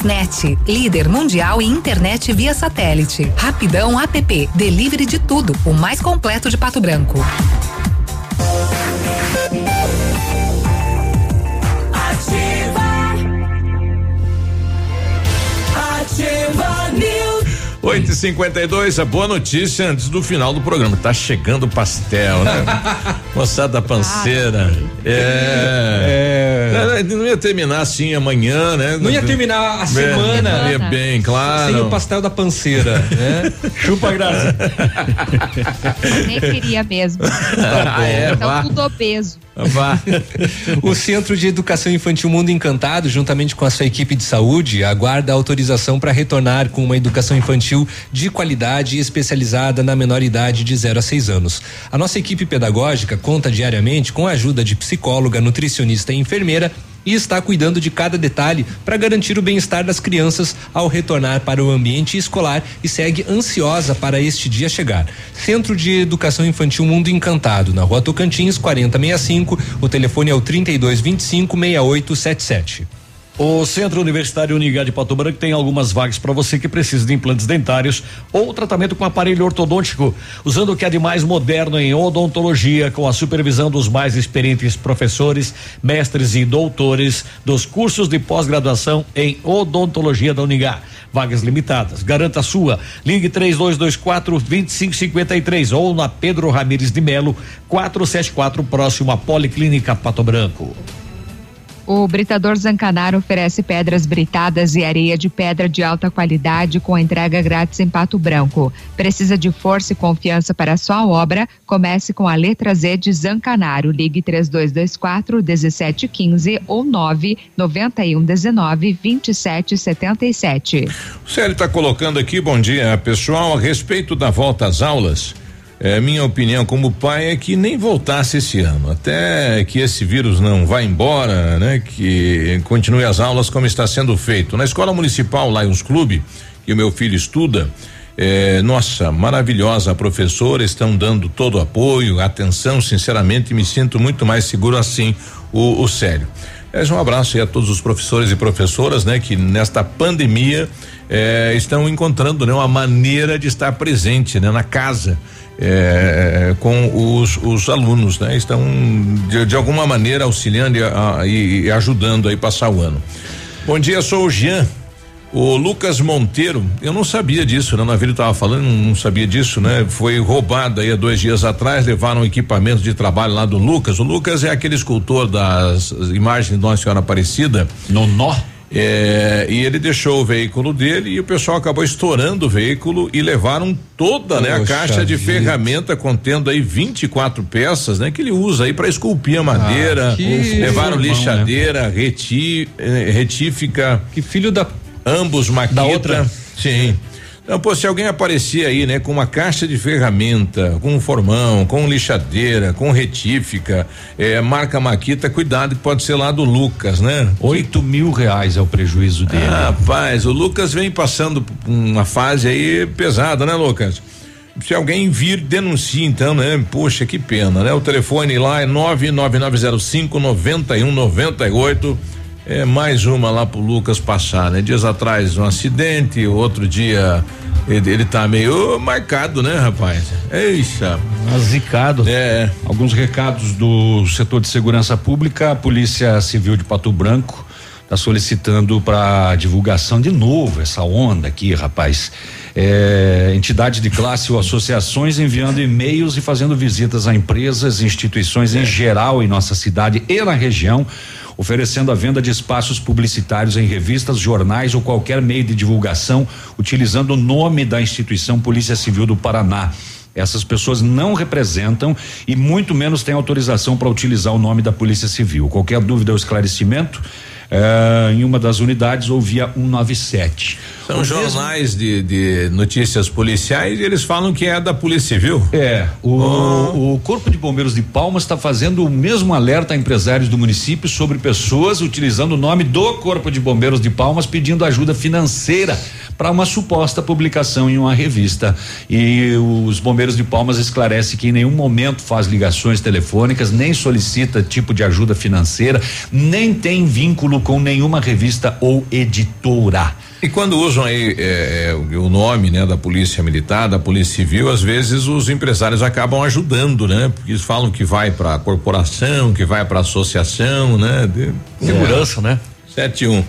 Net, líder mundial em internet via satélite. Rapidão app. Delivery de tudo. O mais completo de Pato Branco. 8 e 52 a boa notícia antes do final do programa. Tá chegando o pastel, né? Moçada panceira. É. é. Não ia terminar assim amanhã, né? Não ia terminar a semana. Ia bem, claro. Sem o pastel da panceira, né? Chupa graça. Nem queria mesmo. Ah, é, então vá. tudo obeso. O Centro de Educação Infantil Mundo Encantado, juntamente com a sua equipe de saúde, aguarda autorização para retornar com uma educação infantil de qualidade e especializada na menor idade de 0 a 6 anos. A nossa equipe pedagógica conta diariamente com a ajuda de psicóloga, nutricionista e enfermeira e está cuidando de cada detalhe para garantir o bem-estar das crianças ao retornar para o ambiente escolar e segue ansiosa para este dia chegar. Centro de Educação Infantil Mundo Encantado, na Rua Tocantins, 4065. O telefone é o 3225 6877. O Centro Universitário Unigá de Pato Branco tem algumas vagas para você que precisa de implantes dentários ou tratamento com aparelho ortodôntico, usando o que há de mais moderno em odontologia, com a supervisão dos mais experientes professores, mestres e doutores dos cursos de pós-graduação em odontologia da Unigá. Vagas limitadas. Garanta a sua. Ligue 3224 2553 ou na Pedro Ramires de Melo 474 próximo à Policlínica Pato Branco. O Britador Zancanaro oferece pedras britadas e areia de pedra de alta qualidade com entrega grátis em Pato Branco. Precisa de força e confiança para sua obra? Comece com a letra Z de Zancanaro. Ligue 3224 1715 ou 991 19 27 77. O Célio está colocando aqui, bom dia, pessoal, a respeito da volta às aulas. É, minha opinião como pai é que nem voltasse esse ano, até que esse vírus não vá embora, né? Que continue as aulas como está sendo feito. Na escola municipal, lá em uns clube, que o meu filho estuda, é, nossa, maravilhosa professora, estão dando todo o apoio, atenção, sinceramente, me sinto muito mais seguro assim, o, o Célio. É, um abraço aí a todos os professores e professoras, né, que nesta pandemia eh, estão encontrando, né, uma maneira de estar presente, né, na casa. Eh, com os, os alunos, né? Estão de, de alguma maneira auxiliando e, a- e- ajudando aí passar o ano. Bom dia, sou o Jean. O Lucas Monteiro, eu não sabia disso, né? O navio estava falando, não, sabia disso, né? Foi roubado aí há dois dias atrás, levaram equipamento de trabalho lá do Lucas. O Lucas é aquele escultor das imagens de Nossa Senhora Aparecida. No nó? É, e ele deixou o veículo dele e o pessoal acabou estourando o veículo e levaram toda, né, a caixa de vida. ferramenta contendo aí 24 peças, né, que ele usa aí para esculpir a madeira. Ah, levaram irmão, lixadeira, reti, eh, retífica. Que filho da ambos maquita. outra? Sim. Então, pô, se alguém aparecer aí, né, com uma caixa de ferramenta, com um formão, com lixadeira, com retífica, eh, marca Maquita, cuidado que pode ser lá do Lucas, né? Oito mil reais é o prejuízo dele. Ah, rapaz, o Lucas vem passando uma fase aí pesada, né, Lucas? Se alguém vir, denuncie então, né? Poxa, que pena, né? O telefone lá é 99905 9198. É mais uma lá pro Lucas passar, né? Dias atrás um acidente, outro dia ele, ele tá meio marcado, né, rapaz? Eixa. Zicado. É. Alguns recados do setor de segurança pública, a Polícia Civil de Pato Branco está solicitando para divulgação de novo essa onda aqui, rapaz. É, entidades de classe ou associações enviando e-mails e fazendo visitas a empresas, instituições em geral em nossa cidade e na região, oferecendo a venda de espaços publicitários em revistas, jornais ou qualquer meio de divulgação, utilizando o nome da instituição Polícia Civil do Paraná. Essas pessoas não representam e muito menos têm autorização para utilizar o nome da Polícia Civil. Qualquer dúvida ou esclarecimento, eh, em uma das unidades ou via 197. São O mesmo- jornais de, de notícias policiais e eles falam que é da Polícia Civil. É, o, o Corpo de Bombeiros de Palmas está fazendo o mesmo alerta a empresários do município sobre pessoas utilizando o nome do Corpo de Bombeiros de Palmas pedindo ajuda financeira para uma suposta publicação em uma revista. E os bombeiros de Palmas esclarece que em nenhum momento faz ligações telefônicas, nem solicita tipo de ajuda financeira, nem tem vínculo com nenhuma revista ou editora. E quando usam aí é, é, o nome, né, da polícia militar, da polícia civil, às vezes os empresários acabam ajudando, né? Porque eles falam que vai para corporação, que vai para associação, né? De, Segurança, né? 71.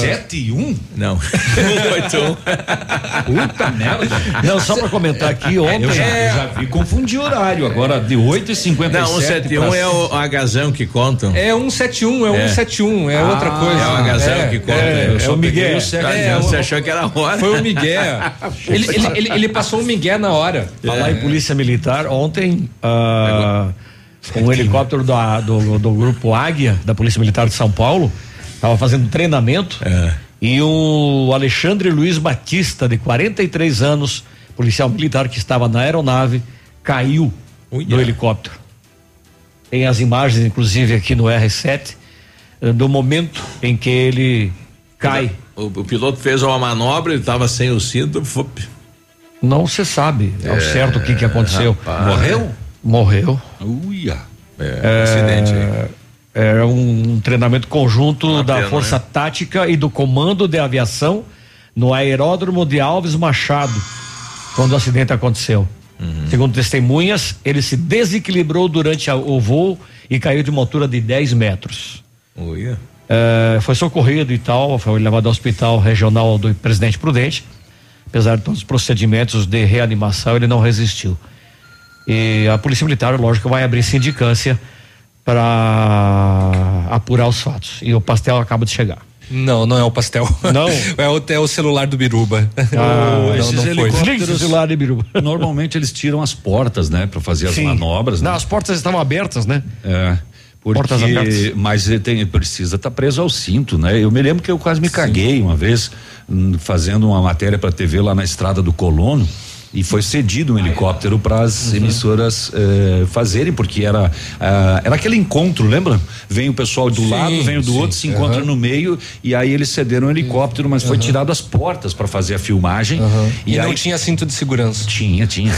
Sete e um? Não. 181. Puta merda. Não, só para comentar aqui, ontem. Eu já, eu já vi confundir horário, agora de 8 e 57 Não, 171 é o agazão que contam. É 171, é É. 171, é outra coisa. É o agazão É, que conta. é, Eu é o Miguel. o. É, Você o- achou que era a hora? Foi o Miguel. ele, ele, ele, ele passou o Miguel na hora. Falar em polícia militar, ontem ah, um helicóptero da- do, do grupo Águia, da Polícia Militar de São Paulo, estava fazendo treinamento e o Alexandre Luiz Batista, de 43 anos, policial militar que estava na aeronave, caiu do helicóptero. Tem as imagens, inclusive, aqui no R7, eh, do momento em que ele cai. O, o piloto fez uma manobra, ele estava sem o cinto, fup. Não se sabe ao É, certo o que, que aconteceu. rapaz. Morreu? Morreu. Uia. É, acidente aí. É um treinamento conjunto da pena, Força né? Tática e do Comando de Aviação no aeródromo de Alves Machado, quando o acidente aconteceu. Uhum. Segundo testemunhas, ele se desequilibrou durante a- o voo e caiu de uma altura de 10 metros. Uia. É, foi socorrido e tal, foi levado ao hospital regional do Presidente Prudente. Apesar de todos os procedimentos de reanimação, ele não resistiu. E a Polícia Militar, lógico, vai abrir sindicância para apurar os fatos. E o pastel acaba de chegar. Não, não é o pastel. Não? é, o, é o celular do Biruba. Ah, não, esses não foi. celular de Biruba. Normalmente eles tiram as portas, né, para fazer as Sim. manobras. Não, né? as portas estavam abertas, né? É. Porque, Portas abertas. mas ele tem, precisa estar preso ao cinto, né? Eu me lembro que eu quase me caguei uma vez hum, fazendo uma matéria para TV lá na estrada do Colono e foi cedido um helicóptero para as emissoras eh, fazerem porque era ah, era aquele encontro, lembra? Vem o pessoal do Sim, lado, vem o do sim. outro, se encontra Aham. no meio e aí eles cederam um helicóptero, mas foi tirado as portas para fazer a filmagem E, não aí tinha cinto de segurança. tinha, tinha.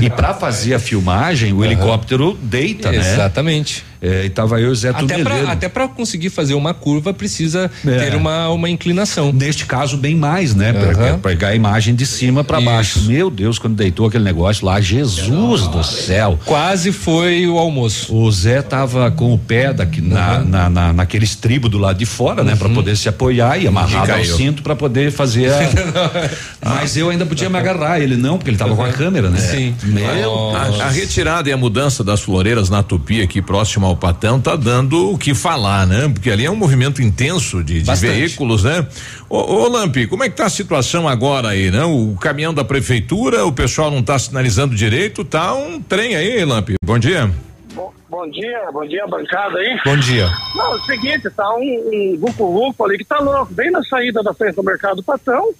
e para fazer a filmagem, o helicóptero deita, né? Exatamente. É, e tava eu e o Zé Até pra, até pra conseguir fazer uma curva precisa É. ter uma, uma inclinação. Neste caso, bem mais, né? Aham. pra pegar a imagem de cima para baixo. Meu Deus, quando deitou aquele negócio lá, Jesus do céu. Quase foi o almoço. O Zé tava com o pé daqui na, na, na- naquele estribo do lado de fora, né? Pra poder se apoiar e amarrado ao cinto pra poder fazer a... Mas eu ainda podia me agarrar, ele não, porque ele tava com a câmera, né? Sim. Meu A, a retirada e a mudança das floreiras na Tupi aqui próximo Malpatão tá dando o que falar, né? Porque ali é um movimento intenso de, de veículos, né? Ô, ô Lampi, como é que tá a situação agora aí, né? O caminhão da prefeitura, o pessoal não tá sinalizando direito, tá um trem aí, Lampi. Bom dia. Bom, bom dia, bom dia, bancada aí. Bom dia. Não, é o seguinte, tá um, um vucu-vucu ali que tá louco, bem na saída da frente do Mercado Patão,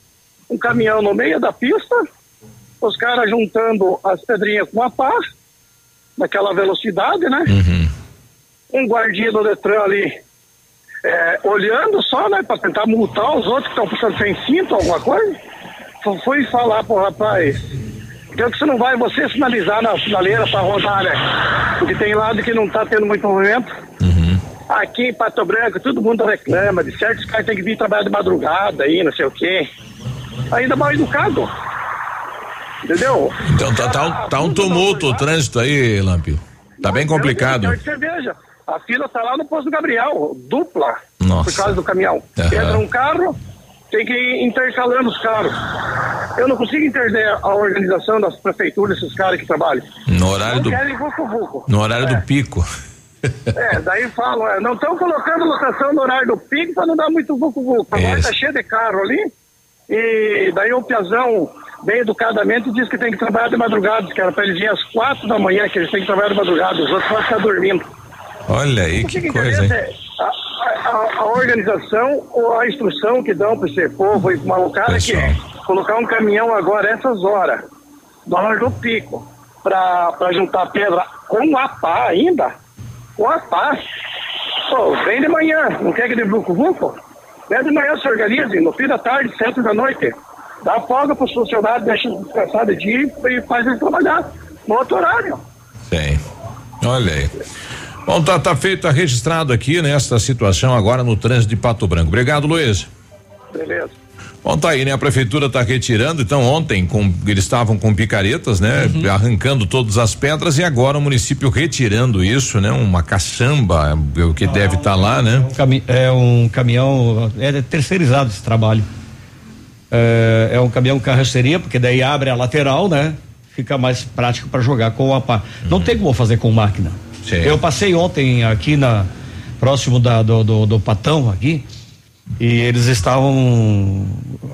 um caminhão no meio da pista, os caras juntando as pedrinhas com a pá, naquela velocidade, né? Um guardinha do Detran ali, é, olhando só, né, pra tentar multar os outros que estão puxando sem cinto, alguma coisa. Fui falar pro rapaz, então que você não vai você sinalizar na sinaleira pra rodar, né? Porque tem lado que não tá tendo muito movimento. Aqui em Pato Branco, todo mundo reclama de certos caras têm que vir trabalhar de madrugada aí, não sei o quê. Ainda mal educado. Entendeu? Então tá, tá, um- tá um tumulto o trânsito aí, Lampi. Tá bem complicado. Eu de cerveja. A fila tá lá no posto do Gabriel, dupla, Nossa. por causa do caminhão. Aham. Entra um carro, tem que ir intercalando os carros. Eu não consigo entender a organização das prefeituras, esses caras que trabalham. No horário não do, querem vucu-vucu. no horário do pico. É, daí falam, é, não estão colocando lotação no horário do pico para não dar muito vucu-vucu. Agora Isso. tá cheio de carro ali. E daí o Piazão, bem educadamente, diz que tem que trabalhar de madrugada, que era para eles virem às quatro da manhã, que eles têm que trabalhar de madrugada, os outros vão ficar dormindo. Olha aí, que que coisa, hein? é a, a- a organização ou a instrução que dão para esse povo e para o cara que é colocar um caminhão agora essas horas, na hora do pico, para juntar pedra com a pá ainda, com a pá. Pô, vem de manhã, não quer que de vucu? Vem de manhã, se organize, no fim da tarde, sete da noite. Dá folga para os funcionários, deixa eles descansar de dia e faz eles trabalhar no outro horário. Tem. Olha aí. Bom, tá, tá feito, tá registrado aqui nesta situação agora no trânsito de Pato Branco. Obrigado, Luiz. Beleza. Bom, tá aí, né? A prefeitura tá retirando, então ontem com, eles estavam com picaretas, né? Arrancando todas as pedras e agora o município retirando isso, né? Uma caçamba, é o que deve estar lá, né? Cami- É um caminhão, é terceirizado esse trabalho. É, é um caminhão carroceria, porque daí abre a lateral, né? Fica mais prático para jogar com a pá. Não tem como fazer com máquina. Eu passei ontem aqui na próximo da, do, do, do Patão aqui e eles estavam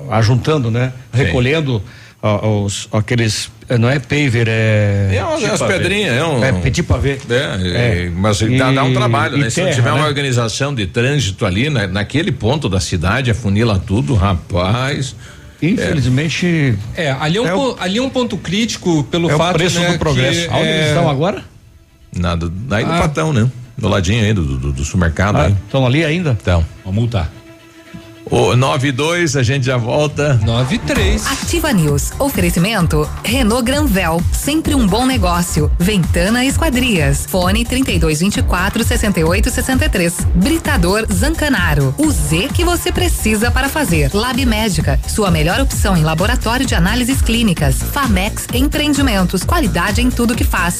ajuntando, né? Recolhendo ó, os, aqueles, eh, não é paver, é. É umas- tipo pedrinhas, é um- É petit pavê. É, é, mas dá, dá um trabalho, e né? Se não terra, tiver uma né? organização de trânsito ali, na- naquele ponto da cidade, afunila tudo, rapaz. Infelizmente. É, ali é um, É o- ali é um ponto crítico pelo É o fato preço né, do progresso. que, Aonde é, eles estão agora? Nada, do Ah. patão, né? Do ladinho aí do, do, do supermercado aí. Estão ali ainda? Então. Vamos multar. O 9 e 2, a gente já volta. 9 e 3. Ativa News. Oferecimento Renault Granvel, sempre um bom negócio. Ventana Esquadrias. Fone 3224 6863. Britador Zancanaro. O Z que você precisa para fazer. Lab Médica, sua melhor opção em laboratório de análises clínicas. Famex Empreendimentos, qualidade em tudo que faz.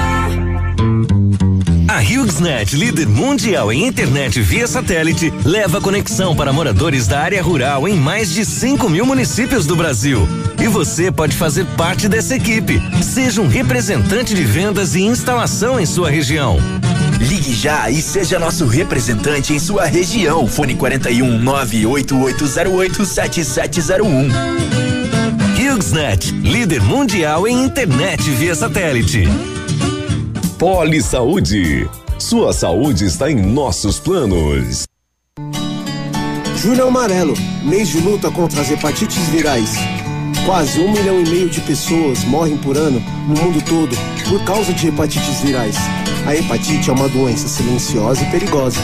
A HughesNet, líder mundial em internet via satélite, leva conexão para moradores da área rural em mais de 5 mil municípios do Brasil. E você pode fazer parte dessa equipe. Seja um representante de vendas e instalação em sua região. Ligue já e seja nosso representante em sua região. Fone 41 98808 7701. HughesNet, líder mundial em internet via satélite. Poli Saúde. Sua saúde está em nossos planos. Julho Amarelo, mês de luta contra as hepatites virais. Quase um milhão e meio de pessoas morrem por ano no mundo todo por causa de hepatites virais. A hepatite é uma doença silenciosa e perigosa.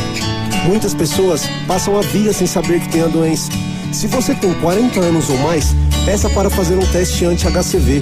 Muitas pessoas passam a vida sem saber que tem a doença. Se você tem 40 anos ou mais, peça para fazer um teste anti-HCV.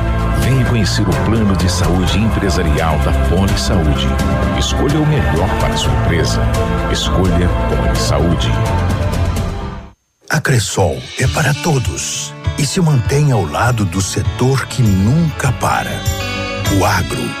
Venha conhecer o plano de saúde empresarial da Poli Saúde. Escolha o melhor para sua empresa. Escolha Poli Saúde. A Cressol é para todos e se mantém ao lado do setor que nunca para. O agro.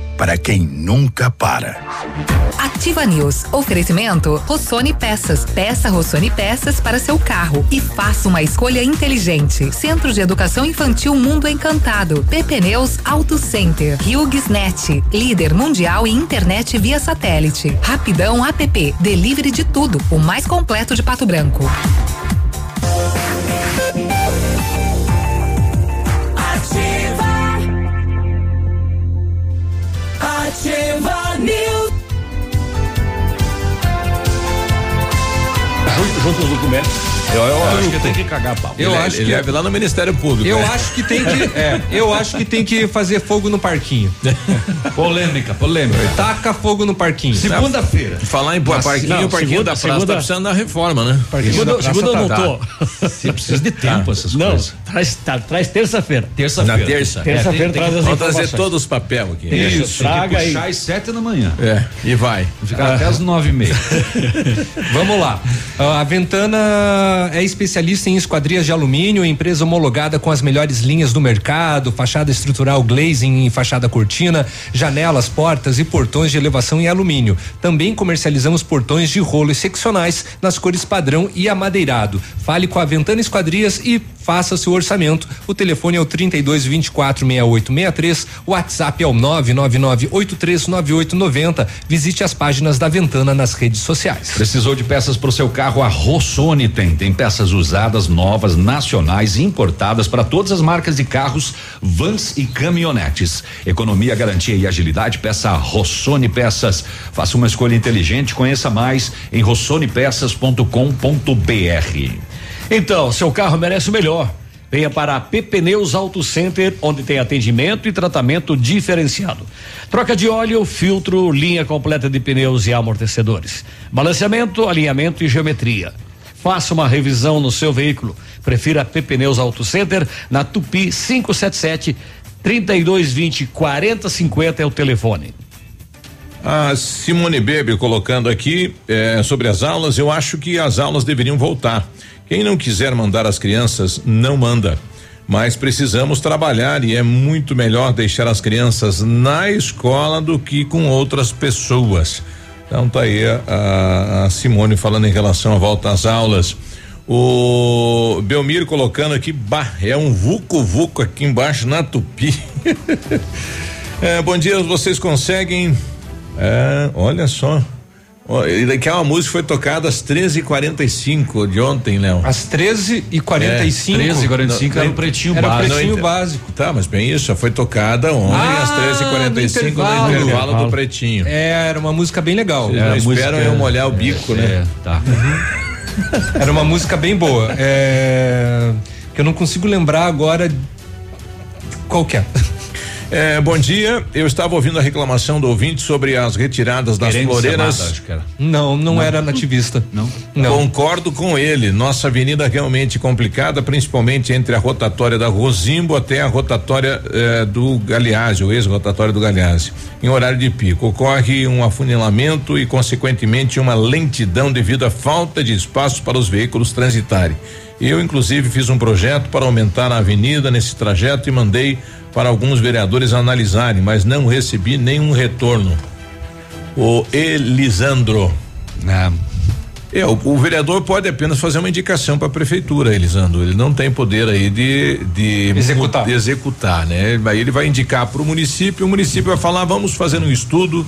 para quem nunca para. Ativa News. Oferecimento Rossoni Peças. Peça Rossoni Peças para seu carro e faça uma escolha inteligente. Centro de Educação Infantil Mundo Encantado. PP Neus Auto Center. HughesNet. Líder mundial em internet via satélite. Rapidão App. Delivery de tudo. O mais completo de Pato Branco. Juntos os documentos. Eu, eu acho que tem que cagar pau. Eu Ele- acho ele que leva lá no Ministério Público. Eu né? acho que tem que, é, eu acho que tem que fazer fogo no parquinho. polêmica, polêmica. Taca fogo no parquinho. Segunda-feira. Falar em Nossa, parquinho, não, o parquinho segunda- da praça segunda- tá precisando da reforma, né? Parquinho Segunda, segunda eu não tá- tô. Você precisa de tempo essas Não, coisas. traz, tá, traz terça-feira. Terça-feira. Na terça. Terça-feira É, tem- traz as Vamos trazer todos os papéis aqui. Isso, Isso, tem que traga aí. puxar às sete da manhã. É, e vai. Ficar até as nove e meia. Vamos lá. Ah, A Ventana é especialista em esquadrias de alumínio, empresa homologada com as melhores linhas do mercado, fachada estrutural glazing e fachada cortina, janelas, portas e portões de elevação em alumínio. Também comercializamos portões de rolo e seccionais nas cores padrão e amadeirado. Fale com a Ventana Esquadrias e faça seu orçamento. O telefone é o 32 24 68 63, o WhatsApp é o 999 839890. Visite as páginas da Ventana nas redes sociais. Precisou de peças para o seu carro? A Rossoni tem. Tem peças usadas, novas, nacionais e importadas para todas as marcas de carros, vans e caminhonetes. Economia, garantia e agilidade. Peça a Rossoni Peças. Faça uma escolha inteligente. Conheça mais em rossonepeças.com.br. Então, seu carro merece o melhor. Venha para a PP Neus Auto Center, onde tem atendimento e tratamento diferenciado. Troca de óleo, filtro, linha completa de pneus e amortecedores. Balanceamento, alinhamento e geometria. Faça uma revisão no seu veículo. Prefira a PP Neus Auto Center na Tupi 577 3220 4050 é o telefone. A Simone Bebe colocando aqui eh, sobre as aulas, eu acho que as aulas deveriam voltar. Quem não quiser mandar as crianças, não manda. Mas precisamos trabalhar e é muito melhor deixar as crianças na escola do que com outras pessoas. Então tá aí a, a- Simone falando em relação à volta às aulas. O Belmiro colocando aqui, bah, é um vucu vucu aqui embaixo na Tupi. É, bom dia, vocês conseguem é, olha só. E daqui a uma música foi tocada às 13h45 de ontem, Léo. Às 13h45. É, 13h45 era o pretinho Era o básico. pretinho Não, básico. Tá, mas bem isso, foi tocada ontem Ah, às 13h45 no no intervalo. intervalo do pretinho. É, era uma música bem legal. Vocês Era não música- esperam eu molhar o bico, né? É, tá. Era uma música bem boa. É, que eu não consigo lembrar agora qual que é. É, bom dia, eu estava ouvindo a reclamação do ouvinte sobre as retiradas das Querendo floreiras. amada, acho que era. Não, não, era nativista. Não. Não. Concordo com ele. Nossa avenida é realmente complicada, principalmente entre a rotatória da Rosimbo até a rotatória eh, do Galeazzi, o ex-rotatória do Galeazzi. Em horário de pico, ocorre um afunilamento e, consequentemente, uma lentidão devido à falta de espaço para os veículos transitarem. Eu, inclusive, fiz um projeto para aumentar a avenida nesse trajeto e mandei para alguns vereadores analisarem, mas não recebi nenhum retorno. O Elisandro. É, o, o vereador pode apenas fazer uma indicação para a prefeitura, Elisandro. Ele não tem poder aí de, de Executar. de executar, né? Aí ele vai indicar para o município, o município vai falar, vamos fazer um estudo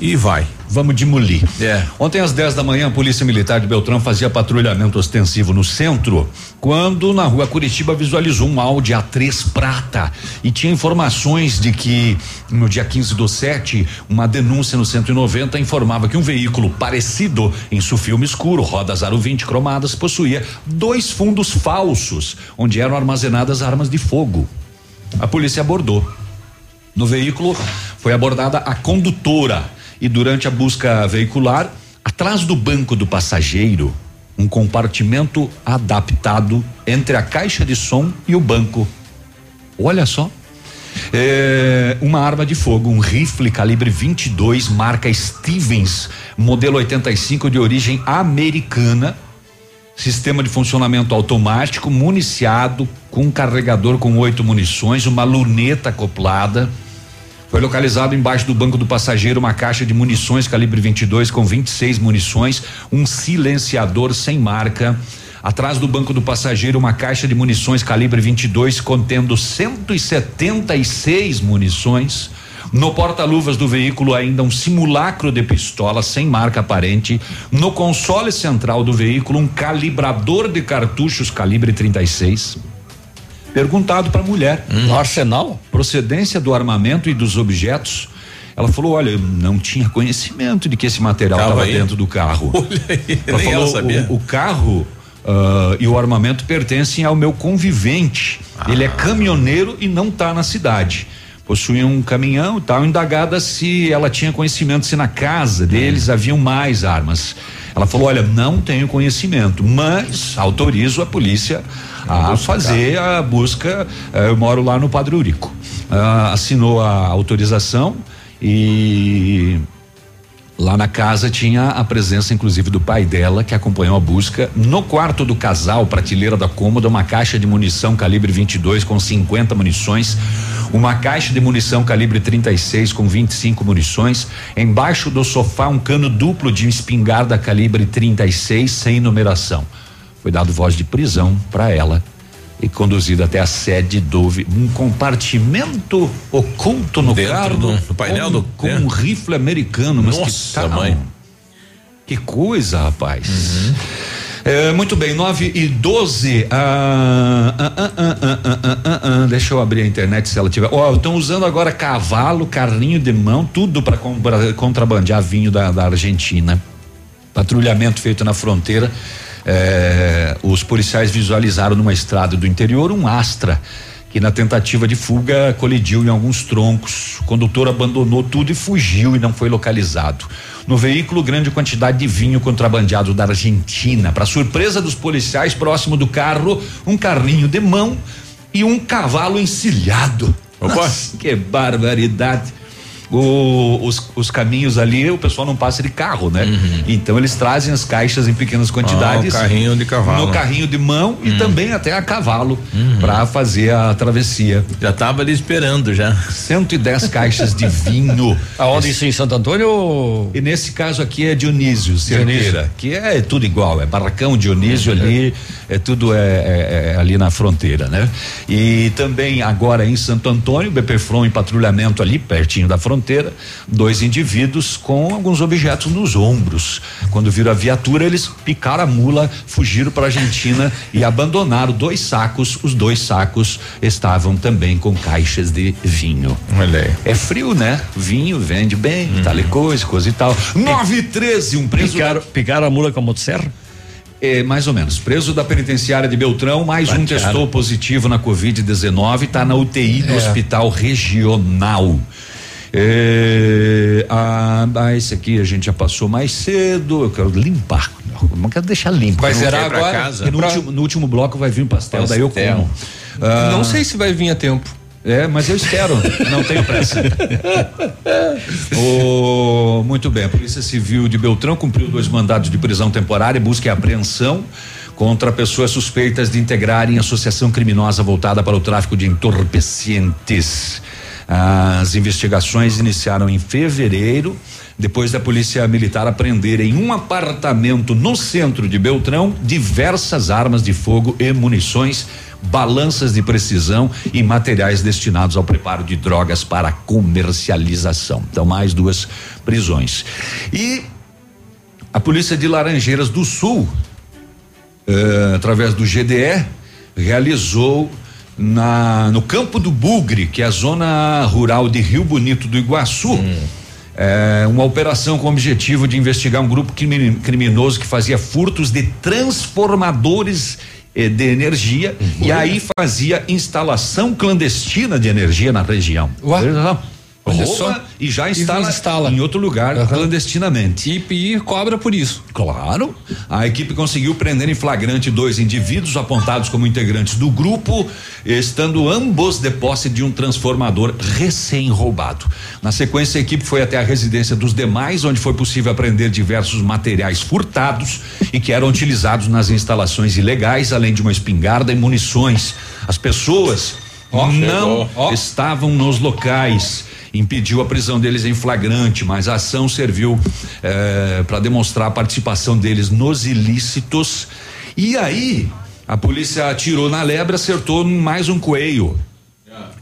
e vai. Vamos de muli. É. Ontem às 10 da manhã, a Polícia Militar de Beltrão fazia patrulhamento ostensivo no centro, quando na rua Curitiba visualizou um Audi A3 prata e tinha informações de que no dia 15 do 7, uma denúncia no 190 informava que um veículo parecido em sulfilme escuro, rodas aro 20 cromadas, possuía dois fundos falsos, onde eram armazenadas armas de fogo. A polícia abordou. No veículo foi abordada a condutora e durante a busca veicular, atrás do banco do passageiro, um compartimento adaptado entre a caixa de som e o banco. Olha só. É, uma arma de fogo, um rifle calibre 22, marca Stevens, modelo 85 de origem americana, sistema de funcionamento automático, municiado com um carregador com oito munições, uma luneta acoplada. Foi localizado embaixo do banco do passageiro uma caixa de munições calibre 22 com 26 munições, um silenciador sem marca. Atrás do banco do passageiro, uma caixa de munições calibre 22 contendo 176 munições. No porta-luvas do veículo, ainda um simulacro de pistola sem marca aparente. No console central do veículo, um calibrador de cartuchos calibre 36. Perguntado para a mulher. No arsenal? Procedência do armamento e dos objetos. Ela falou: olha, eu não tinha conhecimento de que esse material Tava estava dentro do carro. Olha aí, Ela nem ela falou: sabia. o, o carro ah, e o armamento pertencem ao meu convivente. Ele é caminhoneiro e não está na cidade. Possuía um caminhão e tal, indagada se ela tinha conhecimento se na casa deles haviam mais armas. Ela falou: olha, não tenho conhecimento, mas autorizo a polícia a fazer a busca. eh, eu moro lá no Padre Urico. Ah, assinou a autorização e Lá na casa tinha a presença, inclusive, do pai dela, que acompanhou a busca. No quarto do casal, prateleira da cômoda, uma caixa de munição calibre 22 com 50 munições, uma caixa de munição calibre 36 com 25 munições. Embaixo do sofá, um cano duplo de espingarda calibre 36 sem numeração. Foi dado voz de prisão para ela e conduzido até a sede do um compartimento oculto no Dentro carro do- do painel com, do- com um rifle americano, mas Nossa, que tal? mãe. Que coisa, rapaz. Uhum. É, muito bem, 9 e 12. Ah, ah, ah, ah, ah, ah, deixa eu abrir a internet se ela tiver. Ó, estão usando agora cavalo, carrinho de mão, tudo para contrabandear vinho da, da Argentina. Patrulhamento feito na fronteira. Eh, os policiais visualizaram numa estrada do interior um Astra que na tentativa de fuga colidiu em alguns troncos. O condutor abandonou tudo e fugiu e não foi localizado. No veículo, grande quantidade de vinho contrabandeado da Argentina. Para surpresa dos policiais, próximo do carro, um carrinho de mão e um cavalo encilhado. Nossa, que barbaridade. O- os, os caminhos ali, o pessoal não passa de carro, né? Então eles trazem as caixas em pequenas quantidades. Ah, o carrinho de cavalo. No carrinho de mão e também até a cavalo para fazer a travessia. Já estava ali esperando já. 110 caixas de vinho. Aonde isso em Santo Antônio? E nesse caso aqui é Dionísio Cerqueira, que é tudo igual, é Barracão Dionísio ali, é tudo é, é- é ali na fronteira, né? E também agora em Santo Antônio, BPFROM em patrulhamento ali pertinho da fronteira, dois indivíduos com alguns objetos nos ombros. Quando viram a viatura, eles picaram a mula, fugiram para a Argentina e abandonaram dois sacos. Os dois sacos estavam também com caixas de vinho. Olha aí. É frio, né? Vinho vende bem, tal e coisa, coisa e tal. 9 e 13, um preso. Picaram, picaram a mula com a motosserra? É, mais ou menos. Preso da penitenciária de Beltrão, mais um Batearam. testou positivo na Covid-19, está na UTI do É. Hospital Regional. É, ah, ah, esse aqui a gente já passou mais cedo. Eu quero limpar. Não quero deixar limpo. Vai zerar agora? Casa. No, Pra- último, no último bloco vai vir um pastel, daí eu Pastel. como. Ah, Não sei se vai vir a tempo. É, mas eu espero. Não tenho pressa. O- muito bem, a Polícia Civil de Beltrão cumpriu dois mandados de prisão temporária, busca e apreensão contra pessoas suspeitas de integrarem associação criminosa voltada para o tráfico de entorpecentes. As investigações iniciaram em fevereiro, depois da polícia militar apreender em um apartamento no centro de Beltrão diversas armas de fogo e munições, balanças de precisão e materiais destinados ao preparo de drogas para comercialização. Então, mais duas prisões. E a polícia de Laranjeiras do Sul, eh, através do GDE, realizou na no campo do Bugre, que é a zona rural de Rio Bonito do Iguaçu. eh, uma operação com o objetivo de investigar um grupo crimi- criminoso que fazia furtos de transformadores eh, de energia e aí fazia instalação clandestina de energia na região. Veja Olha Rouba só. E já E instala, instala. em outro lugar clandestinamente. E, e cobra por isso. Claro. A equipe conseguiu prender em flagrante dois indivíduos apontados como integrantes do grupo, estando ambos de posse de um transformador recém-roubado. Na sequência, a equipe foi até a residência dos demais, onde foi possível apreender diversos materiais furtados e que eram utilizados nas instalações ilegais, além de uma espingarda e munições. As pessoas Ó, não chegou. estavam nos locais. Impediu a prisão deles em flagrante, mas a ação serviu para demonstrar a participação deles nos ilícitos. E aí, a polícia atirou na lebre, acertou mais um coelho.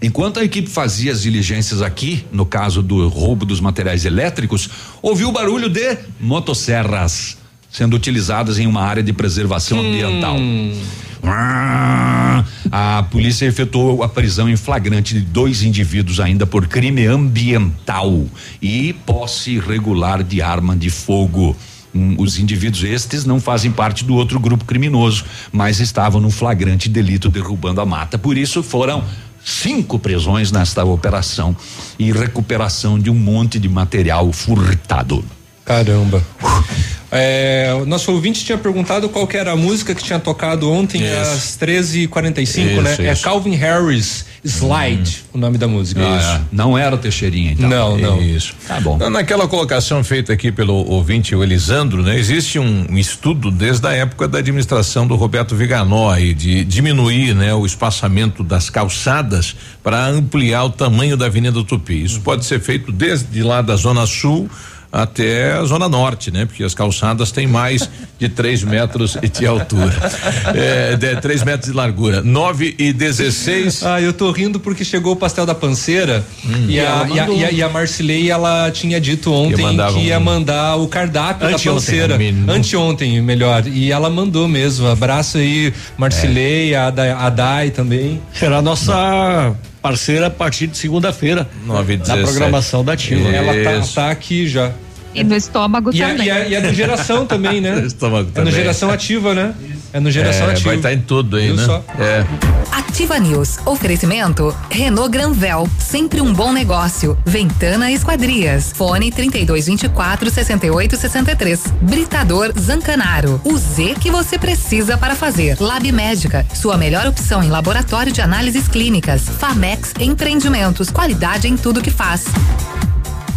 Enquanto a equipe fazia as diligências aqui, no caso do roubo dos materiais elétricos, ouviu o barulho de motosserras sendo utilizadas em uma área de preservação ambiental. Ah, A polícia efetuou a prisão em flagrante de dois indivíduos ainda por crime ambiental e posse irregular de arma de fogo. Hum, os indivíduos estes não fazem parte do outro grupo criminoso, mas estavam no flagrante delito derrubando a mata. Por isso foram cinco prisões nesta operação e recuperação de um monte de material furtado. Caramba. É, o nosso ouvinte tinha perguntado qual que era a música que tinha tocado ontem Isso. às 13h45, né? Isso, É. Calvin Harris, Slide, o nome da música. Ah, é. Não era o Teixeirinha, então. Não, não. Isso. Tá bom. Na- Naquela colocação feita aqui pelo ouvinte, o Elisandro, né? Existe um, um estudo desde a época da administração do Roberto Viganó aí de diminuir, né, o espaçamento das calçadas para ampliar o tamanho da Avenida Tupi. Isso pode ser feito desde lá da Zona Sul até a Zona Norte, né? Porque as calçadas têm mais de 3 metros de altura. É, de 3 metros de largura. 9 e 16. Ah, eu tô rindo porque chegou o pastel da panceira e, a, e, a, e, a, e a Marcilei, ela tinha dito ontem que ia um- mandar o cardápio da panceira. Menu. Anteontem, melhor. E ela mandou mesmo. Abraço aí, Marcilei, a, Dai, a Dai também. Será nossa parceira a partir de segunda-feira. 9 e Na 17. programação da Ativa. Ela tá, tá aqui já. E no estômago E é, também. e, é, e é do geração também, né? Estômago É no também. geração ativa, né? É no geração É, ativa. vai estar em tudo aí, Viu né? só? É. Ativa News. Oferecimento Renault Granvel, sempre um bom negócio. Ventana Esquadrias. Fone 3224 6863. Britador Zancanaro. O Z que você precisa para fazer. Lab Médica, sua melhor opção em laboratório de análises clínicas. Famex Empreendimentos, qualidade em tudo que faz.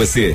você.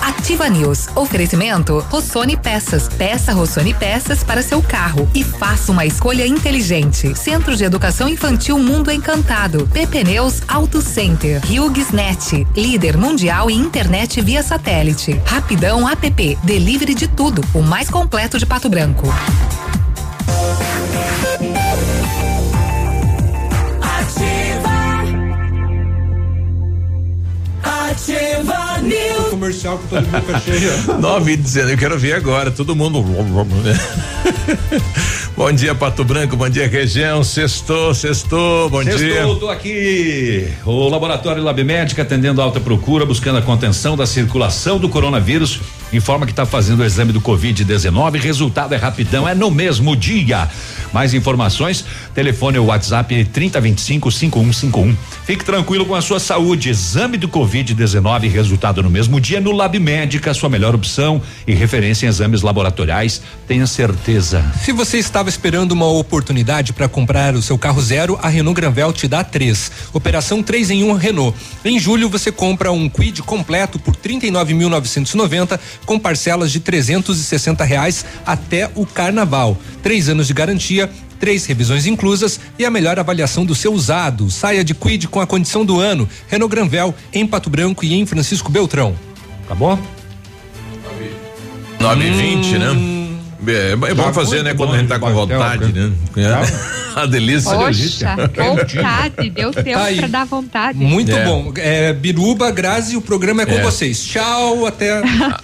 Ativa News. Oferecimento Rossoni Peças. Peça Rossoni Peças para seu carro e faça uma escolha inteligente. Centro de Educação Infantil Mundo Encantado. PP Neus Auto Center. HughesNet. Líder mundial em internet via satélite. Rapidão App. Delivery de tudo. O mais completo de Pato Branco. Ativa News. Comercial com todo boca cheia. 9 e 19, eu quero ver agora, todo mundo. bom dia, Pato Branco, bom dia, região. Sextou, sextou, bom Sextou, dia. tô aqui. O Laboratório Lab Médica atendendo alta procura, buscando a contenção da circulação do coronavírus. Informa que está fazendo o exame do Covid-19. Resultado é rapidão, é no mesmo dia. Mais informações, telefone ou WhatsApp 3025 5151. Fique tranquilo com a sua saúde. Exame do Covid-19, resultado no mesmo dia no Lab Médica, sua melhor opção e referência em exames laboratoriais. Tenha certeza. Se você estava esperando uma oportunidade para comprar o seu carro zero, a Renault Granvel te dá três. Operação 3 em 1 Renault. Em julho você compra um Quid completo por 39.990 com parcelas de 360 reais até o carnaval. Três anos de garantia. Três revisões inclusas e a melhor avaliação do seu usado. Saia de Quid com a condição do ano. Renault Granvel, em Pato Branco e em Francisco Beltrão. Acabou? 9 e 20, né? É, é bom Tá fazer, né? Quando a gente tá com vontade, né? a delícia. Poxa, vontade, deu tempo Tá aí. pra dar vontade. Muito É. bom. É, Biruba, Grazi, o programa é com É. vocês. Tchau, até.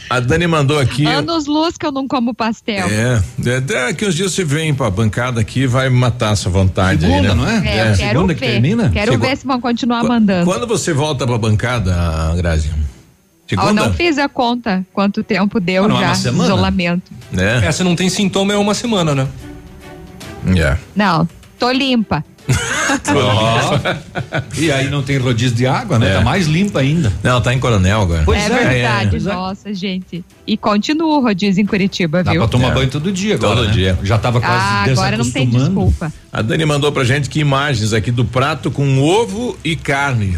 A Dani mandou aqui. Anos luz que eu não como pastel. É, é, daqui uns dias você vem pra bancada aqui e vai matar essa vontade aí, né? É, eu quero ver. Quero ver se vão continuar mandando. Quando você volta pra bancada, Grazi? Eu Segunda? não fiz a conta quanto tempo deu Ah, não é já semana? isolamento. Né? É, se não tem sintoma, é uma semana, né? É. Não, tô limpa. E aí não tem rodízio de água, né? É. Tá mais limpa ainda. Não, tá em Coronel agora. Pois é, é, verdade, é, é. nossa, gente. E continua o rodízio em Curitiba, Dá viu? pra tomar É. banho todo dia agora. Todo né? dia. Já tava quase Ah, agora não tem desculpa. A Dani mandou pra gente que imagens aqui do prato com ovo e carne.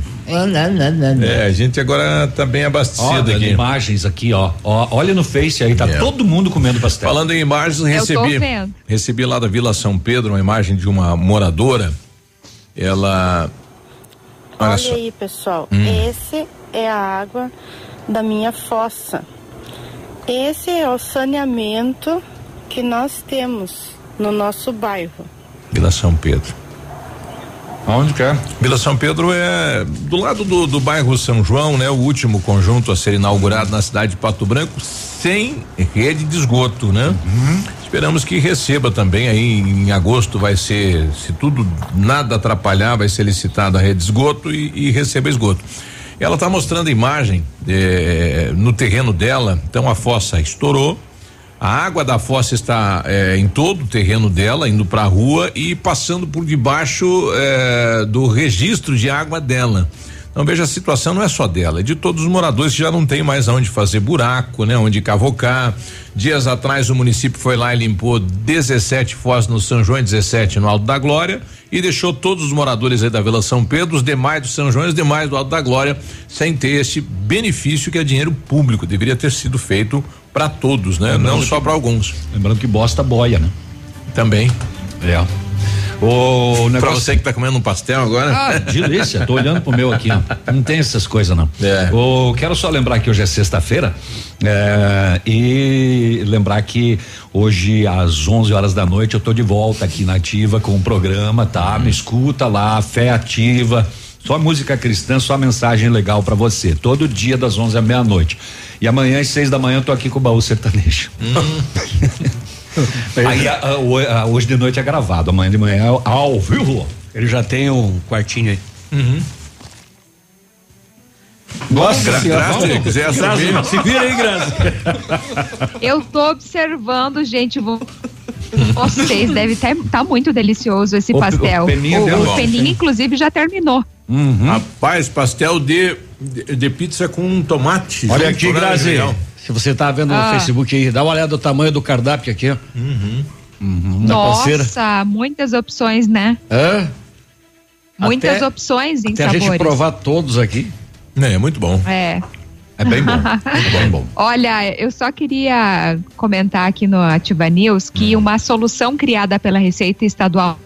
É, a gente agora tá bem Ó, abastecido dando aqui. imagens aqui, ó. ó. Olha no Face aí, tá É. todo mundo comendo pastel. Falando em imagens, Eu recebi recebi lá da Vila São Pedro uma imagem de uma moradora. Ela olha, Olha só. aí, pessoal. Hum. Esse é a água da minha fossa. Esse é o saneamento que nós temos no nosso bairro. Vila São Pedro. Onde que é? Vila São Pedro é do lado do, do bairro São João, né? O último conjunto a ser inaugurado na cidade de Pato Branco, sem rede de esgoto, né? Esperamos que receba também aí em agosto vai ser, se tudo nada atrapalhar, vai ser licitado a rede de esgoto e, e receba esgoto. Ela está mostrando a imagem eh, no terreno dela, então a fossa estourou, a água da fossa está eh, em todo o terreno dela, indo para a rua e passando por debaixo eh, do registro de água dela. Então veja, a situação não é só dela, é de todos os moradores que já não tem mais aonde fazer buraco, né? Onde cavocar. Dias atrás o município foi lá e limpou 17 fosas no São João e 17 no Alto da Glória e deixou todos os moradores aí da Vila São Pedro, os demais do São João e os demais do Alto da Glória, sem ter este benefício que é dinheiro público. Deveria ter sido feito para todos, né? Lembrando não só para alguns. Lembrando que bosta boia, né? Também. É. O Pra negócio. você que tá comendo um pastel agora. Ah, delícia. Tô olhando pro meu aqui, ó. Não tem essas coisas, não. É. O, quero só lembrar que hoje é sexta-feira é, e lembrar que hoje às 11 horas da noite eu tô de volta aqui na Ativa com o programa, tá? Me escuta lá, Fé Ativa. Só música cristã, só mensagem legal pra você. Todo dia das 11 à meia-noite. E amanhã às seis da manhã eu tô aqui com o baú sertanejo. Aí a- a- o- a- hoje de noite é gravado, amanhã de manhã é ao vivo. Ele já tem um quartinho aí. Nossa Gra- senhora. Graça, se quiser. Se vira aí, Graça. Eu tô observando, gente. Vou... Vocês devem estar tá muito delicioso esse O- o pastel. Peninha o, deu o bom. Peninha, inclusive, já terminou. Rapaz, pastel de, de, de pizza com tomate. Olha aqui? Grazi. Se você tá vendo Ah. no Facebook aí, dá uma olhada no tamanho do cardápio aqui, ó. Uhum. Parceira. Nossa, muitas opções, né? Hã? Muitas Até- opções em Até a sabores. gente provar todos aqui. É, muito bom. É. É bem bom. bem bom. Olha, eu só queria comentar aqui no Ativa News Hum. que uma solução criada pela Receita Estadual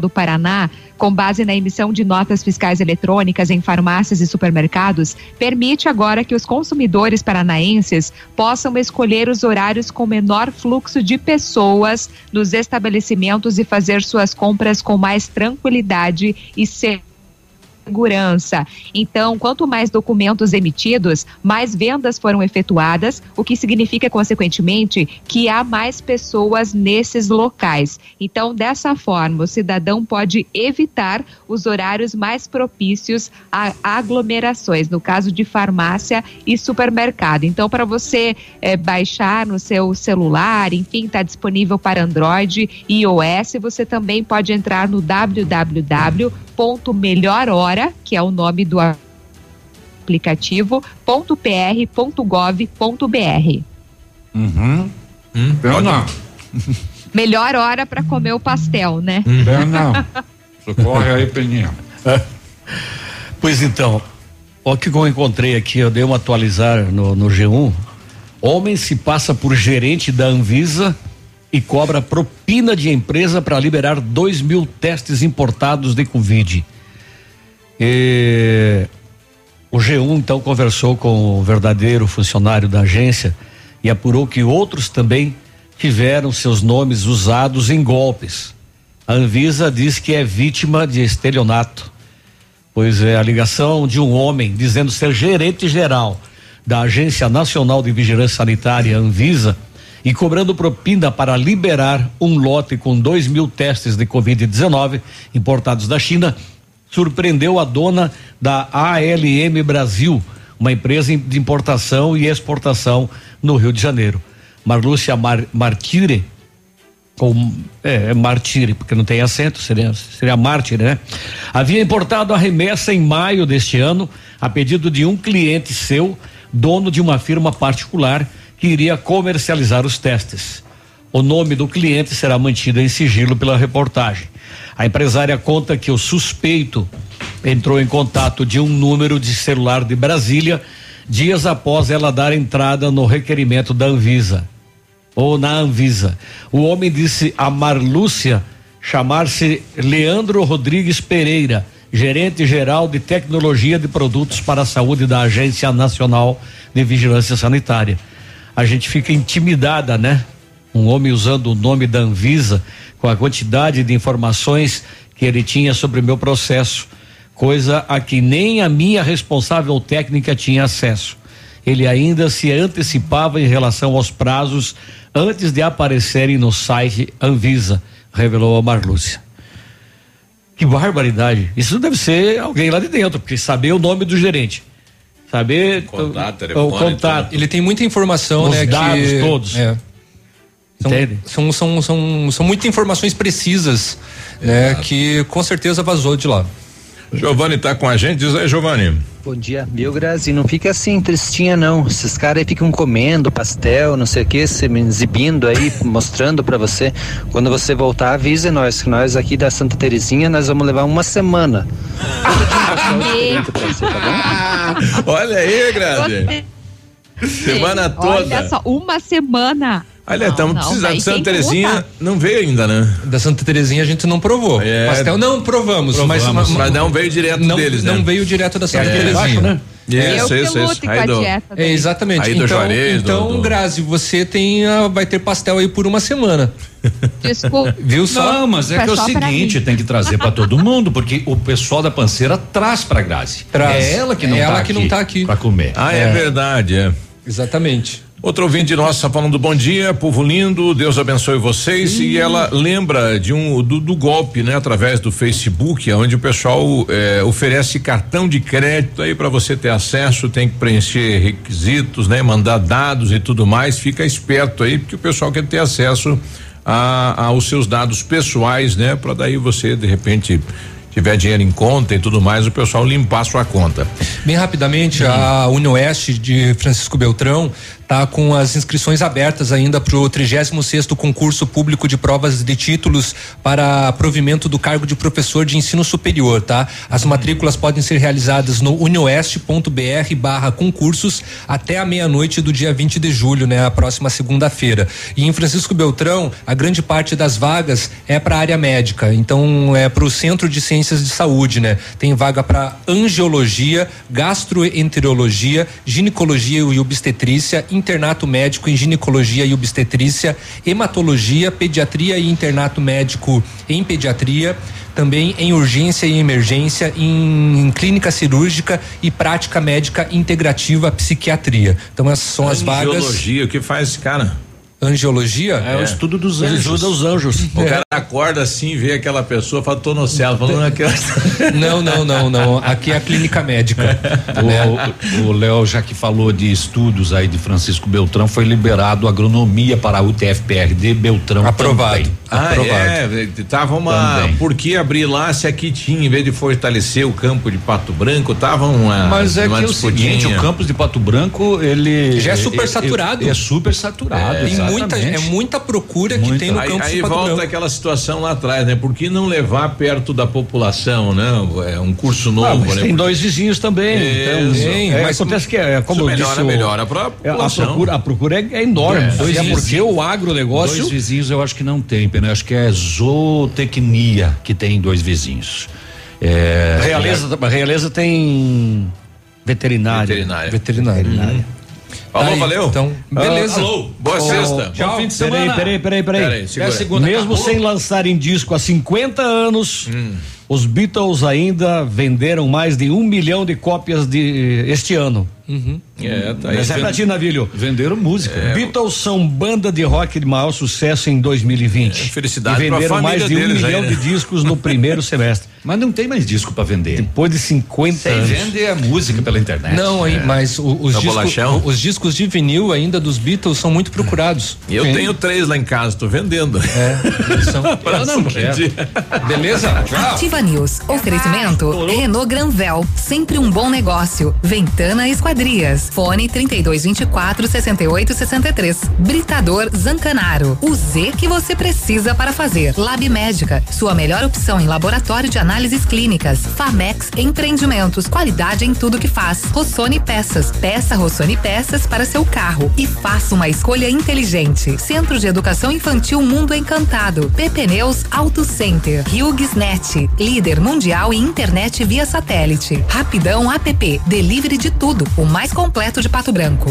do Paraná, com base na emissão de notas fiscais eletrônicas em farmácias e supermercados, permite agora que os consumidores paranaenses possam escolher os horários com menor fluxo de pessoas nos estabelecimentos e fazer suas compras com mais tranquilidade e segurança segurança. Então, quanto mais documentos emitidos, mais vendas foram efetuadas, o que significa, consequentemente, que há mais pessoas nesses locais. Então, dessa forma, o cidadão pode evitar os horários mais propícios a aglomerações, no caso de farmácia e supermercado. Então, para você eh, baixar no seu celular, enfim, está disponível para Android e iOS, você também pode entrar no www.melhorhora, que é o nome do aplicativo, .pr.gov.br. Uhum. Pena. Melhor hora para comer o pastel, né? Pena. Socorre aí, Peninha. Pois então, o que eu encontrei aqui, eu dei uma atualizar no, no G1. Homem se passa por gerente da Anvisa e cobra propina de empresa para liberar 2 mil testes importados de Covid. E o G1 então conversou com o verdadeiro funcionário da agência e apurou que outros também tiveram seus nomes usados em golpes. A Anvisa diz que é vítima de estelionato, pois é a ligação de um homem dizendo ser gerente geral da Agência Nacional de Vigilância Sanitária, Anvisa, e cobrando propina para liberar um lote com 2 mil testes de Covid-19 importados da China, surpreendeu a dona da ALM Brasil, uma empresa de importação e exportação no Rio de Janeiro. Marlúcia Mar Martire, com é, é Martire, porque não tem acento, seria, seria Mártir, né? Havia importado a remessa em maio deste ano, a pedido de um cliente seu, dono de uma firma particular, que iria comercializar os testes. O nome do cliente será mantido em sigilo pela reportagem. A empresária conta que o suspeito entrou em contato de um número de celular de Brasília dias após ela dar entrada no requerimento da Anvisa ou na Anvisa. O homem disse a Marlúcia chamar-se Leandro Rodrigues Pereira, gerente geral de tecnologia de produtos para a saúde da Agência Nacional de Vigilância Sanitária. A gente fica intimidada, né? Um homem usando o nome da Anvisa com a quantidade de informações que ele tinha sobre o meu processo, coisa a que nem a minha responsável técnica tinha acesso. Ele ainda se antecipava em relação aos prazos antes de aparecerem no site Anvisa, revelou a Marlúcia. Que barbaridade. Isso deve ser alguém lá de dentro, porque saber o nome do gerente. Saber Contato, o, telefone, o contato. Ele tem muita informação, Os né? dados que, todos. É. São, são, são, são, são muitas informações precisas, né? Que com certeza vazou de lá. Giovanni tá com a gente, diz aí, Giovanni. Bom dia, meu Grazi, não fica assim tristinha não, esses caras aí ficam comendo pastel, não sei o que, se me exibindo aí, mostrando pra você, quando você voltar avise nós, que nós aqui da Santa Terezinha, nós vamos levar uma semana. Olha aí, Grazi. Semana toda. Olha só, uma semana. Olha, estamos precisando de Santa Terezinha, não veio ainda, né? Da Santa Terezinha a gente não provou. É. Pastel não provamos, mas, Provamos, mas não veio direto não, deles, né? Não veio direto da Santa É, Terezinha. baixo, né? Isso, Eu isso, que isso. Aí do- dieta É, exatamente. Aí do então, Juarez, do- então do- Grazi, você tem a- vai ter pastel aí por uma semana. Desculpa. Viu só? Não, mas é que é o seguinte, tem que trazer para todo mundo, porque o pessoal da panceira traz pra Grazi. Traz. É ela que não É tá ela aqui. que não tá aqui. Pra comer. Ah, é, verdade, é. Exatamente. Outro ouvinte nosso está falando bom dia, povo lindo, Deus abençoe vocês. E ela lembra de um do, do golpe, né, através do Facebook, onde o pessoal eh, oferece cartão de crédito aí para você ter acesso, tem que preencher requisitos, né, mandar dados e tudo mais. Fica esperto aí, porque o pessoal quer ter acesso a, aos seus dados pessoais, né, para daí você de repente tiver dinheiro em conta e tudo mais, o pessoal limpar sua conta. Bem rapidamente, a Unioeste de Francisco Beltrão está com as inscrições abertas ainda para o 36 concurso público de provas de títulos para provimento do cargo de professor de ensino superior, tá? As Uhum. matrículas podem ser realizadas no unioeste.br barra concursos até a meia-noite do dia 20 de julho, né? A próxima segunda-feira. E em Francisco Beltrão, a grande parte das vagas é para a área médica, então é para o Centro de Ciências de Saúde, né? Tem vaga para angiologia, gastroenterologia, ginecologia e obstetrícia, internato médico em ginecologia e obstetrícia, hematologia, pediatria e internato médico em pediatria, também em urgência e emergência, em, clínica cirúrgica e prática médica integrativa psiquiatria. Então essas são as vagas. Angiologia, o que faz esse cara? Angiologia? É o estudo dos Ele anjos. estuda os anjos. O É. cara acorda assim, vê aquela pessoa, fala, tô no céu, falando naquela. Não, não, não, não. Aqui é a clínica médica. O- O Léo, já que falou de estudos aí de Francisco Beltrão, foi liberado agronomia para a UTFPR de Beltrão. Aprovado. também. Ah, é, tava uma. Também. Por que abrir lá se aqui tinha, em vez de fortalecer o campo de Pato Branco, tava uma. Mas é uma que é o seguinte, o campus de Pato Branco, ele. Já é super é- saturado. É, é super saturado. Tem muita, é muita procura que tem no aí, campo aí volta aquela situação lá atrás, né? Por que não levar perto da população, né? É um curso novo, Ah, mas né? tem Porque- dois vizinhos também. então, Isso. é, mas acontece que é como Isso eu melhora, disse, melhora pra é, a população. procura, a procura é, é enorme. É, porque o agronegócio Dois vizinhos eu acho que não tem, pena. Acho que é zootecnia que tem dois vizinhos. É, Realeza, a Realeza tem veterinária. Veterinária. Veterinária. Falou, Tá aí, valeu? Então, beleza. Ah, alô, boa Ô, sexta. Tchau. Bom fim de Peraí, semana. peraí, peraí, peraí. Peraí. É segunda, Mesmo acabou. sem lançarem disco há 50 anos, os Beatles ainda venderam mais de um milhão de cópias de este ano. É, tá aí. Essa é pra ti, Navilho. Venderam música. Beatles são banda de rock de maior sucesso em 2020. felicidade e venderam mais de um deles aí, milhão né? de discos no primeiro semestre. Mas não tem mais disco pra vender. Depois de 50 Você anos. vende a música pela internet. Não, aí, mas o- os, É o discos, bolachão? os discos de vinil ainda dos Beatles são muito procurados. Eu Sim. tenho três lá em casa, tô vendendo. É, são. Pra Eu não pedir. Beleza? Tchau. Ativa News. Oferecimento Renault Granvel. Sempre um bom negócio. Ventana Esquadrias. Fone 3224 6863. Britador Zancanaro. O Z que você precisa para fazer. Lab Médica. Sua melhor opção em laboratório de análises clínicas. Famex Empreendimentos. Qualidade em tudo que faz. Rossoni Peças. Peça Rossoni Peças para seu carro. E faça uma escolha inteligente. Centro de Educação Infantil Mundo Encantado. PP Neus Auto Center. HughesNet. Líder mundial em internet via satélite. Rapidão app. Delivery de tudo. O mais completo de Pato Branco.